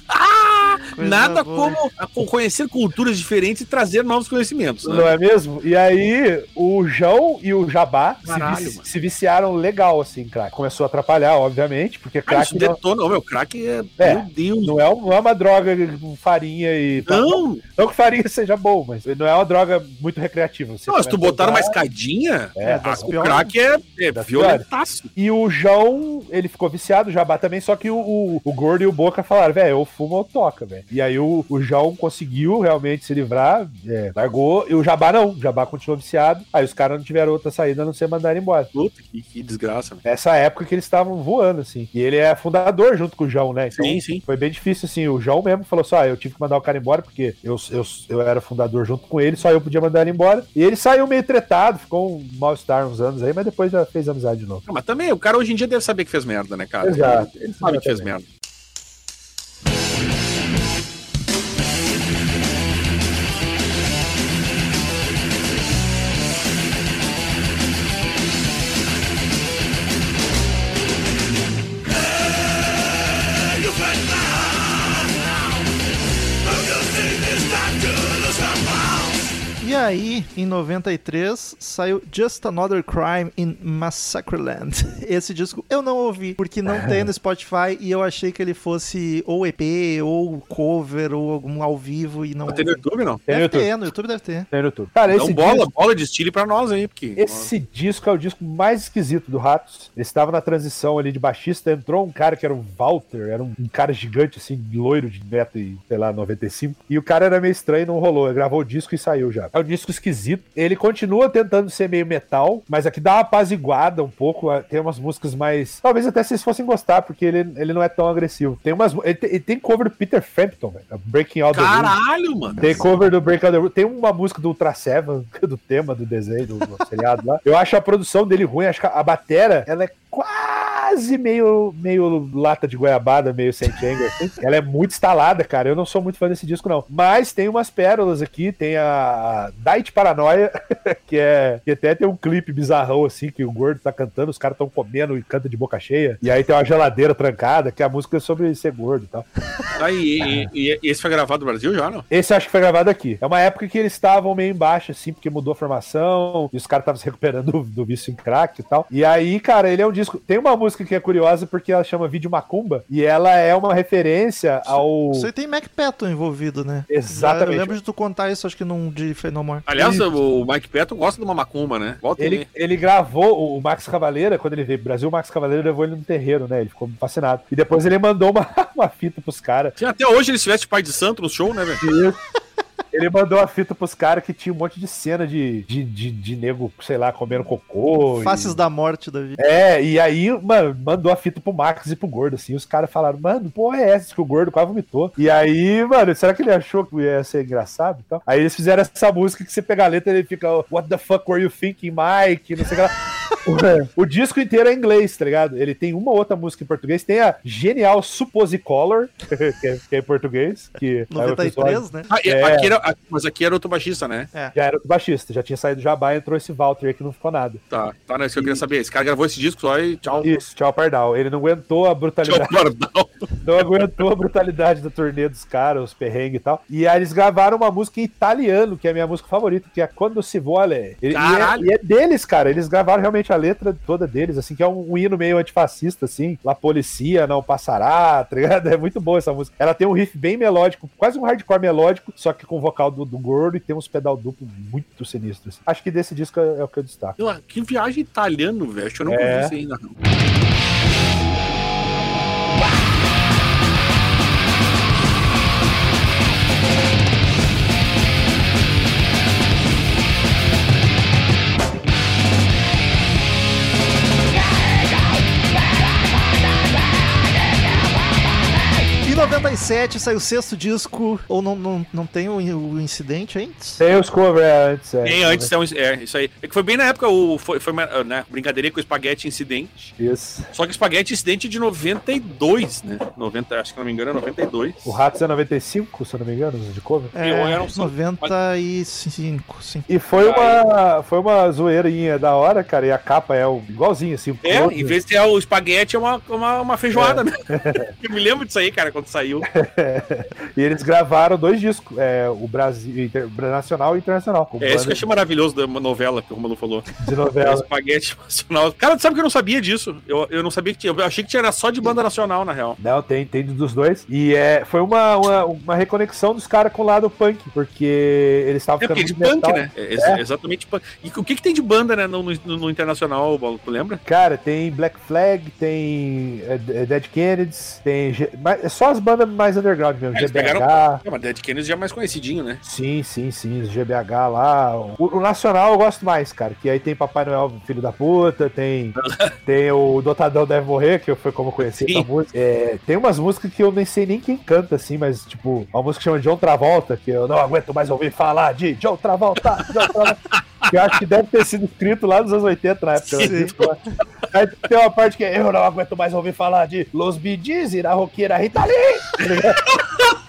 Coisa Nada boa. como conhecer culturas diferentes e trazer novos conhecimentos. né? Não é mesmo? E aí, o João e o Jabá se, Caralho, vici- mano. se viciaram legal, assim, crack. Começou a atrapalhar, obviamente, porque Ah, crack isso não, detona. Meu, crack é. É. Meu Deus. não é, não é uma droga com farinha e. Não, Não que farinha seja bom, mas não é uma droga muito recreativa. Você não, se tu botar uma escadinha, É, a- o piores. crack é, é violentaço. E o João, ele ficou viciado, o Jabá também, só que o, o, o Gordo e o Boca falaram, velho, ou fuma ou toca, velho. E aí o, o João conseguiu realmente se livrar, é, largou, e o Jabá não, o Jabá continuou viciado, aí os caras não tiveram outra saída a não ser mandar ele embora. Puta, que, que desgraça. velho. Nessa época que eles estavam voando, assim. E ele é fundador junto com o João, né? Então, Sim, sim. Foi bem difícil, assim. O João mesmo falou só, ah, eu tive que mandar o cara embora, porque eu, eu, eu era fundador junto com ele, só eu podia mandar ele embora. E ele saiu meio tretado, ficou um mal-estar uns anos aí, mas depois já fez amizade de novo. Ah, mas também, o cara hoje em dia deve saber que fez merda, né, cara? Exato. Ele sabe que fez merda. Aí, em 93, saiu Just Another Crime in Massacreland. Esse disco eu não ouvi, porque não tem no Spotify e eu achei que ele fosse ou EP, ou cover, ou algum ao vivo e não. Tem no YouTube, não? Tem no Deve YouTube. ter, no YouTube deve ter. Tem no YouTube. Cara, Então esse bola, disco, bola de estilo pra nós aí, porque... esse disco é o disco mais esquisito do Ratos. Ele estava na transição ali de baixista, entrou um cara que era o Walter, era um, um cara gigante, assim, loiro de metro e, sei lá, 95. E o cara era meio estranho, não rolou. Ele gravou o disco e saiu já. É um disco esquisito. Ele continua tentando ser meio metal, mas aqui dá uma apaziguada um pouco. ah, Tem umas músicas mais. Talvez até vocês fossem gostar, porque ele, ele não é tão agressivo. Tem umas. Ele tem, ele tem cover do Peter Frampton, velho. Breaking All the Rules. Caralho, mano. Tem cover do Break All the Rules. Tem uma música do Ultra Seven, do tema do desenho, do, do seriado lá. Eu acho a produção dele ruim. Acho que a, a batera, ela é quase meio, meio lata de goiabada, meio Saint Anger. assim. Ela é muito instalada, cara. Eu não sou muito fã desse disco, não. Mas tem umas pérolas aqui. Tem a Diet Paranoia, que é. Que até tem um clipe bizarrão, assim, que o gordo tá cantando, os caras estão comendo e canta de boca cheia. E aí tem uma geladeira trancada, que a música é sobre ser gordo e tal. Aí, e, e- e esse foi gravado no Brasil já, não? Esse eu acho que foi gravado aqui. É uma época que eles estavam meio embaixo, assim, porque mudou a formação, e os caras estavam se recuperando do, do vício em crack e tal. E aí, cara, ele é um disco. Tem uma música que é curiosa porque ela chama Vídeo Macumba, e ela é uma referência ao. Isso aí tem Mac Patton envolvido, né? Exatamente. Eu lembro de tu contar isso, acho que num de Aliás, Isso. o Mike Patton gosta de uma macumba, né? Volta Ele, ele... gravou o Max Cavaleira, quando ele veio pro Brasil, o Max Cavaleira levou ele no terreiro, né? Ele ficou fascinado. E depois ele mandou uma, uma fita pros caras. Até hoje ele se veste pai de santo no show, né, velho? Ele mandou a fita pros caras que tinha um monte de cena de, de, de, de nego, sei lá, comendo cocô. e- Faces da morte da vida. É, e aí, mano, mandou a fita pro Max e pro Gordo, assim. Os caras falaram, mano, porra é essa que o Gordo quase vomitou? E aí, mano, será que ele achou que ia ser engraçado e tal? Aí eles fizeram essa música que você pega a letra e ele fica, What the fuck were you thinking, Mike? Não sei o que lá. O, o disco inteiro é em inglês, tá ligado? Ele tem uma outra música em português. Tem a genial Supposicolor, que é, que é em português. Que aí o pessoal 93, né? Ah, É. aqui era, mas aqui era outro baixista, né? Já era o baixista, já tinha saído do Jabá, entrou esse Walter aí que não ficou nada. Tá, tá, né? Isso que eu queria saber. Esse cara gravou esse disco só e tchau. Isso, tchau, Pardal. Ele não aguentou a Tchau, brutalidade. Pardal. não aguentou a brutalidade da turnê dos caras, os perrengues e tal. E aí eles gravaram uma música em italiano, que é a minha música favorita, que é Quando se vuole. E, e é, e é deles, cara. Eles gravaram realmente a letra toda deles, assim, que é um, um hino meio antifascista, assim. La policia não passará, tá ligado? É muito boa essa música. Ela tem um riff bem melódico, quase um hardcore melódico, só que com o vocal do, do gordo e tem uns pedal duplo muito sinistros. Acho que desse disco é, é o que eu destaco. Eu- Que viagem italiano, velho. Acho que eu não É. isso ainda. não. Em 97 saiu o sexto disco, ou não, não, não tem o, o incidente antes? Tem os covers antes, é. Bem antes, é, um- é, isso aí. É que foi bem na época, o, foi, foi uma, né, brincadeirinha com o Espaguete Incidente. Isso. Só que o Espaguete Incidente é de 92, né? 90, acho que não me engano é 92. O Ratos é 95, se eu não me engano, de cover. É, Eu era um- 95, sim. E foi uma, foi uma zoeirinha da hora, cara, e a capa é igualzinho, assim. É, em vez de ter o espaguete, é uma, uma, uma feijoada, né? Eu me lembro disso aí, cara, quando saiu. E eles gravaram dois discos, é, o Brasil, inter, nacional e internacional. É isso que eu achei maravilhoso da novela que o Romulo falou. de É novela. espaguete nacional. Cara, sabe que eu não sabia disso? Eu, eu não sabia que tinha. Eu achei que tinha era só de banda nacional, na real. Não, tem, tem dos dois. E é, foi uma, uma, uma reconexão dos caras com o lado punk, porque eles estavam É porque é de punk, metal. né? É, ex- Exatamente punk. E o que, que tem de banda, né, no, no, no internacional, Paulo? Tu lembra? Cara, tem Black Flag, tem é, é, Dead Kennedys, tem. É só as bandas mais underground mesmo. É, GBH. pegaram- É, mas Dead Kennedys já é mais conhecidinho, né? Sim, sim, sim, os GBH lá. O, o Nacional eu gosto mais, cara. Que aí tem Papai Noel, filho da puta, tem, tem o Dotadão Deve Morrer, que foi como eu conheci Sim. essa música. É, tem umas músicas que eu nem sei nem quem canta, assim, mas tipo, uma música que chama John Travolta, que eu não aguento mais ouvir falar de John Travolta, John Travolta. que eu acho que deve ter sido escrito lá nos anos 80, na época. Sim. Aí tem uma parte que é, eu não aguento mais ouvir falar de Los e da roqueira Rita Lee.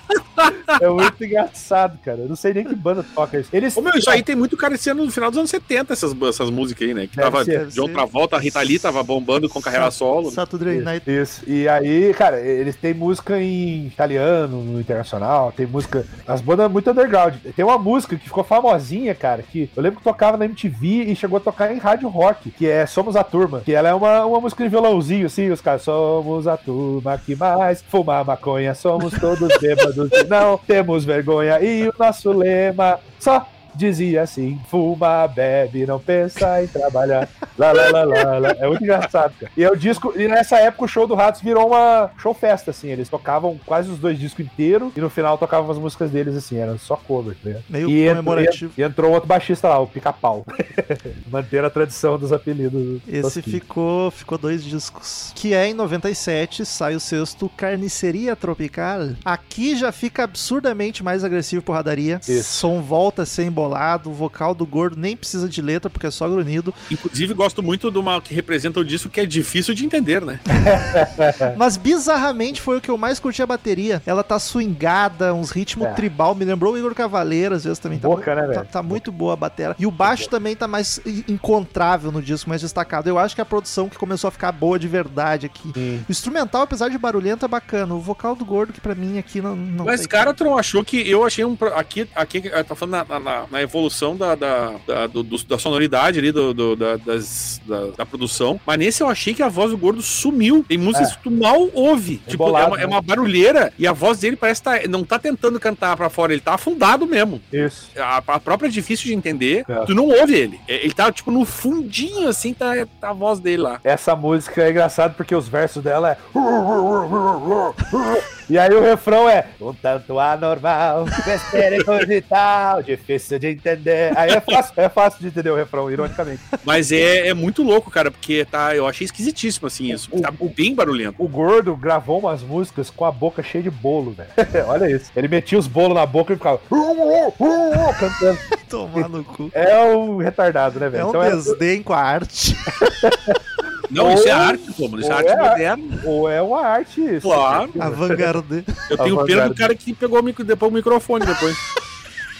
É muito engraçado, cara. Eu não sei nem que banda toca isso. Eles. Ô, meu, isso aí tem muito careciendo no final dos anos 70, essas, essas músicas aí, né? Que Deve tava ser, de outra ser. volta, a Rita Lee tava bombando com carreira solo. né? Saturday Night. Isso. E aí, cara, eles têm música em italiano, no internacional, tem música. As bandas muito underground. Tem uma música que ficou famosinha, cara, que eu lembro que tocava na MTV e chegou a tocar em rádio rock, que é Somos a Turma. Que ela é uma, uma música de violãozinho, assim, os caras, somos a turma que mais fuma maconha, somos todos bêbados não temos vergonha. E o nosso lema só. Dizia assim, fuma, bebe, não pensa em trabalhar. Lá, lá, lá, lá, lá. É muito engraçado, cara. E é o disco. E nessa época o show do Ratos virou uma show festa, assim. Eles tocavam quase os dois discos inteiros e no final tocavam as músicas deles, assim, era só cover, né? Meio e, entrou, comemorativo. e, e entrou outro baixista lá, o Pica-Pau. Manter a tradição dos apelidos. Esse ficou, ficou dois discos. Que é em 97, sai o sexto Carniceria Tropical. Aqui já fica absurdamente mais agressivo porradaria. Isso. Som volta a ser embolado, o vocal do gordo nem precisa de letra porque é só grunhido. Inclusive, gosto muito de uma que representa o disco que é difícil de entender, né? Mas bizarramente foi o que eu mais curti a bateria. Ela tá swingada, uns ritmos É. tribal, me lembrou o Igor Cavaleiro, às vezes também. Tá, Boca, né, tá, velho? tá muito boa a bateria. E o baixo também tá mais en- encontrável no disco, mais destacado. Eu acho que a produção que começou a ficar boa de verdade aqui. Sim. O instrumental, apesar de barulhento, é bacana. O vocal do gordo, que pra mim aqui não. não Mas, tem cara, tu não achou que eu achei um. Aqui, aqui tá falando na, na- na evolução da, da, da, do- da sonoridade ali, do, do- da, das- da, da produção. Mas nesse eu achei que a voz do gordo sumiu. Tem músicas que tu mal ouve. tipo, é Embolado, uma, é né? uma barulheira e a voz dele parece tá, não tá tentando cantar pra fora, ele tá afundado mesmo. Isso. A, a própria é difícil de entender. É. Tu não ouve ele. É, Ele tá, tipo, no fundinho, assim, tá, tá a voz dele lá. Essa música é engraçada porque os versos dela é. E aí o refrão é um tanto anormal, besteira e tal, difícil de entender. Aí é fácil, é fácil de entender o refrão, ironicamente. Mas é, é muito louco, cara, porque tá, eu achei esquisitíssimo, assim, isso. Tá bem barulhento. O Gordo gravou umas músicas com a boca cheia de bolo, velho. Olha isso. Ele metia os bolos na boca e ficava cantando. Tomar no cu. É um retardado, né, velho? É um Então é- desdém com a arte. Não, Ou- isso é arte, pô, mano. Isso é arte é- moderna. ou é uma arte isso. Claro. Avant-garde. Eu tenho pena do cara que pegou o, micro, depois o microfone depois.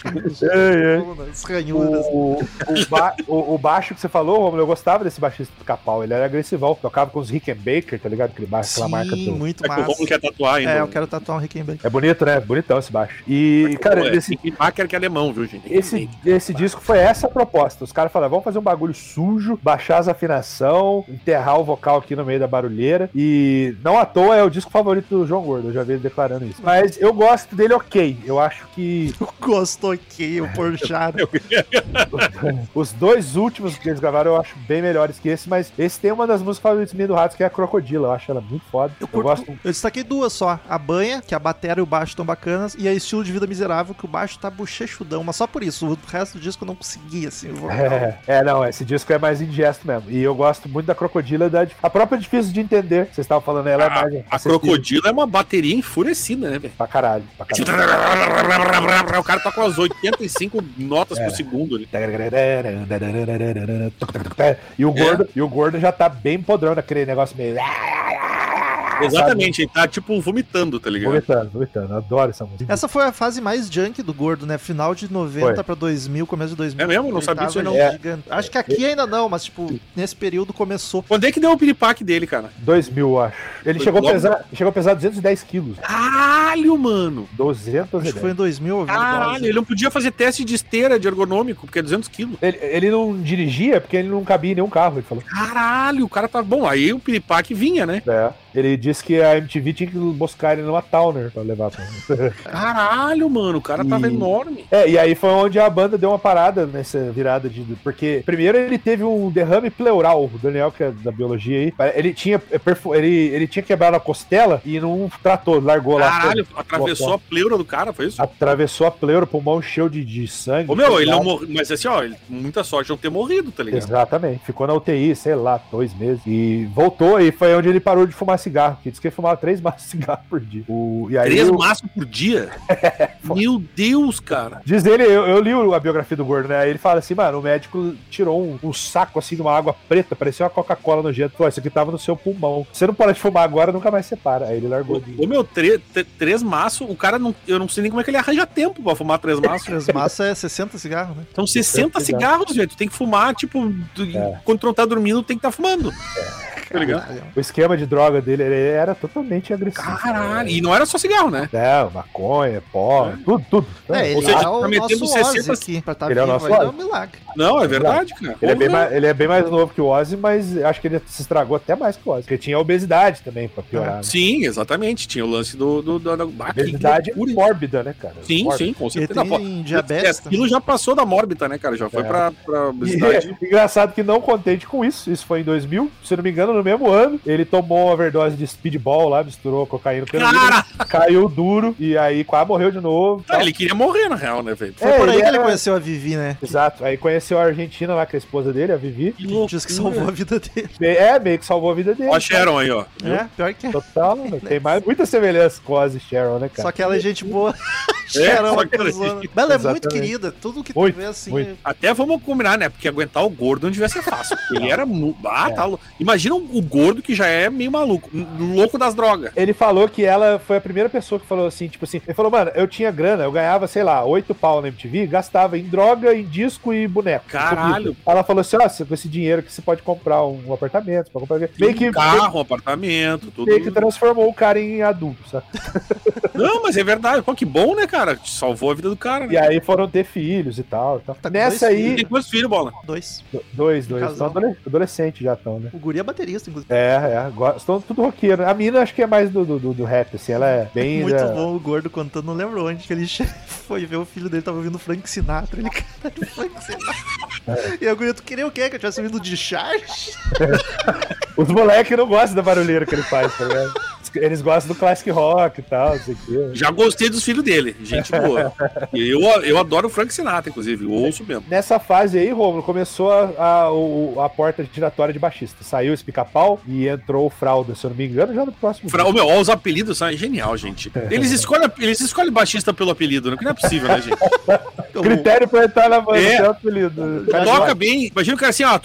O, o, ba- o- o baixo que você falou, Romulo, eu gostava desse baixista do Capau. Ele era agressivão. Tocava com os Rickenbacker, tá ligado? Aquele baixo, aquela marca Sim, toda. muito É que o massa. Romulo quer tatuar ainda. É, eu quero tatuar um Rickenbacker. É bonito, né? Bonitão esse baixo. E, cara, é, esse, Packer que é alemão, viu, gente? esse, esse disco foi essa a proposta. Os caras falaram, vamos fazer um bagulho sujo, baixar as afinação, enterrar o vocal aqui no meio da barulheira. E não à toa é o disco favorito do João Gordo. Eu já vi ele declarando isso. Mas eu gosto dele ok. Eu acho que Gostou que o Porchat. os dois últimos que eles gravaram eu acho bem melhores que esse, mas esse tem uma das músicas favoritas minhas do Ratos, que é a Crocodila. Eu acho ela muito foda. Eu, curto- gosto. Eu destaquei duas só. A banha, que a bateria e o baixo estão bacanas, e a estilo de vida miserável, que o baixo tá bochechudão. Mas só por isso. O resto do disco eu não consegui, assim. Vocal. É, é, não, esse disco é mais indigesto mesmo. E eu gosto muito da Crocodila, da, a própria é difícil de entender. Vocês estavam falando, ela é A, mais. a crocodila é uma bateria enfurecida, né, velho? Pra caralho, pra caralho. O cara tá com as 85 notas É. por segundo ali. E o gordo, e o gordo já tá bem podrão naquele negócio meio. Exatamente, ele tá tipo vomitando, tá ligado? Vomitando, vomitando. Adoro essa música. Essa foi a fase mais junk do gordo, né? Final de 90 Foi. pra 2000, começo de 2000. É mesmo? Não sabia disso aí, não. É. Acho que aqui ainda não, mas, tipo, nesse período começou. Quando é que deu o piripaque dele, cara? 2000, eu acho. Ele Foi chegou a, pesar, chegou a pesar 210 quilos. Caralho, mano! 210. Acho que foi em 2000. ouvindo Caralho, ele não podia fazer teste de esteira de ergonômico, porque é 200 quilos. Ele, ele não dirigia porque ele não cabia em nenhum carro, ele falou. Caralho, o cara tá bom. Aí o piripaque vinha, né? É. Ele disse que a MTV tinha que buscar ele numa Towner pra levar pra Caralho, mano, o cara tava E- enorme. É, e aí foi onde a banda deu uma parada nessa virada de. Porque primeiro ele teve um derrame pleural, o Daniel, que é da biologia aí. Ele tinha, é, ele, ele tinha quebrado a costela e não tratou, largou lá. Caralho, atravessou a pleura do cara, foi isso? Atravessou a pleura, o pulmão encheu de, de sangue. Ô meu, ele não morreu. Mas assim, ó, ele- muita sorte de não ter morrido, tá ligado? Exatamente. Ficou na UTI, sei lá, dois meses. E voltou, e foi onde ele parou de fumar cigarro, que diz que ele fumava três maços de cigarro por dia. O, e aí Três o- maços por dia? Meu Deus, cara. Diz ele, eu, eu li a biografia do gordo, né? Aí ele fala assim, mano, o médico tirou um, um saco assim de uma água preta, parecia uma Coca-Cola no jeito. Falou, isso aqui tava no seu pulmão. Você não pode fumar agora, nunca mais separa. Aí ele largou de. Ô, meu, tre- tre- três maços, o cara não. Eu não sei nem como é que ele arranja tempo pra fumar três maços. Três massa é 60 cigarros, né? São 60 cigarros. cigarros, velho. Tu tem que fumar, tipo, tu- É. quando tu não tá dormindo, tem que estar fumando. Tá ligado? O esquema de droga dele ele era totalmente agressivo. Caralho. E não era só cigarro, né? É, maconha, pó, tudo, tudo. É, ele Ou seja, é o tá metendo nosso 60 Ozzy aqui. Pra estar Ele é o vivo nosso é um milagre. Não, é verdade, cara. Ele é, bem mais, ele é bem mais novo que o Ozzy, mas acho que ele se estragou até mais que o Ozzy. Porque tinha obesidade também, pra piorar. né? Sim, exatamente. Tinha o lance do. do, do, do... Ah, Obesidade mórbida, né, cara? Sim, Mórbida. sim, com Ele certeza. tem diabetes é, aquilo já passou da mórbita, né, cara? Já foi É. pra, pra E obesidade. é engraçado que não contente com isso, isso foi em 2000, se não me engano, no mesmo ano, ele tomou uma overdose de speedball lá, misturou cocaína Cara! caiu duro e aí quase morreu de novo. Ah, ele queria morrer, na real, né, velho? Foi É, por aí ele que ele era- conheceu a Vivi, né? Exato, aí conheceu a Argentina lá, que é a esposa dele, a Vivi. Que loucura. Diz que salvou a vida dele. É, meio que salvou a vida dele. Ó a Sharon aí, ó. É, pior que é. Total, né? tem mais, muita semelhança com e Sharon, né, cara? Só que ela é gente boa. É, só que ela é muito querida. Tudo que tu Muito, vê assim. muito. Até vamos combinar, né? Porque aguentar o gordo não devia ser fácil. Ele era. Ah, tá louco. Imagina o gordo que já é meio maluco. um Louco das drogas. Ele falou que ela foi a primeira pessoa que falou assim, tipo assim, ele falou, mano, eu tinha grana, eu ganhava, sei lá, 8 pau na MTV, gastava em droga, em disco e boneco. Caralho. Ela falou assim, ó, você- com esse dinheiro que você pode comprar um apartamento, pode comprar... Meio que, Um carro, um apartamento, tudo. meio que transformou o cara em adulto, sabe? Não, mas é verdade. Pô, que bom, né, cara? Salvou a vida do cara, né? E aí foram ter filhos e tal. e tal. Tá Nessa dois aí, tem quantos filhos, bola? Dois. do- dois, dois, estão adole- adolescentes já estão, né? O guri é baterista, inclusive. É, é, estão tudo roqueiro. A mina acho que é mais do, do, do- do rap, assim, ela é bem... Muito é, bom o gordo contando, não lembro onde, que ele foi ver o filho dele, tava ouvindo Frank Sinatra. Ele, caralho, Frank Sinatra. E o guri, tu queria o quê? Que eu tivesse ouvindo de charge? Os moleques não gostam da barulheira que ele faz, tá ligado? Eles gostam do classic rock e tal, não sei o quê. Já gostei dos filhos dele. Gente boa. E eu, eu adoro o Frank Sinatra, inclusive. Eu ouço mesmo. Nessa fase aí, Romulo, começou a, a, o- a porta giratória de baixista. Saiu esse pica-pau e entrou o Fralda, se eu não me engano, já no próximo. Fra... Ô, meu, ó, os apelidos são genial, gente. Eles escolhem, eles escolhem baixista pelo apelido, né? Que não é possível, né, gente? Critério pra entrar na banda, É. é. o apelido. Toca bem. Imagina o cara assim, ó,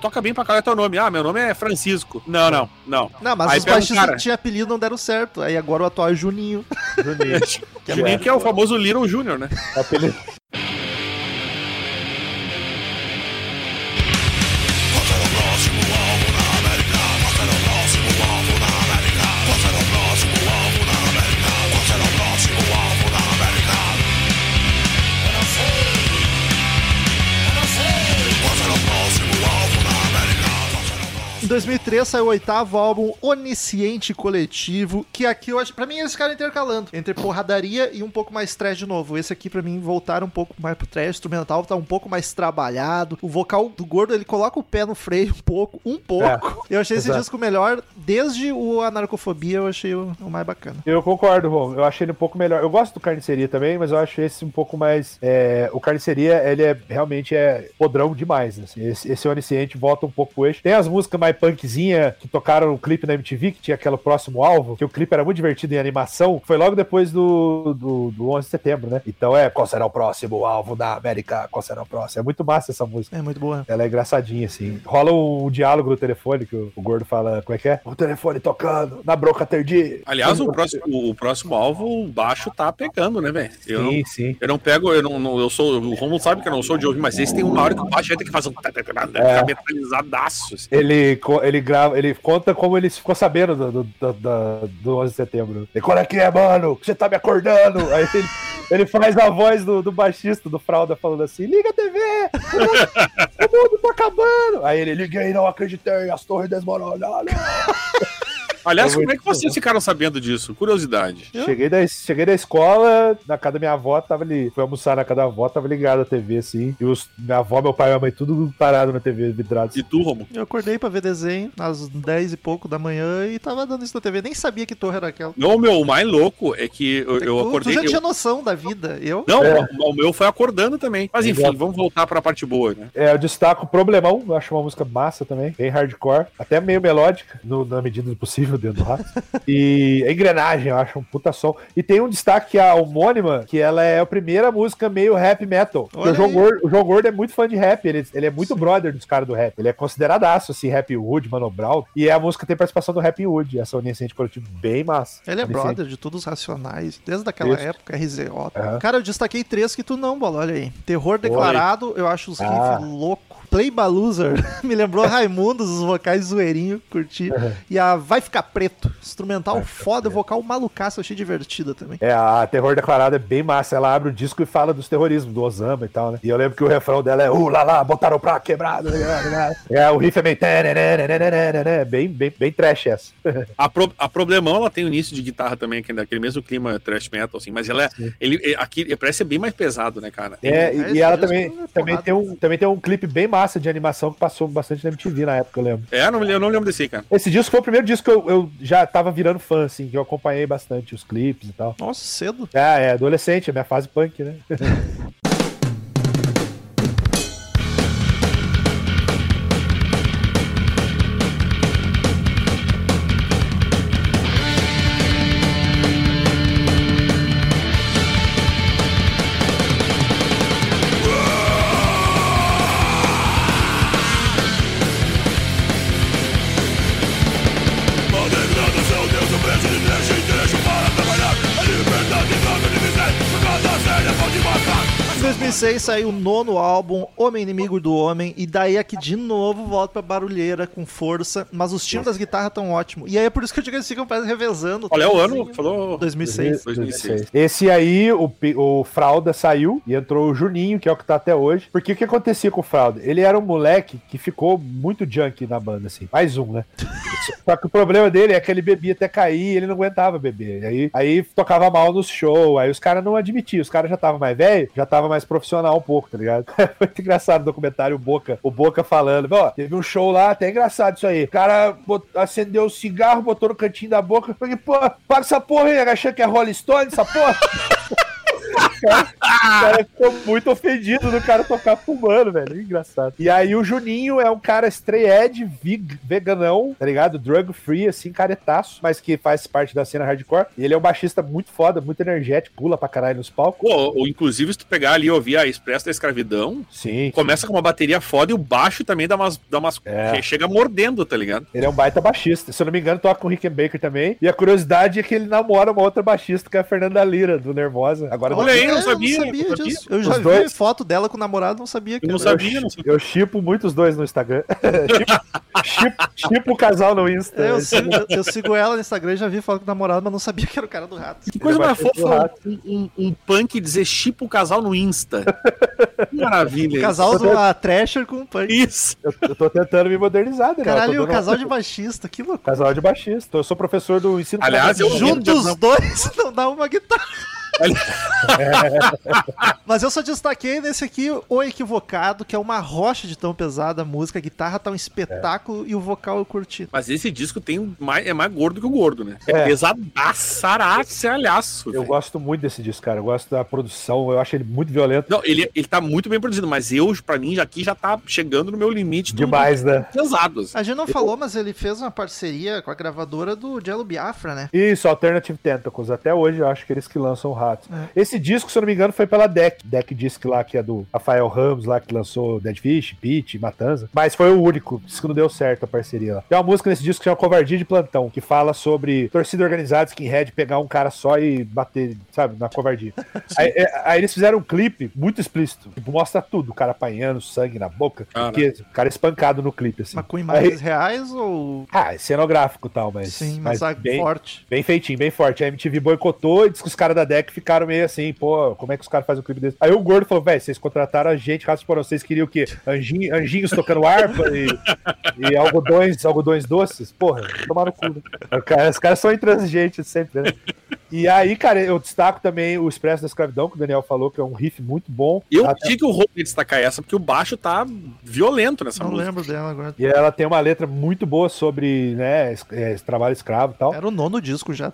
toca bem pra caralho teu nome. Ah, meu nome é Francisco. Não, não, não. Não, mas Aí os baixistas cara. tinham apelido não deram certo. Aí agora o atual é Juninho. Juninho. Que é, Juninho, que é o famoso Little Junior, né? apelido. 2003 saiu o oitavo álbum Onisciente Coletivo, que aqui eu acho, pra mim eles ficaram intercalando entre porradaria e um pouco mais trash de novo. Esse aqui pra mim voltaram um pouco mais pro trash, o instrumental tá um pouco mais trabalhado. O vocal do Gordo, ele coloca o pé no freio um pouco, um pouco. eu achei esse exato. disco melhor, desde o Anarcofobia eu achei o, o mais bacana. Eu concordo, Romulo. Eu achei ele um pouco melhor. Eu gosto do Carniceria também, mas eu acho esse um pouco mais. é, o Carniceria, ele é realmente é podrão demais. assim. Esse, esse Onisciente volta um pouco pro eixo. Tem as músicas mais punkzinha que tocaram no clipe na MTV, que tinha aquele próximo alvo, que o clipe era muito divertido em animação. Foi logo depois do, do, do 11 de setembro, né? Então é qual será o próximo alvo da América? Qual será o próximo? É muito massa essa música. É muito boa. Ela é engraçadinha, assim. Rola um, diálogo no telefone que o, o gordo fala, como é que é? O telefone tocando, na broca terdi. Aliás, o próximo, o, o próximo alvo, o baixo tá pegando, né, velho? Eu, não- Sim, sim. eu não pego, eu não, não- eu sou, o Romulo sabe que eu não sou de ouvir, mas esse tem uma hora que o baixo vai ter que fazer um tá, É. metalizadaço. assim. Ele, ele grava, ele conta como ele ficou sabendo do, do, do, do- do 11 de setembro. E qual é que é, mano? Você tá me acordando? Aí ele, ele faz a voz do, do baixista, do Fralda, falando assim: liga a TV! O mundo, o mundo tá acabando! Aí ele, liguei, não acreditei, as torres desmoronaram. Aliás, É como é que vocês ficaram sabendo disso? Curiosidade. Cheguei da, cheguei da escola, na casa da minha avó, tava ali. Fui almoçar na casa da avó, tava ligado a TV, assim. E os, minha avó, meu pai e minha mãe, tudo parado na TV, vidrado. E tu, Romulo? Eu acordei pra ver desenho às 10 e pouco da manhã e tava dando isso na TV. Nem sabia que torre era aquela. Não, meu, o mais louco é que eu, eu tu, acordei. tu já eu- tinha noção da vida. Eu? Não, É. o, o meu foi acordando também. Mas enfim, Exato. vamos voltar pra parte boa, né? É, eu destaco o Problemão, eu acho uma música massa também, bem hardcore, até meio melódica, no- na medida do possível. Horrível dentro do rato. E a engrenagem, eu acho um puta som. E tem um destaque que a homônima, que ela é a primeira música meio rap metal. O João. Gordo, o João Gordo é muito fã de rap, ele, ele é muito brother dos caras do rap. Ele é consideradaço, assim, Rap Wood, Mano Brown. E a música tem participação do Rap Wood, essa Onisciente Coletivo bem massa. Ele é Onisciente. brother de todos os racionais, desde aquela Isso. época, RZO. Aham. Cara, eu destaquei três que tu não, bola, olha aí. Terror Declarado, eu acho os Ah. riffs loucos. Play Baluser, me lembrou Raimundos, os vocais zoeirinho, curti. E a Vai Ficar Preto, instrumental foda, vocal malucaço, achei divertida também. É, a Terror Declarado é bem massa. Ela abre o disco e fala dos terrorismos, do Osama e tal, né? E eu lembro que o refrão dela é Uh, lá, lá, botaram pra quebrado. é, o riff é meio... Bem, bem, bem trash essa. A, pro, a Problemão, ela tem o início de guitarra também, que é daquele mesmo clima thrash metal, assim, mas ela é, ele, é- aqui parece ser bem mais pesado, né, cara? É, É, e, e ela também, também, tem um, também tem um clipe bem massa de animação que passou bastante na MTV na época, eu lembro. É, não, eu não lembro desse aí, cara. Esse disco foi o primeiro disco que eu, eu já tava virando fã, assim, que eu acompanhei bastante os clipes e tal. Nossa, cedo. Ah, é, adolescente, é minha fase punk, né? 2006 saiu o nono álbum, Homem Inimigo do Homem, e daí aqui de novo volta pra barulheira com força, mas os timbres das guitarras estão ótimos. E aí é por isso que eu digo que eles ficam parece, revezando. Qual é o ano? Falou. 2006. 2006. Esse aí, o, o Fralda saiu e entrou o Juninho, que é o que tá até hoje. Porque o que acontecia com o Fralda? Ele era um moleque que ficou muito junkie na banda, assim. Mais um, né? Só que o problema dele é que ele bebia até cair, ele não aguentava beber. Aí, aí tocava mal no show, aí os caras não admitiam. Os caras já estavam mais velho, já tava mais profissional um pouco, tá ligado? Foi muito engraçado o documentário, o Boca, o Boca falando, ó, teve um show lá, até engraçado isso aí. O cara bot- acendeu o cigarro, botou no cantinho da boca, falei, pô, paga essa porra aí, achando que é Rolling Stone, essa porra? O cara, o cara ficou muito ofendido do cara tocar fumando, velho. Engraçado. E aí o Juninho é um cara stray edge, veg- veganão, tá ligado? Drug free, assim, caretaço, mas que faz parte da cena hardcore. E ele é um baixista muito foda, muito energético, pula pra caralho nos palcos. Pô, ou, inclusive, se tu pegar ali e ouvir a Expresso da Escravidão, Sim. começa com uma bateria foda e o baixo também dá umas. Dá umas É. che- Chega mordendo, tá ligado? Ele é um baita baixista. Se eu não me engano, toca com o Rickenbacker também. E a curiosidade é que ele namora uma outra baixista, que é a Fernanda Lira, do Nervosa. Agora Olha aí, eu não É, sabia, não sabia não sabia. disso. Eu já Os vi dois- foto dela com o namorado, não sabia que Eu não sabia, não sabia. Eu chipo muitos dois no Instagram. chipo, chipo, chipo o casal no Insta. É, eu, sigo, eu- eu sigo ela no Instagram e já vi foto com o namorado, mas não sabia que era o cara do rato. Que coisa mais bateu fofa rato. um, um, um punk dizer chipa o casal no Insta. Que Maravilha. isso. Casal do a Thrasher com o Punk. Isso. Eu, eu tô tentando me modernizar, né? Caralho, Eu o casal de baixista, que loucura. Casal de baixista. Eu sou professor do ensino Aliás, eu-. Juntos os dois não dá uma guitarra. Mas eu só destaquei nesse aqui o Equivocado, que é uma rocha de tão pesada a música, a guitarra tá um espetáculo e o vocal eu curti. Mas esse disco tem um mais, é mais gordo que o gordo, né? É, É. pesadaçaraço. Eu velho. gosto muito desse disco, cara. Eu gosto da produção. Eu acho ele muito violento. Não, ele, ele tá muito bem produzido, mas eu, pra mim, já aqui já tá chegando no meu limite Demais, né? do pesado. assim. A gente não falou, mas ele fez uma parceria com a gravadora do Jello Biafra, né? Isso, Alternative Tentacles. Até hoje eu acho que eles que lançam rato. Esse disco, se eu não me engano, foi pela Deck. Deck Disc lá, que é do Rafael Ramos, lá que lançou Dead Fish, Pete, Matanza. Mas foi o único. Disco que não deu certo a parceria lá. Tem uma música nesse disco que chama Covardia de Plantão, que fala sobre torcida organizada, skinhead, pegar um cara só e bater, sabe, na covardia. aí, é, aí eles fizeram um clipe muito explícito. Tipo, mostra tudo. O cara apanhando, sangue na boca. Porque o cara é espancado no clipe, assim. Mas com Aí- imagens reais ou. ah, é cenográfico e tal, mas. Sim, mas, a bem, forte. bem feitinho, bem forte. A MTV boicotou e disse que os caras da deck ficaram meio assim, pô, como é que os caras fazem um clipe desse? Aí o Gordo falou, velho, vocês contrataram a gente, raças por vocês queriam o quê? Anjinho, anjinhos tocando harpa e, e algodões, algodões doces? Porra, tomaram o cu. Né? Cara- Os caras são intransigentes sempre, né? E aí, cara, eu destaco também o Expresso da Escravidão, que o Daniel falou, que é um riff muito bom. Eu Até- tinha que o Rock destacar essa, porque o baixo tá violento nessa Não música. lembro dela agora. E ela tem uma letra muito boa sobre, né, é, trabalho escravo e tal. Era o nono disco já.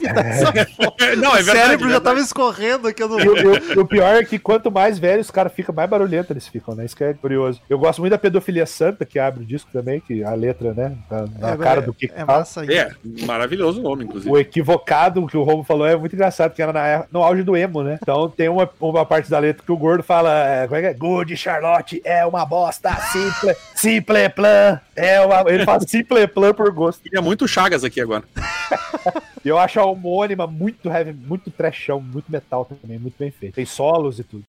Não, é o verdade. cérebro já verdade. tava escorrendo aqui no. E o, e o- e o pior é que quanto mais velhos os caras ficam, mais barulhento eles ficam, né? Isso que é curioso. Eu gosto muito da pedofilia santa, que abre o disco também, que a letra, né? Na, na É, cara é- do que É massa aí. É, maravilhoso o nome, inclusive. O equivocado que o Romo falou é muito engraçado, que era na- no auge do emo, né? Então tem uma, uma parte da letra que o gordo fala: é, como é que é? Good Charlotte é uma bosta, simple, simple plan. É uma... Ele fala simple plan por gosto. Ele é muito Chagas aqui agora. E eu acho a homônima muito heavy, muito trashão, muito metal também, muito bem feito. Tem solos e tudo.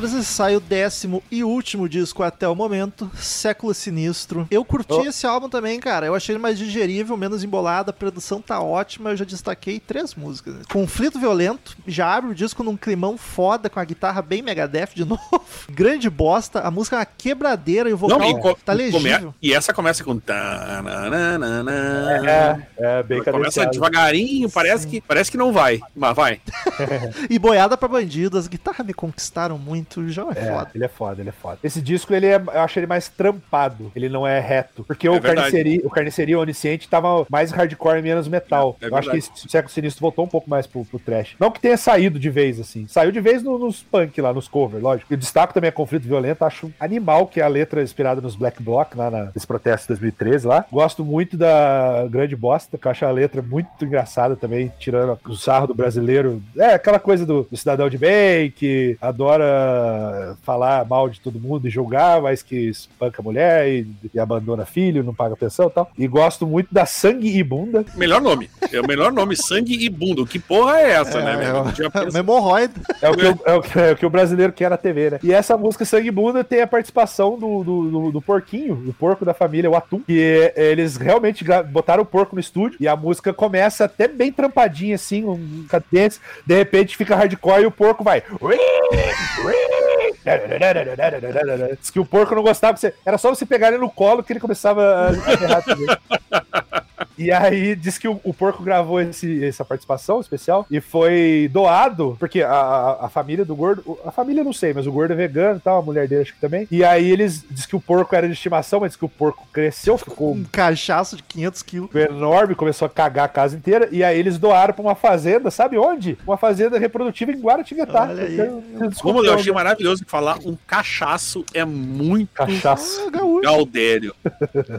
2014 sai o décimo e último disco até o momento, Século Sinistro. Eu curti Oh. esse álbum também, cara. Eu achei ele mais digerível, menos embolado, a produção tá ótima. Eu já destaquei três músicas. Conflito Violento, já abre o disco num climão foda, com a guitarra bem Megadeth de novo. Grande bosta, a música é uma quebradeira e o vocal e, co- tá e come- legível. e essa começa com. tananana. É, é bem Começa cadenciado. devagarinho, parece que, parece que não vai, mas vai. E boiada pra bandido, as guitarras me conquistaram muito, o João é, É, foda. ele é foda, ele é foda. Esse disco, ele é, eu acho ele mais trampado. Ele não é reto. Porque o, verdade. carniceria, o Carniceria Onisciente tava mais hardcore e menos metal. É eu acho que esse Século Sinistro voltou um pouco mais pro, pro trash. Não que tenha saído de vez, assim. Saiu de vez no- nos punk lá, nos covers, lógico. E destaco também a Conflito Violento. Acho animal que é a letra inspirada nos Black Bloc, lá na, nesse protesto de 2013 lá. Gosto muito da Grande Bosta, que eu acho a letra muito engraçada também, tirando o sarro do brasileiro. É, aquela coisa do, do cidadão de bem, que adora falar mal de todo mundo e julgar, mas que espanca a mulher e, e abandona filho, não paga pensão e tal. E gosto muito da Sangue e Bunda. Melhor nome. É o melhor nome, sangue e bunda. Que porra é essa, né, É, velho? é, é. É o, que o, é, o, que- é o que o brasileiro quer na TV, né? E essa música Sangue e Bunda tem a participação do, do, do- do porquinho, do porco da família, o Atum, que eles realmente botaram o porco no estúdio e a música começa até bem trampadinha, assim, um cadência, de repente fica hardcore e o porco vai. Diz que o porco não gostava, era só você pegar ele no colo que ele começava a errar também. E aí diz que o, o porco gravou esse- essa participação especial e foi doado, porque a, a, a família do gordo, a família eu não sei, mas o gordo é vegano e tal, a mulher dele acho que também. E aí eles diz que o porco era de estimação, mas diz que o porco cresceu, ficou Um cachaço de 500 quilos. enorme, começou a cagar a casa inteira, e aí eles doaram pra uma fazenda, sabe onde? Uma fazenda reprodutiva em Guaratinguetá. Desculpa, Como eu achei maravilhoso falar um cachaço é muito Cachaça. Ah, gaúcho. Galdério.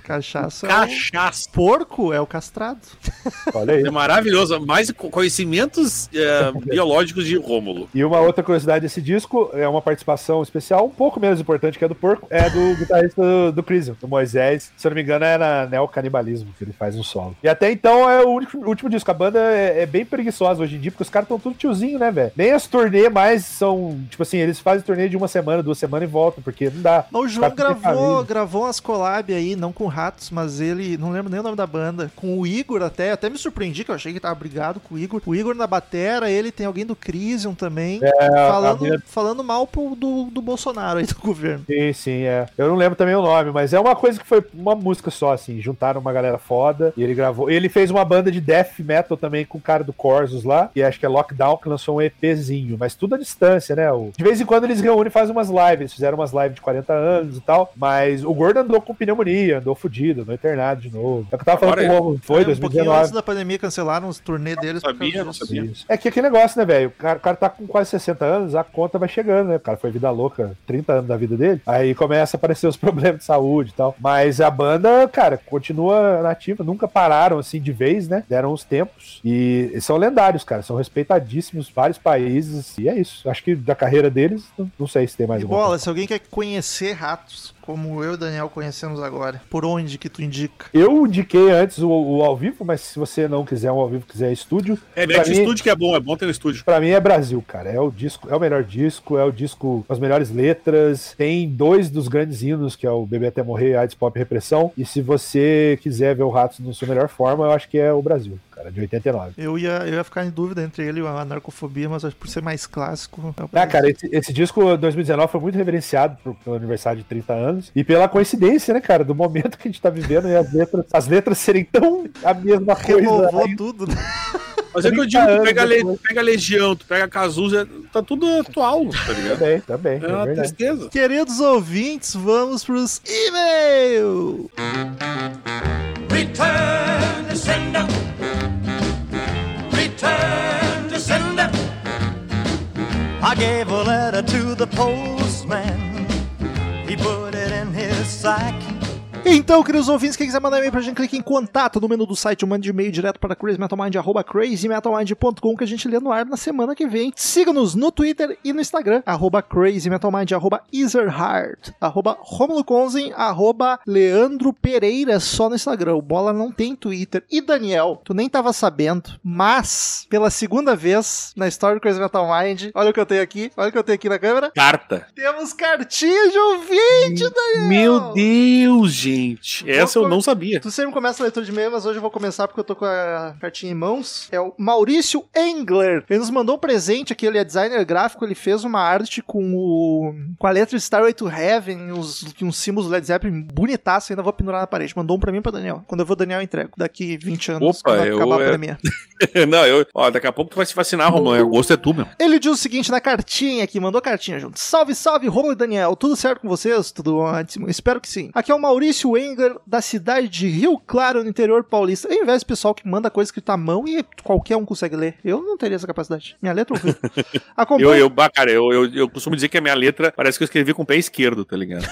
Cachaço é o... Cachaço. Porco é o castrado. Olha aí. É maravilhoso. Mais co- conhecimentos é, biológicos de Rômulo. E uma outra curiosidade desse disco é uma participação especial, um pouco menos importante que a do Porco, é do guitarrista do, do Crisium, do Moisés. Se eu não me engano, é na Neocanibalismo que ele faz um solo. E até então é o único- último disco. A banda é, é bem preguiçosa hoje em dia, porque os caras estão tudo tiozinho, né, velho? Nem as turnê mais são. Tipo assim, eles fazem turnê de uma semana, duas semanas e voltam, porque não dá. O João gravou, gravou umas collab aí, não com ratos, mas ele, não lembro nem o nome da banda, com o Igor até, até me surpreendi que eu achei que tava brigado com o Igor. O Igor na batera, ele tem alguém do Crisium também, falando, É, a minha- falando mal pro, do, do Bolsonaro aí, do governo. Sim, sim, é. Eu não lembro também o nome, mas é uma coisa que foi uma música só, assim. Juntaram uma galera foda e ele gravou. Ele fez uma banda de death metal também com o cara do Corsos lá, que acho que é Lockdown, que lançou um EPzinho, mas tudo à distância, né? O- De vez em quando eles reúnem e fazem umas lives. Eles fizeram umas lives de 40 anos e tal, mas o gordo andou com pneumonia, andou fudido, andou internado de novo. É o que eu tava falando Agora com o Romulo, foi É, um pouquinho 2019. antes da pandemia cancelaram os turnê deles. por Sabia, não sabia. Isso. É que aquele negócio, né, velho? O cara, o cara tá com quase 60 anos, a conta vai chegando, né? O cara foi vida louca 30 anos da vida dele. Aí começa a aparecer os problemas de saúde e tal. Mas a banda, cara, continua nativa, nunca pararam assim de vez, né? Deram os tempos. E são lendários, cara. São respeitadíssimos, vários países. E é isso. Acho que da carreira deles, não, não sei se tem mais E alguma bola, coisa. se alguém quer conhecer ratos, como eu e o Daniel conhecemos agora, por onde que tu indica? Eu indiquei antes o, o ao vivo, mas se você não quiser um ao vivo, quiser estúdio, É, mete mim- estúdio que é bom, é bom ter um estúdio. Pra mim é Brasil, cara. É o disco, é o melhor disco, é o disco com as melhores letras. Tem dois dos grandes hinos, que é o Bebê Até Morrer, AIDS Pop e Repressão. E se você quiser ver o Ratos na sua melhor forma, eu acho que é o Brasil, cara, de 89. Eu ia, eu ia ficar em dúvida entre ele e a narcofobia, mas acho que por ser mais clássico. é Ah, cara, esse, esse disco 2019 foi muito reverenciado pro- pelo aniversário de 30 anos e pela coincidência, né, cara, do momento que a gente tá vivendo e as letras, as letras serem tão a mesma coisa. Renovou aí. tudo, né? Mas é que eu 30 digo, tu anos pega, a Le- depois. pega Legião, tu pega a Cazuza, tá tudo atual, tá ligado? Também, também, É é uma verdade. tristeza. Queridos ouvintes, vamos pros e-mails! Return to sender. Return to sender. I gave a letter to the postman. He put it in his sack. Então, queridos ouvintes, quem quiser mandar e-mail pra gente, clique em contato no menu do site, mande e-mail direto para crazymetalmind, arroba crazymetalmind.com, que a gente lê no ar na semana que vem. Siga-nos no Twitter e no Instagram, arroba crazymetalmind, arroba easerheart, arroba Romulo Conzen, arroba Leandro Pereira, só no Instagram. O Bola não tem Twitter. E Daniel, tu nem tava sabendo, mas, pela segunda vez na história do Crazy Metal Mind, olha o que eu tenho aqui, olha o que eu tenho aqui na câmera, Carta. temos cartinha de ouvinte, Daniel! Meu Deus, gente. Essa eu não sabia. Tu sempre começa a leitura de e-mail, mas hoje eu vou começar porque eu tô com a cartinha em mãos. É o Maurício Engler. Ele nos mandou um presente aqui, ele é designer gráfico, ele fez uma arte com o com a letra Starway to Heaven, uns, uns símbolos Led Zeppelin bonitaço, ainda vou pendurar na parede. Mandou um pra mim e pra Daniel. Quando eu vou, Daniel, eu entrego. Daqui 20 anos, Opa, eu- acabar a é- pandemia. não, eu. Ó, daqui a pouco tu vai se vacinar, Romão. O gosto é tu, meu. Ele diz o seguinte na cartinha aqui, mandou cartinha junto. Salve, salve, Romulo e Daniel. Tudo certo com vocês? Tudo ótimo. Espero que sim. Aqui é o Maurício Engler, da cidade de Rio Claro, no interior paulista. Eu invejo esse pessoal que manda coisa escrita à mão e qualquer um consegue ler. Eu não teria essa capacidade. Minha letra é horrível. Acompanhe... Eu, eu, bah, cara, eu, eu, eu costumo dizer que a minha letra parece que eu escrevi com o pé esquerdo, tá ligado?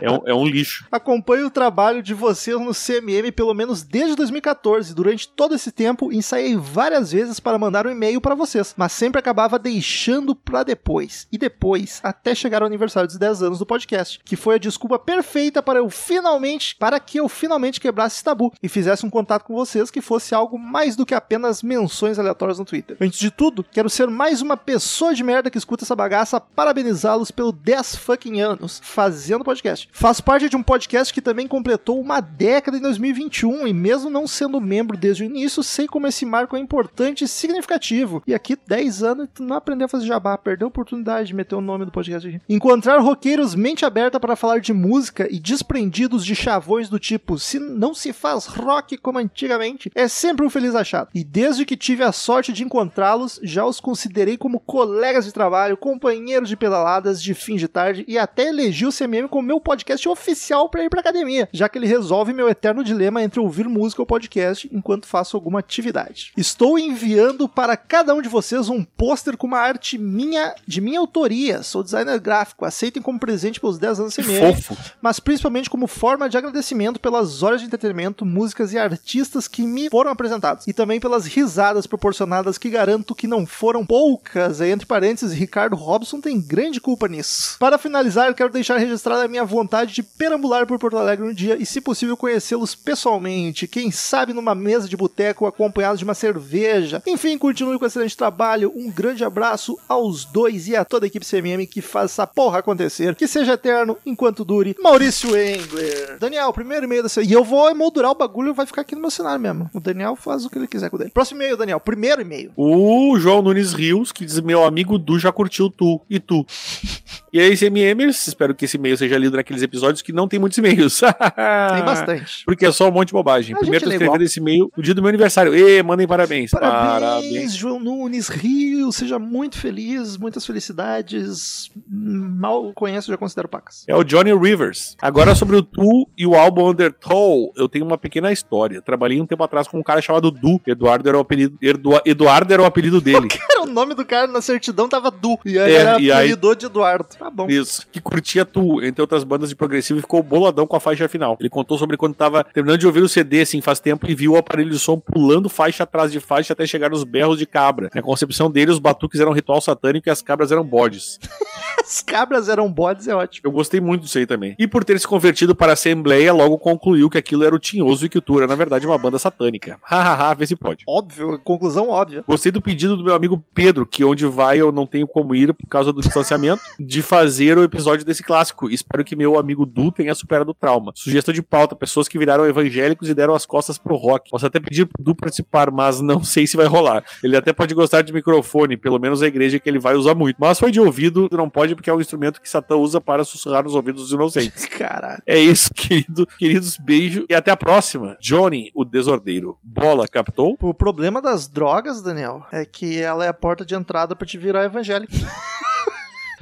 É um, é um lixo. Acompanho o trabalho de vocês no CMM pelo menos desde 2014. Durante todo esse tempo, ensaiei várias vezes para mandar um e-mail para vocês, mas sempre acabava deixando para depois. E depois, até chegar ao aniversário dos 10 anos do podcast, que foi a desculpa perfeita para eu finalmente, para que eu finalmente quebrasse esse tabu e fizesse um contato com vocês que fosse algo mais do que apenas menções aleatórias no Twitter. Antes de tudo, quero ser mais uma pessoa de merda que escuta essa bagaça, parabenizá-los pelo 10 fucking anos fazendo podcast. Faço parte de um podcast que também completou uma década em 2021 e mesmo não sendo membro desde o início, sei como esse marco é importante e significativo. E aqui 10 anos tu não aprendeu a fazer jabá, perdeu a oportunidade de meter o nome do podcast aqui. Encontrar roqueiros mente aberta para falar de música e desprendidos de chavões do tipo se não se faz rock como antigamente, é sempre um feliz achado. E desde que tive a sorte de encontrá-los, já os considerei como colegas de trabalho, companheiros de pedaladas de fim de tarde e até elegi o CMM como meu podcast oficial para ir pra academia, já que ele resolve meu eterno dilema entre ouvir música ou podcast enquanto faço alguma atividade. Estou enviando para cada um de vocês um pôster com uma arte minha, de minha autoria. Sou designer gráfico, aceitem como presente pelos 10 anos CMM fofo. mas principalmente como forma de agradecimento pelas horas de entretenimento, músicas e artistas que me foram apresentados, e também pelas risadas proporcionadas que garanto que não foram poucas. Aí, entre parênteses, Ricardo Robson tem grande culpa nisso. Para finalizar, quero deixar registrada a minha vontade de perambular por Porto Alegre um dia e, se possível, conhecê-los pessoalmente. Quem sabe numa mesa de boteco acompanhados de uma cerveja. Enfim, continue com excelente trabalho. Um grande abraço aos dois e a toda a equipe CMM que faz essa porra acontecer. Que seja eterno enquanto dure. Maurício Engler. Daniel, primeiro e-mail dessa. E eu vou emoldurar o bagulho vai ficar aqui no meu cenário mesmo. O Daniel faz o que ele quiser com ele. Próximo e-mail, Daniel. Primeiro e-mail. O João Nunes Rios, que diz: Meu amigo Du já curtiu tu e tu. E aí, CMMers, espero que esse e-mail seja lido naqueles episódios que não tem muitos e-mails. Tem bastante. Porque é só um monte de bobagem. A Primeiro, tô escrevendo esse e-mail no dia do meu aniversário. Ê, mandem parabéns. Parabéns, João Nunes Rio, seja muito feliz, muitas felicidades. Mal conheço, já considero pacas. É o Johnny Rivers. Agora sobre o Tu e o álbum Undertow, eu tenho uma pequena história. Trabalhei um tempo atrás com um cara chamado Du. Eduardo era o apelido, Eduardo era o apelido dele. Era o nome do cara na certidão, tava Du. E aí É, era e aí- apelidou de Eduardo. Tá bom. Isso. Que curtia Tu, entre outras bandas de progressivo, e ficou boladão com a faixa final. Ele contou sobre quando tava terminando de ouvir o CD, assim, faz tempo, e viu o aparelho de som pulando faixa atrás de faixa até chegar nos berros de cabra. Na concepção dele, os batuques eram um ritual satânico e as cabras eram bodes. As cabras eram bodes, é ótimo. Eu gostei muito disso aí também. E por ter se convertido para a Assembleia, logo concluiu que aquilo era o Tinhoso e que o Tu era, na verdade, uma banda satânica. Hahaha, vê se pode. Óbvio, conclusão óbvia. Gostei do pedido do meu amigo Pedro, que onde vai eu não tenho como ir por causa do distanciamento, de fazer o episódio desse clássico. Espero que meu amigo Du tenha superado o trauma. Sugestão de pauta: pessoas que viraram evangélicos e deram as costas pro rock. Posso até pedir pro Du participar, mas não sei se vai rolar. Ele até pode gostar de microfone, pelo menos a igreja que ele vai usar muito. Mas foi de ouvido, não pode porque é um instrumento que Satã usa para sussurrar nos ouvidos dos inocentes. Caralho. É isso, querido, queridos, beijo e até a próxima. Johnny, o desordeiro. Bola, captou? O problema das drogas, Daniel, é que ela é a porta de entrada pra te virar evangélico.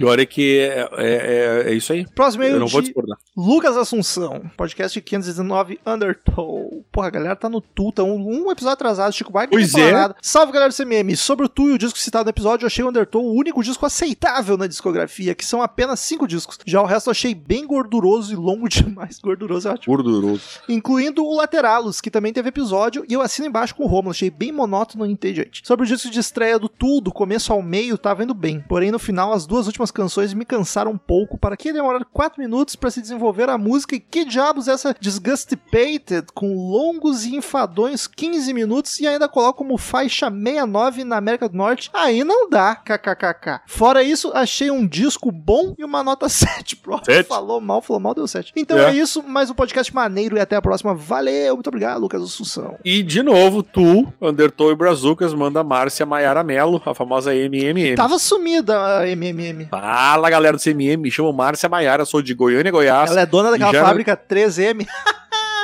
Pior é que é, é, é- é isso aí. Próximo Eu e-mail não vou discordar. Lucas Assunção, podcast 519 Undertow. Porra, a galera tá no Tu, tá um, um episódio atrasado, Chico Barque Pois não é. nada. Salve, galera do CMM. Sobre o Tu e o disco citado no episódio, eu achei o Undertow o único disco aceitável na discografia, que são apenas cinco discos. Já o resto eu achei bem gorduroso e longo demais. Gorduroso é ótimo. Gorduroso. Incluindo o Lateralos, que também teve episódio, e eu assino embaixo com o Romulo, achei bem monótono e entediante. Sobre o disco de estreia do Tu, do começo ao meio, tava indo bem. Porém, no final, as duas últimas canções me cansaram um pouco, para que demorar 4 minutos para se desenvolver a música, e que diabos é essa Disgustipated, com longos e enfadões 15 minutos, e ainda coloca como faixa 69 na América do Norte. Aí não dá, kkkk. Fora isso, achei um disco bom e uma nota 7. Pronto, Sete? falou mal, falou mal, deu 7. Então É. é isso, mais um podcast maneiro e até a próxima. Valeu, muito obrigado, Lucas Assunção. E de novo, tu, Undertow e Brazucas, manda Márcia Maiara Mello, a famosa MMM. Tava sumida a MMM. Fala galera do CMM, me chamo Márcia Maiara, sou de Goiânia, Goiás. Ela é dona daquela já- fábrica 3M.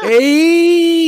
Ei!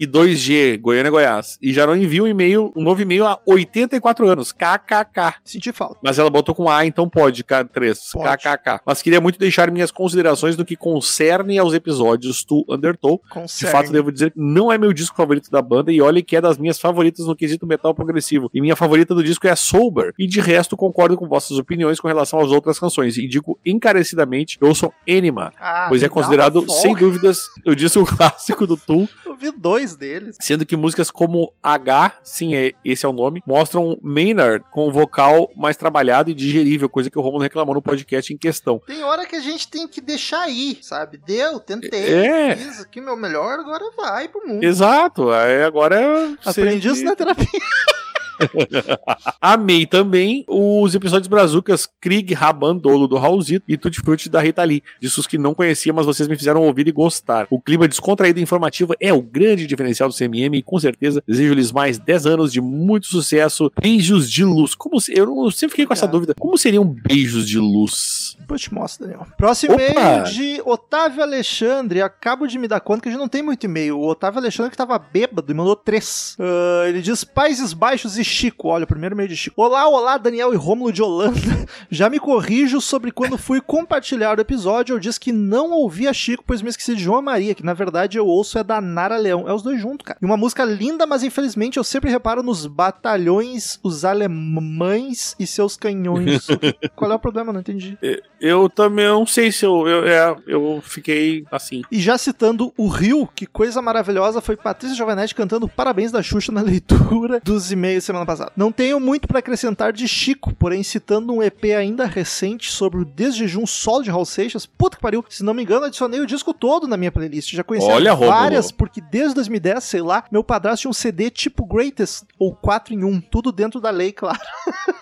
E 2G, Goiânia, Goiás. E já não envia um e-mail, um novo e-mail há 84 anos. KKK. Senti falta. Mas ela botou com A, então pode, K3. Pode. KKK. Mas queria muito deixar minhas considerações no que concerne aos episódios do Undertow. De Concerne. fato, devo dizer que não é meu disco favorito da banda e olha que é das minhas favoritas no quesito metal progressivo. E minha favorita do disco é a Sober. E de resto, concordo com vossas opiniões com relação às outras canções. E digo encarecidamente, eu sou Enima. Ah, Pois é considerado, sem dúvidas, eu disse o clássico do Tool, vi dois deles. sendo que músicas como H, sim, é, esse é o nome, mostram Maynard com um vocal mais trabalhado e digerível, coisa que o Romulo reclamou no podcast em questão. Tem hora que a gente tem que deixar aí, sabe? Deu, tentei, É. fiz aqui meu melhor, agora vai pro mundo. Exato, agora é Aprendi isso na terapia. Amei também os episódios brazucas Krieg, Rabandolo do Raulzito e Tutti Frutti da Rita Lee. Discos que não conhecia, mas vocês me fizeram ouvir e gostar. O clima descontraído e informativo é o grande diferencial do CMM e com certeza desejo-lhes mais 10 anos de muito sucesso. Beijos de luz. Como se, eu, sempre fiquei com essa dúvida. Como seriam beijos de luz? Depois te mostro, Daniel. Próximo Opa! e-mail de Otávio Alexandre. Acabo de me dar conta que a gente não tem muito e-mail. O Otávio Alexandre que tava bêbado e mandou três. Ah, ele diz Países Baixos e Chico. Olha, o primeiro e-mail de Chico. Olá, olá, Daniel e Rômulo de Holanda. Já me corrijo sobre quando fui compartilhar o episódio. Eu disse que não ouvia Chico, pois me esqueci de João Maria, que na verdade eu ouço é da Nara Leão. É os dois juntos, cara. E uma música linda, mas infelizmente eu sempre reparo nos batalhões, os alemães e seus canhões. Qual é o problema? Não entendi. Eu também não sei se eu. Eu, é, eu fiquei assim. E já citando o Rio, que coisa maravilhosa foi Patrícia Giovanetti cantando parabéns da Xuxa na leitura dos e-mails semana passada. Não tenho muito pra acrescentar de Chico, porém citando um EP ainda recente sobre o desjejum solo de Raul Seixas, puta que pariu, se não me engano adicionei o disco todo na minha playlist, já conheci Olha, várias, Rômulo. porque desde 2010, sei lá, meu padrasto tinha um CD tipo Greatest, ou 4 em 1, tudo dentro da lei, claro.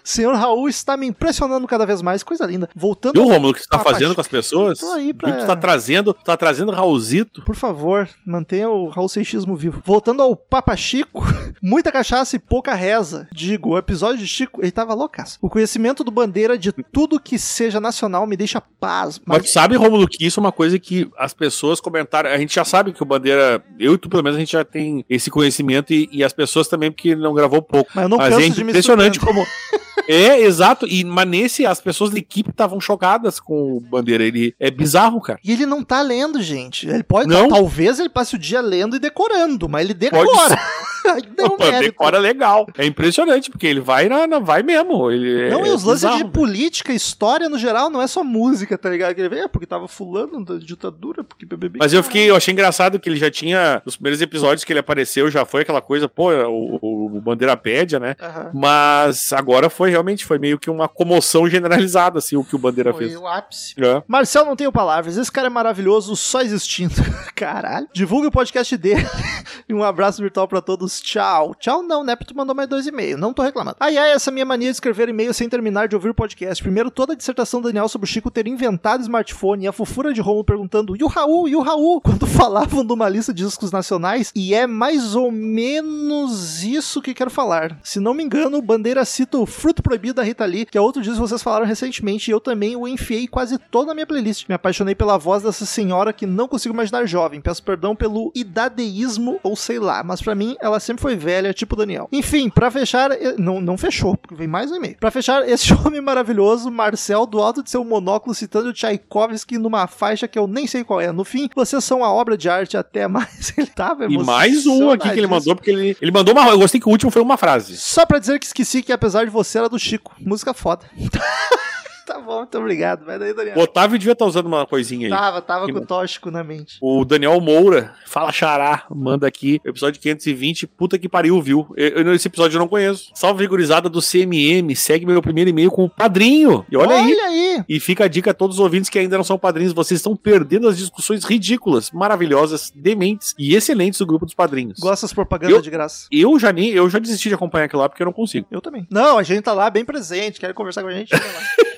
Senhor Raul está me impressionando cada vez mais, coisa linda. Voltando E o Romulo, o que você tá fazendo com as pessoas? tô aí pra- Tu tá trazendo, tá trazendo Raulzito. Por favor, mantenha o Raul Seixismo vivo. Voltando ao Papa Chico, muita cachaça e pouca reza. Reza, digo, o episódio de Chico, ele tava loucaço. O conhecimento do Bandeira de tudo que seja nacional me deixa paz. Mas tu sabe, Romulo, que isso é uma coisa que as pessoas comentaram. A gente já sabe que o Bandeira, eu e tu, pelo menos, a gente já tem esse conhecimento e, e as pessoas também, porque ele não gravou pouco. Mas eu não Mas canso é de me impressionante como. É, exato. E, mas nesse, as pessoas da equipe estavam chocadas com o Bandeira. Ele é bizarro, cara. E ele não tá lendo, gente. Ele pode. Não. Talvez ele passe o dia lendo e decorando, mas ele decora. Ainda é Pô, mérito. decora legal. É impressionante, porque ele vai na, na- vai mesmo. Ele Não, é e os lances bizarro. de política, história no geral, não é só música, tá ligado? Que ele é porque tava fulano da ditadura, porque BBB. Mas eu fiquei, eu achei engraçado que ele já tinha, nos primeiros episódios que ele apareceu, já foi aquela coisa, pô, o, o, o Bandeira pédia, né? Aham. Mas agora foi realmente, foi meio que uma comoção generalizada, assim, o que o Bandeira Foi fez. o ápice. É. Marcel, não tenho palavras. Esse cara é maravilhoso, só existindo. Caralho. Divulgue o podcast dele. e um abraço virtual pra todos. Tchau. Tchau não, né? Porque tu mandou mais dois e-mails. Não tô reclamando. Ai, ai, essa minha mania de escrever e-mail sem terminar de ouvir o podcast. Primeiro, toda a dissertação do Daniel sobre o Chico ter inventado smartphone e a fofura de Romulo perguntando e o Raul, e o Raul? Quando falavam de uma lista de discos nacionais. E é mais ou menos isso que quero falar. Se não me engano, Bandeira cita o Fruto Proibido da Rita Lee, que é outro disco que vocês falaram recentemente, e eu também o enfiei quase toda na minha playlist. Me apaixonei pela voz dessa senhora que não consigo imaginar jovem. Peço perdão pelo idadeísmo ou sei lá, mas pra mim ela sempre foi velha, tipo Daniel. Enfim, pra fechar, não, não fechou, porque vem mais um e-mail. Pra fechar, esse homem maravilhoso, Marcel, do alto de seu monóculo, citando Tchaikovsky numa faixa que eu nem sei qual é. No fim, vocês são a obra de arte até mais. Ele tava E mais um aqui que ele mandou, porque ele, ele mandou uma. Eu gostei que o último foi uma frase. Só pra dizer que esqueci que apesar de você era do Chico. Música foda. tá bom, muito obrigado. Vai daí, Daniel. O Otávio devia estar usando uma coisinha aí. Tava, tava Que com bom. tóxico na mente. O Daniel Moura, fala xará, manda aqui, episódio 520, puta que pariu, viu? Eu, eu- esse episódio eu não conheço. Salve vigorizada do CMM, segue meu primeiro e-mail com o padrinho. E olha, aí. Olha aí. E fica a dica a todos os ouvintes que ainda não são padrinhos, vocês estão perdendo as discussões ridículas, maravilhosas, dementes e excelentes do grupo dos padrinhos. Gosta das propagandas de graça. Eu já nem, eu já desisti de acompanhar aquilo lá porque eu não consigo. Eu também. Não, a gente tá lá bem presente. Quer conversar com a gente?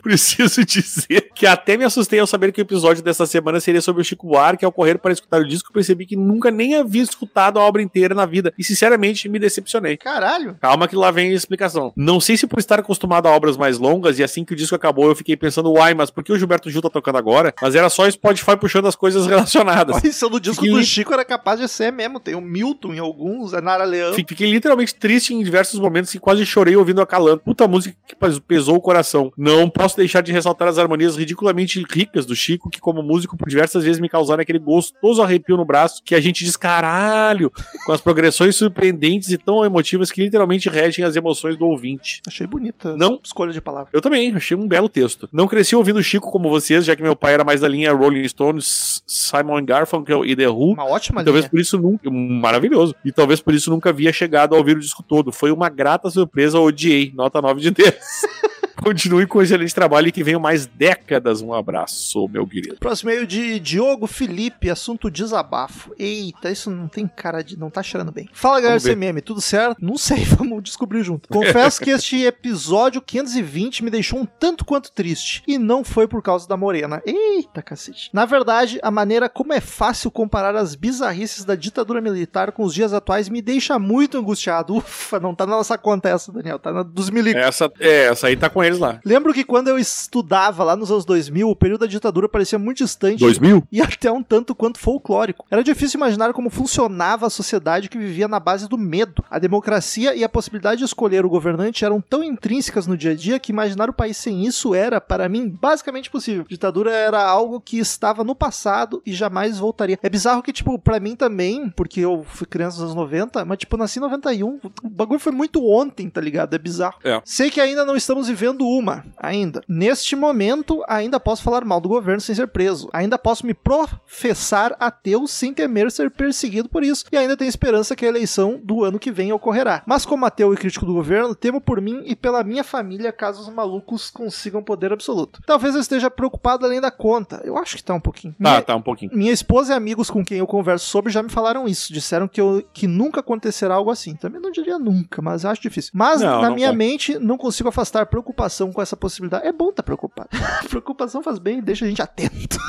Preciso dizer que até me assustei ao saber que o episódio dessa semana seria sobre o Chico Buarque. Ao correr para escutar o disco, percebi que nunca nem havia escutado a obra inteira na vida. E sinceramente me decepcionei. Caralho. Calma que lá vem a explicação. Não sei se por estar acostumado a obras mais longas e assim que o disco acabou eu fiquei pensando, uai, mas por que o Gilberto Gil tá tocando agora? Mas era só o Spotify puxando as coisas relacionadas. Olha, isso no disco Que do Chico era capaz de ser mesmo. Tem o Milton em alguns, a Nara Leão. Fi- Fiquei literalmente triste em diversos momentos e quase chorei ouvindo a Calanto. Puta música que pes- pesou o coração. Não posso deixar de ressaltar as harmonias ridiculamente ricas do Chico, que como músico por diversas vezes me causaram aquele gostoso arrepio no braço, que a gente diz caralho, com as progressões surpreendentes e tão emotivas que literalmente regem as emoções do ouvinte. Achei bonita. Não. Escolha de palavra. Eu também, achei um belo texto. Não cresci ouvindo Chico como vocês, já que meu pai era mais da linha Rolling Stones, Simon Garfunkel e The Who. Uma ótima talvez linha. por isso nunca. Maravilhoso. E talvez por isso nunca havia chegado a ouvir o disco todo. Foi uma grata surpresa, odiei. Nota 9 de 10. Continue com o excelente trabalho e que venham mais décadas. Um abraço, meu querido. Próximo e-mail de Diogo Felipe, assunto desabafo. Eita, isso não tem cara de. Não tá cheirando bem. Fala galera ver. CMM, tudo certo? Não sei, vamos descobrir junto. Confesso que este episódio 520 me deixou um tanto quanto triste. E não foi por causa da Morena. Eita, cacete. Na verdade, a maneira como é fácil comparar as bizarrices da ditadura militar com os dias atuais me deixa muito angustiado. Ufa, não tá na nossa conta essa, Daniel. Tá na dos milicos. Essa, é, essa aí tá com eles lá. Lembro que quando eu estudava lá nos anos 2000, o período da ditadura parecia muito distante 2000? e até um tanto quanto folclórico. Era difícil imaginar como funcionava a sociedade que vivia na base do medo. A democracia e a possibilidade de escolher o governante eram tão intrínsecas no dia a dia que imaginar o país sem isso era, para mim, basicamente impossível. Ditadura era algo que estava no passado e jamais voltaria. É bizarro que, tipo, pra mim também, porque eu fui criança nos anos 90, mas, tipo, nasci em 91. O bagulho foi muito ontem, tá ligado? É bizarro. É. Sei que ainda não estamos vivendo uma, ainda. Neste momento, ainda posso falar mal do governo sem ser preso. Ainda posso me professar ateu sem temer ser perseguido por isso. E ainda tenho esperança que a eleição do ano que vem ocorrerá. Mas como ateu e crítico do governo, temo por mim e pela minha família caso os malucos consigam poder absoluto. Talvez eu esteja preocupado além da conta. Eu acho que tá um pouquinho. Tá, Minha- tá, um pouquinho. minha esposa e amigos com quem eu converso sobre já me falaram isso. Disseram que, eu, que nunca acontecerá algo assim. Também não diria nunca, mas acho difícil. Mas Não, na não minha pode. mente não consigo afastar preocupação com essa possibilidade. É bom estar preocupado. preocupação faz bem e deixa a gente atento.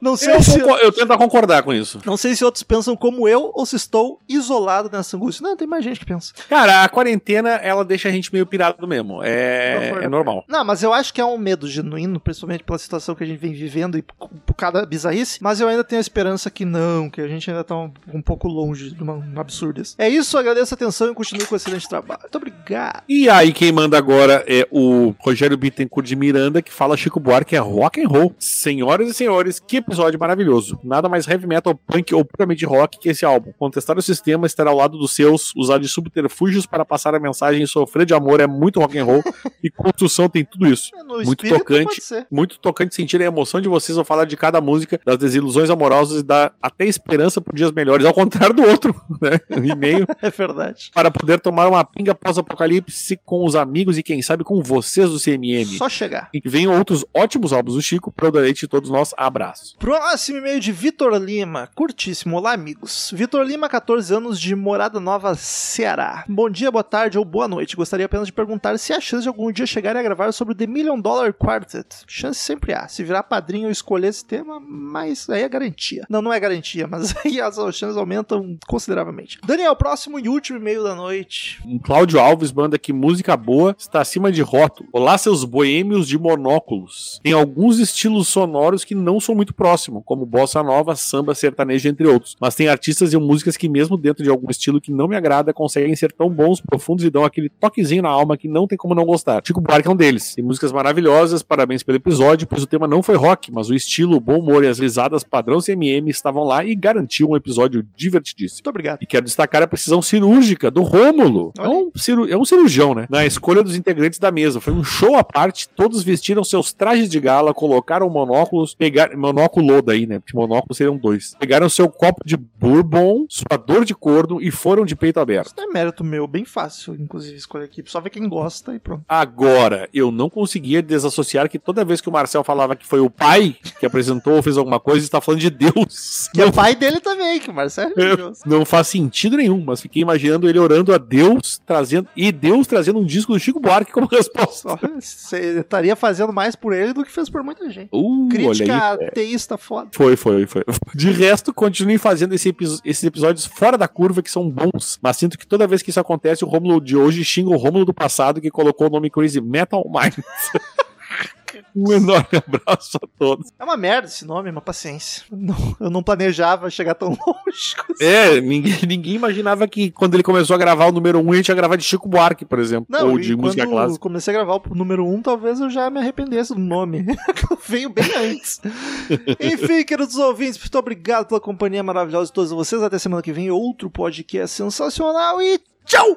Não sei Eu, se. concor- eu tento concordar com isso. Não sei se outros pensam como eu ou se estou isolado nessa angústia. Não, tem mais gente que pensa. Cara, a quarentena, ela deixa a gente meio pirado mesmo. É, é normal. Não, mas eu acho que é um medo genuíno, principalmente pela situação que a gente vem vivendo e por cada bizarrice. Mas eu ainda tenho a esperança que não, que a gente ainda tá um, um pouco longe de uma, um desse. É isso, agradeço a atenção e continue com o excelente trabalho. Muito obrigado. E aí, quem manda agora é o Rogério Bittencourt de Miranda, que fala Chico Buarque é rock and roll. Senhoras e senhores, que episódio maravilhoso. Nada mais heavy metal, punk ou puramente rock que esse álbum. Contestar o sistema, estar ao lado dos seus, usar de subterfúgios para passar a mensagem, sofrer de amor é muito rock and roll e construção tem tudo isso. É, No Muito tocante. Muito tocante sentir a emoção de vocês ao falar de cada música, das desilusões amorosas e da até esperança por dias melhores, ao contrário do outro, né? E-mail É verdade. para poder tomar uma pinga pós-apocalipse com os amigos e quem sabe com vocês do CMM. Só chegar. E venham outros ótimos álbuns do Chico para o deleite de todos nós. Abraço. Próximo e-mail de Vitor Lima. Curtíssimo. Olá, amigos. Vitor Lima, 14 anos, de Morada Nova, Ceará. Bom dia, boa tarde ou boa noite. Gostaria apenas de perguntar se há chance de algum dia chegarem a gravar sobre o The Million Dollar Quartet. Chance sempre há. Se virar padrinho eu escolher esse tema, mas aí é garantia. Não, não é garantia, mas aí as chances aumentam consideravelmente. Daniel, próximo e último e-mail da noite. Um Cláudio Alves manda que música boa está acima de rótulo. Olá, seus boêmios de monóculos. Tem alguns estilos sonoros que não são muito próximos, como bossa nova, samba, sertanejo, entre outros. Mas tem artistas e músicas que, mesmo dentro de algum estilo que não me agrada, conseguem ser tão bons, profundos e dão aquele toquezinho na alma que não tem como não gostar. Chico Buarque é um deles. Tem músicas maravilhosas, parabéns pelo episódio, pois o tema não foi rock, mas o estilo, o bom humor e as risadas padrão CMM estavam lá e garantiam um episódio divertidíssimo. Muito obrigado. E quero destacar a precisão cirúrgica do Rômulo. É um, é um cirurgião, né? Na escolha dos integrantes da mesa. Foi um show à parte. Todos vestiram seus trajes de gala, colocaram monóculos, pegaram. Monóculo daí, né? Porque monóculos seriam dois. Pegaram seu copo de bourbon, sua dor de corno e foram de peito aberto. Isso não é mérito meu, bem fácil, inclusive, escolher aqui. Só ver quem gosta e pronto. Agora, eu não conseguia desassociar que toda vez que o Marcel falava que foi o pai que apresentou ou fez alguma coisa, está falando de Deus. Que é o pai dele também, que o Marcelo é religioso. Não faz sentido nenhum, mas fiquei imaginando ele orando a Deus, trazendo e Deus trazendo um disco do Chico Buarque como resposta. Só, Você estaria fazendo mais por ele do que fez por muita gente. Uh, Crítica olha aí. ateísta foda. Foi, foi, foi. De resto, continuem fazendo esse episo- esses episódios fora da curva que são bons. Mas sinto que toda vez que isso acontece, o Rômulo de hoje xinga o Rômulo do passado que colocou o nome Crazy Metal Minds. um enorme abraço a todos. É uma merda esse nome, uma paciência. Não- eu não planejava chegar tão longe. É, ninguém, ninguém imaginava que quando ele começou a gravar o número 1, um, a gente ia gravar de Chico Buarque, por exemplo. Não, ou de música quando clássica. comecei a gravar o número 1, um, talvez eu já me arrependesse do nome. eu venho bem antes. Enfim, queridos ouvintes, muito obrigado pela companhia maravilhosa de todos vocês. Até semana que vem, outro podcast sensacional e tchau!